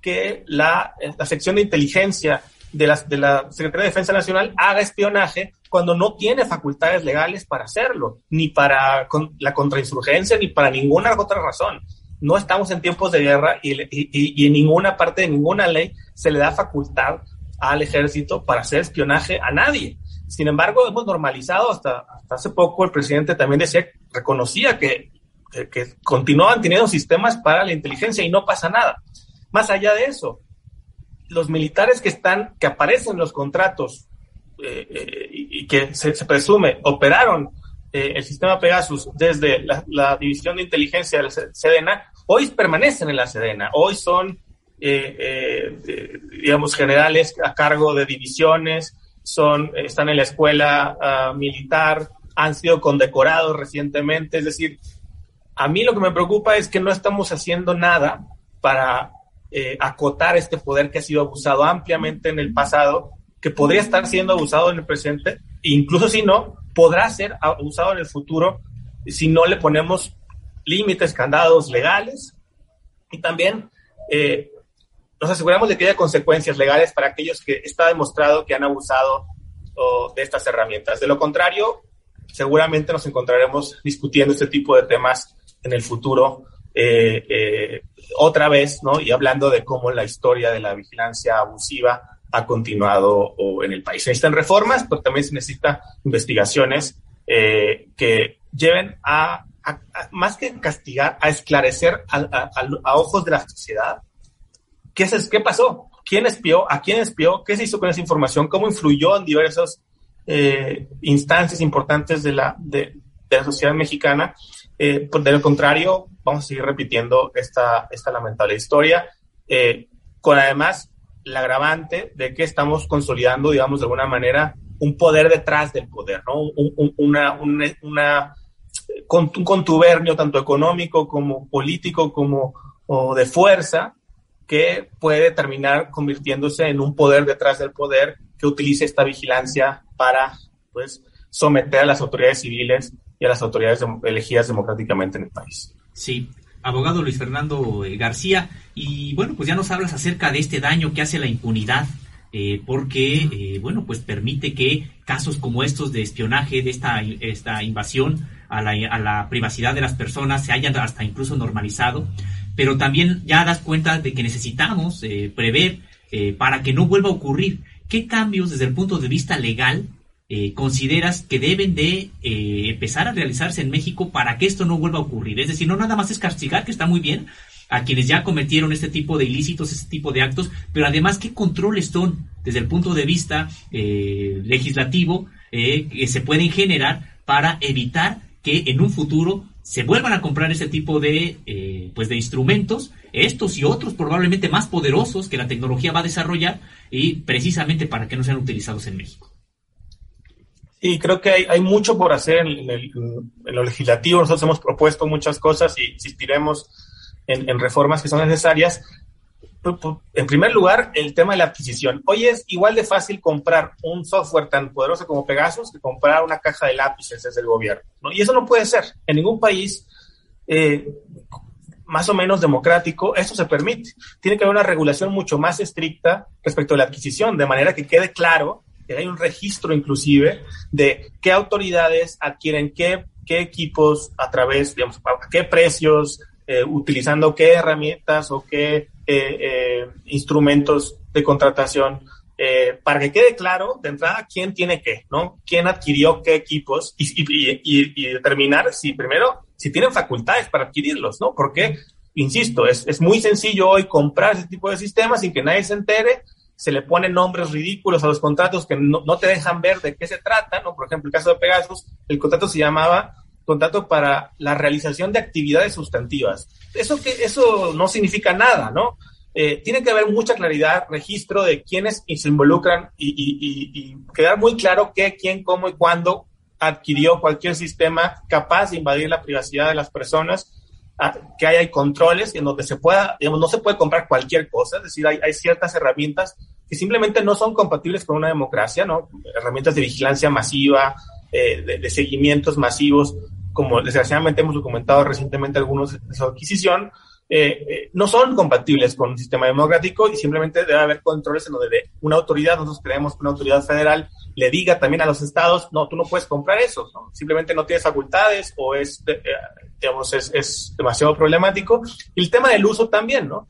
que la, la sección de inteligencia de la, de la Secretaría de Defensa Nacional haga espionaje cuando no tiene facultades legales para hacerlo, ni para la contrainsurgencia, ni para ninguna otra razón no estamos en tiempos de guerra y, en ninguna parte de ninguna ley se le da facultad al ejército para hacer espionaje a nadie. Sin embargo, hemos normalizado hasta, hace poco, el presidente también decía, reconocía que, que, continuaban teniendo sistemas para la inteligencia y no pasa nada. Más allá de eso, los militares que están, que aparecen en los contratos eh, eh, y, que se, presume operaron eh, el sistema Pegasus desde la, división de inteligencia de la Sedena, hoy permanecen en la Sedena, hoy son, digamos, generales a cargo de divisiones, son, están en la escuela ah, militar, han sido condecorados recientemente, es decir, a mí lo que me preocupa es que no estamos haciendo nada para acotar este poder que ha sido abusado ampliamente en el pasado, que podría estar siendo abusado en el presente, e incluso si no, podrá ser usado en el futuro si no le ponemos límites, candados legales y también eh, nos aseguramos de que haya consecuencias legales para aquellos que está demostrado que han abusado de estas herramientas. De lo contrario, seguramente nos encontraremos discutiendo este tipo de temas en el futuro eh, eh, otra vez, ¿no? Y hablando de cómo la historia de la vigilancia abusiva ha continuado en el país. Se necesitan reformas, pero también se necesitan investigaciones eh, que lleven a, más que castigar, a esclarecer a, ojos de la sociedad qué, es, qué pasó, quién espió, a quién espió, qué se hizo con esa información, cómo influyó en diversas eh, instancias importantes de la, de, la sociedad mexicana. Eh, de lo contrario, vamos a seguir repitiendo esta, esta lamentable historia, con además el agravante de que estamos consolidando, digamos, de alguna manera, un poder detrás del poder, ¿no? Un, una, una, un contubernio tanto económico como político como o de fuerza que puede terminar convirtiéndose en un poder detrás del poder que utilice esta vigilancia para, pues, someter a las autoridades civiles y a las autoridades elegidas democráticamente en el país. Sí, abogado Luis Fernando eh, García. Y bueno, pues ya nos hablas acerca de este daño que hace la impunidad, eh, porque, eh, bueno, pues permite que casos como estos de espionaje, de esta, esta invasión a la, a la privacidad de las personas, se hayan hasta incluso normalizado. Pero también ya das cuenta de que necesitamos prever para que no vuelva a ocurrir. ¿Qué cambios desde el punto de vista legal eh, consideras que deben de eh, empezar a realizarse en México para que esto no vuelva a ocurrir? Es decir, no nada más es castigar, que está muy bien, a quienes ya cometieron este tipo de ilícitos, este tipo de actos, pero además, ¿qué controles son desde el punto de vista eh, legislativo que se pueden generar para evitar que en un futuro se vuelvan a comprar ese tipo de, eh, pues de instrumentos, estos y otros probablemente más poderosos que la tecnología va a desarrollar y precisamente para que no sean utilizados en México. Y creo que hay, mucho por hacer en, lo legislativo. Nosotros hemos propuesto muchas cosas y insistiremos en, reformas que son necesarias. En primer lugar, el tema de la adquisición. Hoy es igual de fácil comprar un software tan poderoso como Pegasus que comprar una caja de lápices desde el gobierno. Y eso no puede ser. En ningún país eh, más o menos democrático eso se permite. Tiene que haber una regulación mucho más estricta respecto a la adquisición, de manera que quede claro hay un registro inclusive de qué autoridades adquieren qué, qué equipos a través, digamos, a qué precios, eh, utilizando qué herramientas o qué eh, eh, instrumentos de contratación, para que quede claro de entrada quién tiene qué, ¿no? Quién adquirió qué equipos y, y, determinar si primero, si tienen facultades para adquirirlos, ¿no? Porque, insisto, es, es muy sencillo hoy comprar ese tipo de sistemas sin que nadie se entere, se le ponen nombres ridículos a los contratos que no, no, te dejan ver de qué se trata, ¿no? Por ejemplo, el caso de Pegasus, el contrato se llamaba contrato para la realización de actividades sustantivas. Eso, que, eso no significa nada, ¿no? Eh, tiene que haber mucha claridad, registro de quiénes se involucran y, quedar muy claro qué, quién, cómo y cuándo adquirió cualquier sistema capaz de invadir la privacidad de las personas, que haya controles en donde se pueda, digamos, no se puede comprar cualquier cosa, es decir, hay, hay ciertas herramientas que simplemente no son compatibles con una democracia, ¿no? Herramientas de vigilancia masiva, eh, de, de, seguimientos masivos, como desgraciadamente hemos documentado recientemente algunos de su adquisición, eh, eh, no son compatibles con un sistema democrático y simplemente debe haber controles en donde una autoridad, nosotros creemos que una autoridad federal le diga también a los estados, no, tú no puedes comprar eso, simplemente no tienes facultades o es, eh, digamos, es, es, demasiado problemático. Y el tema del uso también, ¿no?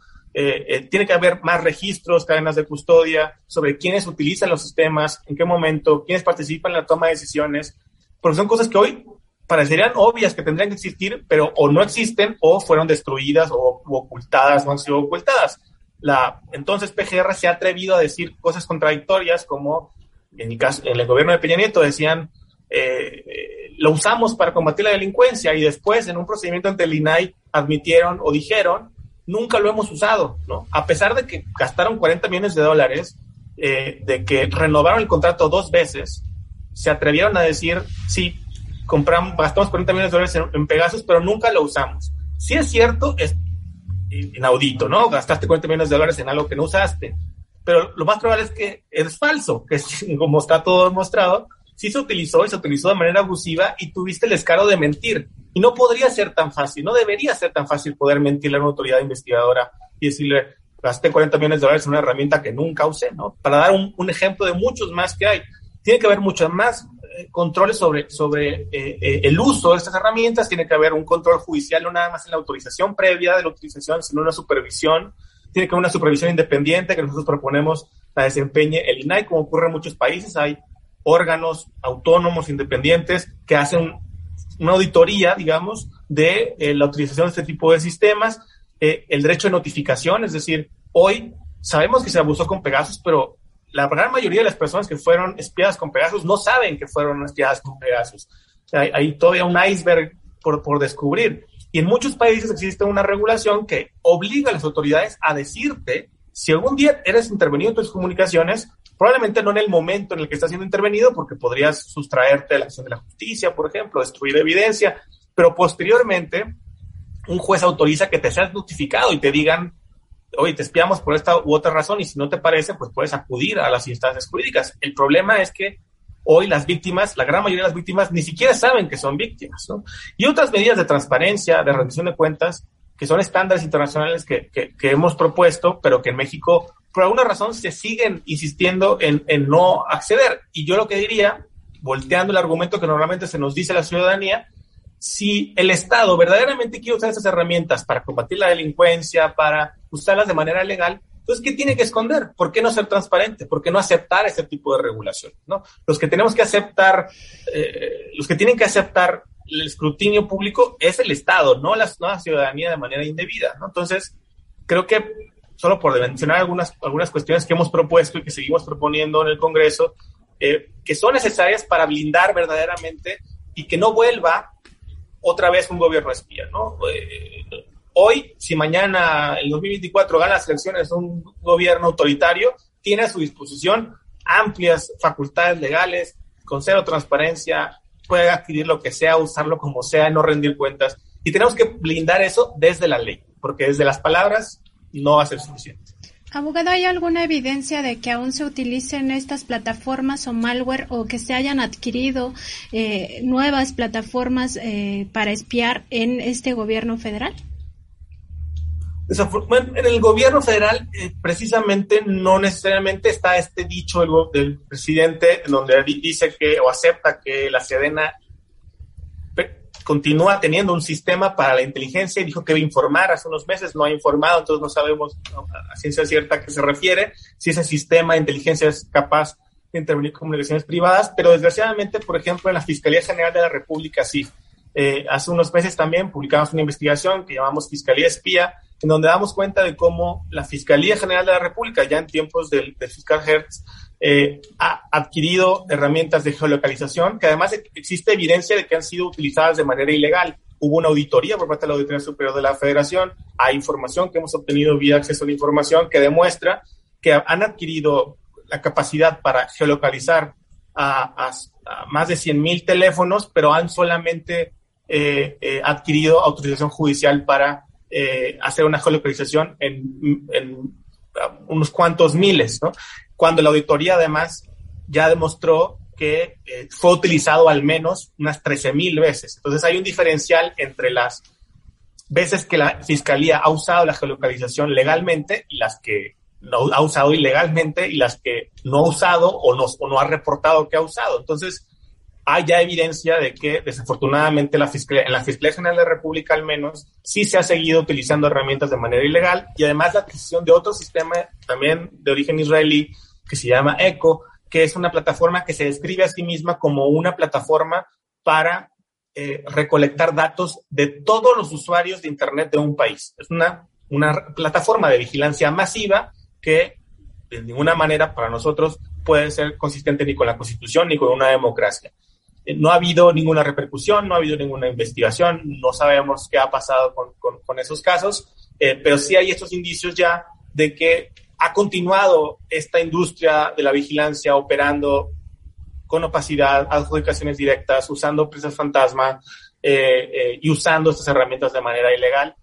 tiene que haber más registros, cadenas de custodia sobre quiénes utilizan los sistemas, en qué momento, quiénes participan en la toma de decisiones, porque son cosas que hoy parecerían obvias que tendrían que existir, pero o no existen o fueron destruidas o ocultadas o han sido ocultadas. La, entonces PGR se ha atrevido a decir cosas contradictorias como en, el, gobierno de Peña Nieto decían eh, eh, lo usamos para combatir la delincuencia y después en un procedimiento ante el INAI admitieron o dijeron nunca lo hemos usado, ¿no? A pesar de que gastaron 40 millones de dólares, eh, de que renovaron el contrato dos veces, se atrevieron a decir, sí, compramos, gastamos 40 millones de dólares en, Pegasus, pero nunca lo usamos. Si es cierto, es inaudito, ¿no? Gastaste 40 millones de dólares en algo que no usaste. Pero lo más probable es que es falso, que (laughs) como está todo demostrado, sí se utilizó y se utilizó de manera abusiva y tuviste el descaro de mentir. Y no podría ser tan fácil, no debería ser tan fácil poder mentirle a una autoridad investigadora y decirle, gasté 40 millones de dólares en una herramienta que nunca usé, ¿no? Para dar un, un ejemplo de muchos más que hay. Tiene que haber muchas más controles sobre, sobre eh, eh, el uso de estas herramientas, tiene que haber un control judicial, no nada más en la autorización previa de la utilización, sino una supervisión. Tiene que haber una supervisión independiente que nosotros proponemos la desempeñe el INAI, como ocurre en muchos países. Hay órganos autónomos independientes que hacen una auditoría, digamos, de eh, la utilización de este tipo de sistemas. el derecho de notificación, es decir, hoy sabemos que se abusó con Pegasus, pero la gran mayoría de las personas que fueron espiadas con Pegasus no saben que fueron espiadas con Pegasus. hay, todavía un iceberg por, por descubrir. Y en muchos países existe una regulación que obliga a las autoridades a decirte si algún día eres intervenido en tus comunicaciones, probablemente no en el momento en el que estás siendo intervenido, porque podrías sustraerte de la acción de la justicia, por ejemplo, destruir evidencia, pero posteriormente un juez autoriza que te seas notificado y te digan oye, te espiamos por esta u otra razón y si no te parece, pues puedes acudir a las instancias jurídicas. El problema es que hoy las víctimas, la gran mayoría de las víctimas, ni siquiera saben que son víctimas, ¿no? Y otras medidas de transparencia, de rendición de cuentas, que son estándares internacionales que, que, hemos propuesto, pero que en México, por alguna razón, se siguen insistiendo en, en no acceder. Y yo lo que diría, volteando el argumento que normalmente se nos dice a la ciudadanía, si el Estado verdaderamente quiere usar esas herramientas para combatir la delincuencia, para usarlas de manera legal, entonces, ¿qué tiene que esconder? ¿Por qué no ser transparente? ¿Por qué no aceptar ese tipo de regulación? ¿no? Los que tenemos que aceptar, eh, los que tienen que aceptar el escrutinio público es el Estado, no la, ciudadanía de manera indebida. ¿no? Entonces, creo que solo por mencionar algunas, cuestiones que hemos propuesto y que seguimos proponiendo en el Congreso, eh, que son necesarias para blindar verdaderamente y que no vuelva otra vez un gobierno espía, ¿no? Eh, hoy, si mañana, el 2024, gana las elecciones un gobierno autoritario, tiene a su disposición amplias facultades legales, con cero transparencia, puede adquirir lo que sea, usarlo como sea, no rendir cuentas. Y tenemos que blindar eso desde la ley, porque desde las palabras no va a ser suficiente. Abogado, ¿hay alguna evidencia de que aún se utilicen estas plataformas o malware o que se hayan adquirido eh, nuevas plataformas eh, para espiar en este gobierno federal? en el gobierno federal, eh, precisamente, no necesariamente está este dicho del, del presidente, donde dice que o acepta que la Sedena continúa teniendo un sistema para la inteligencia y dijo que iba a informar hace unos meses, no ha informado, entonces no sabemos a ciencia cierta a qué se refiere, si ese sistema de inteligencia es capaz de intervenir comunicaciones privadas, pero desgraciadamente, por ejemplo, en la Fiscalía General de la República sí. Eh, hace unos meses también publicamos una investigación que llamamos Fiscalía Espía, en donde damos cuenta de cómo la Fiscalía General de la República, ya en tiempos del, fiscal Hertz, eh, ha adquirido herramientas de geolocalización que además existe evidencia de que han sido utilizadas de manera ilegal. Hubo una auditoría por parte de la Auditoría Superior de la Federación, hay información que hemos obtenido vía acceso a la información que demuestra que han adquirido la capacidad para geolocalizar a, más de 100.000 teléfonos, pero han solamente eh, eh, adquirido autorización judicial para hacer una geolocalización en, unos cuantos miles, ¿no? cuando la auditoría además ya demostró que eh, fue utilizado al menos unas 13 mil veces. Entonces hay un diferencial entre las veces que la fiscalía ha usado la geolocalización legalmente y las que no ha usado ilegalmente y las que no ha usado o no, o no ha reportado que ha usado. Entonces, hay ya evidencia de que desafortunadamente la Fiscalía, en la Fiscalía General de la República al menos sí se ha seguido utilizando herramientas de manera ilegal y además la adquisición de otro sistema también de origen israelí que se llama ECO, que es una plataforma que se describe a sí misma como una plataforma para eh, recolectar datos de todos los usuarios de Internet de un país. Es una, una plataforma de vigilancia masiva que de ninguna manera para nosotros puede ser consistente ni con la Constitución ni con una democracia. Eh, no ha habido ninguna repercusión, no ha habido ninguna investigación, no sabemos qué ha pasado con, con, esos casos, eh, pero sí hay estos indicios ya de que ha continuado esta industria de la vigilancia operando con opacidad, adjudicaciones directas, usando empresas fantasma eh, y usando estas herramientas de manera ilegal.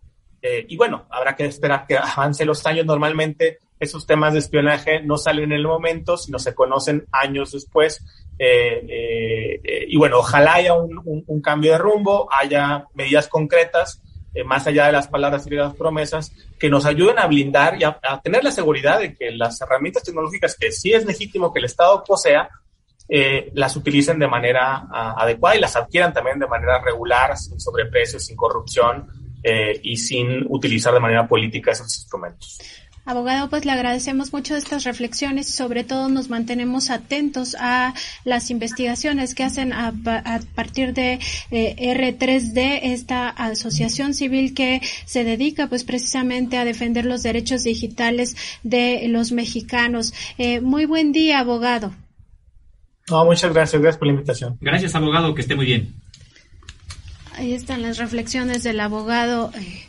Y bueno, habrá que esperar que (laughs) avance los años. Normalmente esos temas de espionaje no salen en el momento, sino se conocen años después. y bueno, ojalá haya un, cambio de rumbo, haya medidas concretas eh, más allá de las palabras y de las promesas, que nos ayuden a blindar y a, tener la seguridad de que las herramientas tecnológicas que sí es legítimo que el Estado posea, eh, las utilicen de manera adecuada y las adquieran también de manera regular, sin sobreprecios, sin corrupción eh, y sin utilizar de manera política esos instrumentos. Abogado, pues le agradecemos mucho estas reflexiones y sobre todo nos mantenemos atentos a las investigaciones que hacen a, partir de eh, R3D, esta asociación civil que se dedica pues precisamente a defender los derechos digitales de los mexicanos. Eh, muy buen día, abogado. muchas gracias, gracias por la invitación. Gracias, abogado, que esté muy bien. Ahí están las reflexiones del abogado. Eh,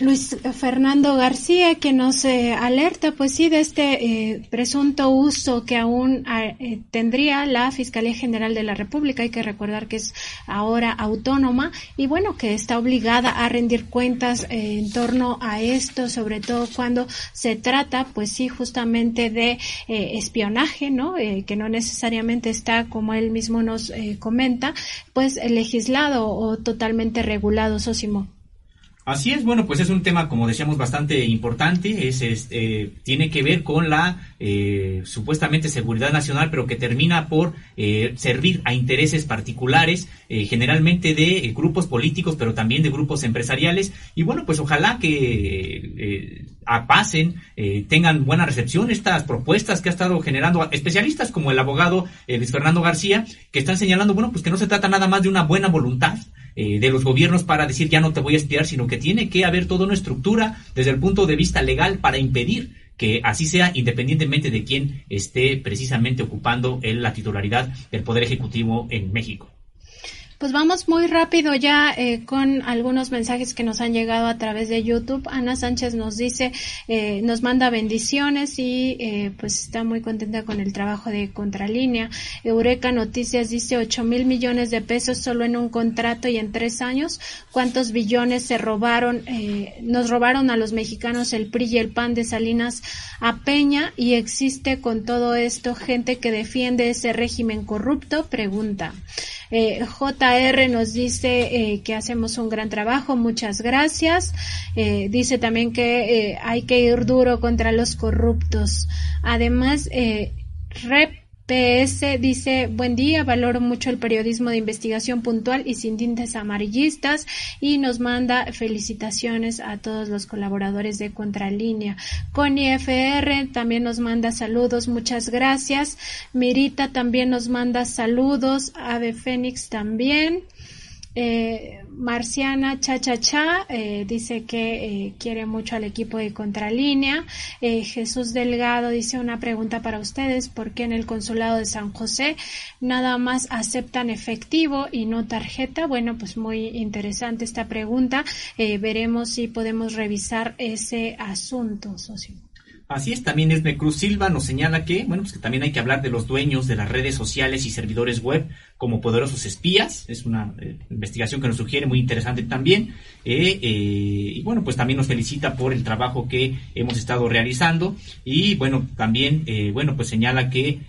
Luis Fernando García, que nos eh, alerta, pues sí, de este eh, presunto uso que aún eh, tendría la Fiscalía General de la República. Hay que recordar que es ahora autónoma y bueno, que está obligada a rendir cuentas en torno a esto, sobre todo cuando se trata, pues sí, justamente de espionaje, ¿no? que no necesariamente está, como él mismo nos comenta, pues legislado o totalmente regulado, Sosimo. Así es, bueno, pues es un tema, como decíamos, bastante importante. Es, eh, tiene que ver con la eh, supuestamente seguridad nacional, pero que termina por eh, servir a intereses particulares, generalmente de grupos políticos, pero también de grupos empresariales. Y bueno, pues ojalá que pasen, tengan buena recepción estas propuestas que ha estado generando especialistas como el abogado Luis Fernando García, que están señalando, bueno, pues que no se trata nada más de una buena voluntad eh, de los gobiernos para decir ya no te voy a espiar, sino que tiene que haber toda una estructura desde el punto de vista legal para impedir que así sea independientemente de quién esté precisamente ocupando la titularidad del Poder Ejecutivo en México. Pues vamos muy rápido ya eh, con algunos mensajes que nos han llegado a través de YouTube. Ana Sánchez nos dice, eh, nos manda bendiciones y eh, pues está muy contenta con el trabajo de Contralínea. Eureka Noticias dice 8 mil millones de pesos solo en un contrato y en tres años. ¿Cuántos billones se robaron? nos robaron a los mexicanos el PRI y el PAN de Salinas a Peña y existe con todo esto gente que defiende ese régimen corrupto? Pregunta. Eh, JR nos dice eh, que hacemos un gran trabajo, muchas gracias. Eh, dice también que eh, hay que ir duro contra los corruptos. Además, Rep PS dice, buen día, valoro mucho el periodismo de investigación puntual y sin tintes amarillistas y nos manda felicitaciones a todos los colaboradores de Contralínea. Connie FR también nos manda saludos, muchas gracias. Mirita también nos manda saludos, Ave Fénix también. Eh, Marciana Cha Cha eh, dice que eh, quiere mucho al equipo de Contralínea. Eh, Jesús Delgado dice una pregunta para ustedes. ¿Por qué en el consulado de San José nada más aceptan efectivo y no tarjeta? Bueno, pues muy interesante esta pregunta. veremos si podemos revisar ese asunto, socio. Así es, también Esme Cruz Silva nos señala que, bueno, pues que también hay que hablar de los dueños de las redes sociales y servidores web como poderosos espías. Es una eh, investigación que nos sugiere muy interesante también. Eh, eh, y bueno, pues también nos felicita por el trabajo que hemos estado realizando. Y bueno, también, bueno, pues señala que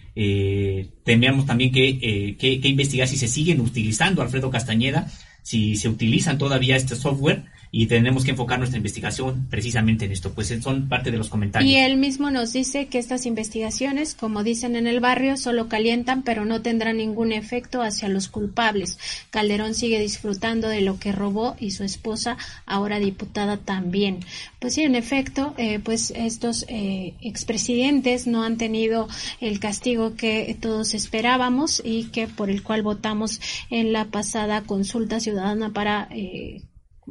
tememos también que investigar si se siguen utilizando Alfredo Castañeda, si se utilizan todavía este software y tenemos que enfocar nuestra investigación precisamente en esto, pues son parte de los comentarios. Y él mismo nos dice que estas investigaciones, como dicen en el barrio, solo calientan, pero no tendrán ningún efecto hacia los culpables. Calderón sigue disfrutando de lo que robó y su esposa, ahora diputada, también. Pues sí, en efecto, eh, pues estos eh, expresidentes no han tenido el castigo que todos esperábamos y que por el cual votamos en la pasada consulta ciudadana para eh,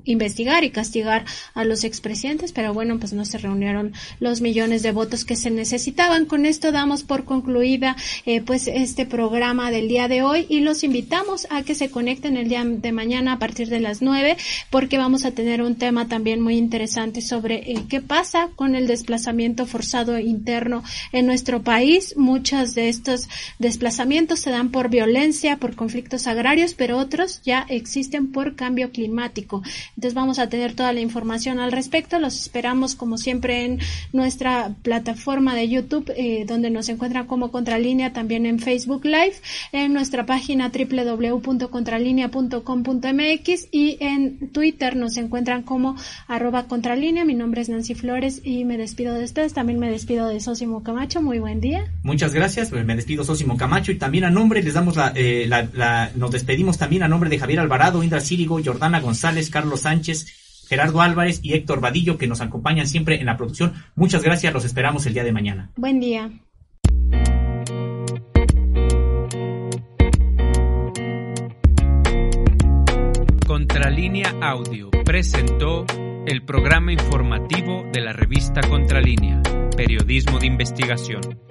investigar y castigar a los expresidentes, pero bueno, pues no se reunieron los millones de votos que se necesitaban. Con esto damos por concluida eh, pues este programa del día de hoy y los invitamos a que se conecten el día de mañana a partir de las nueve porque vamos a tener un tema también muy interesante sobre eh, qué pasa con el desplazamiento forzado interno en nuestro país. Muchos de estos desplazamientos se dan por violencia, por conflictos agrarios, pero otros ya existen por cambio climático. Entonces vamos a tener toda la información al respecto. Los esperamos como siempre en nuestra plataforma de YouTube, eh, donde nos encuentran como Contralínea, también en Facebook Live, en nuestra página www.contralinea.com.mx y en Twitter nos encuentran como arroba Contralínea. Mi nombre es Nancy Flores y me despido de ustedes. También me despido de Sosimo Camacho. Muy buen día. Muchas gracias. Pues me despido Sosimo Camacho y también a nombre les damos la, eh, la, nos despedimos también a nombre de Javier Alvarado, Indra Círigo, Jordana González, Carlos Sánchez, Gerardo Álvarez y Héctor Vadillo, que nos acompañan siempre en la producción. Muchas gracias, los esperamos el día de mañana. Buen día. Contralínea Audio presentó el programa informativo de la revista Contralínea, Periodismo de Investigación.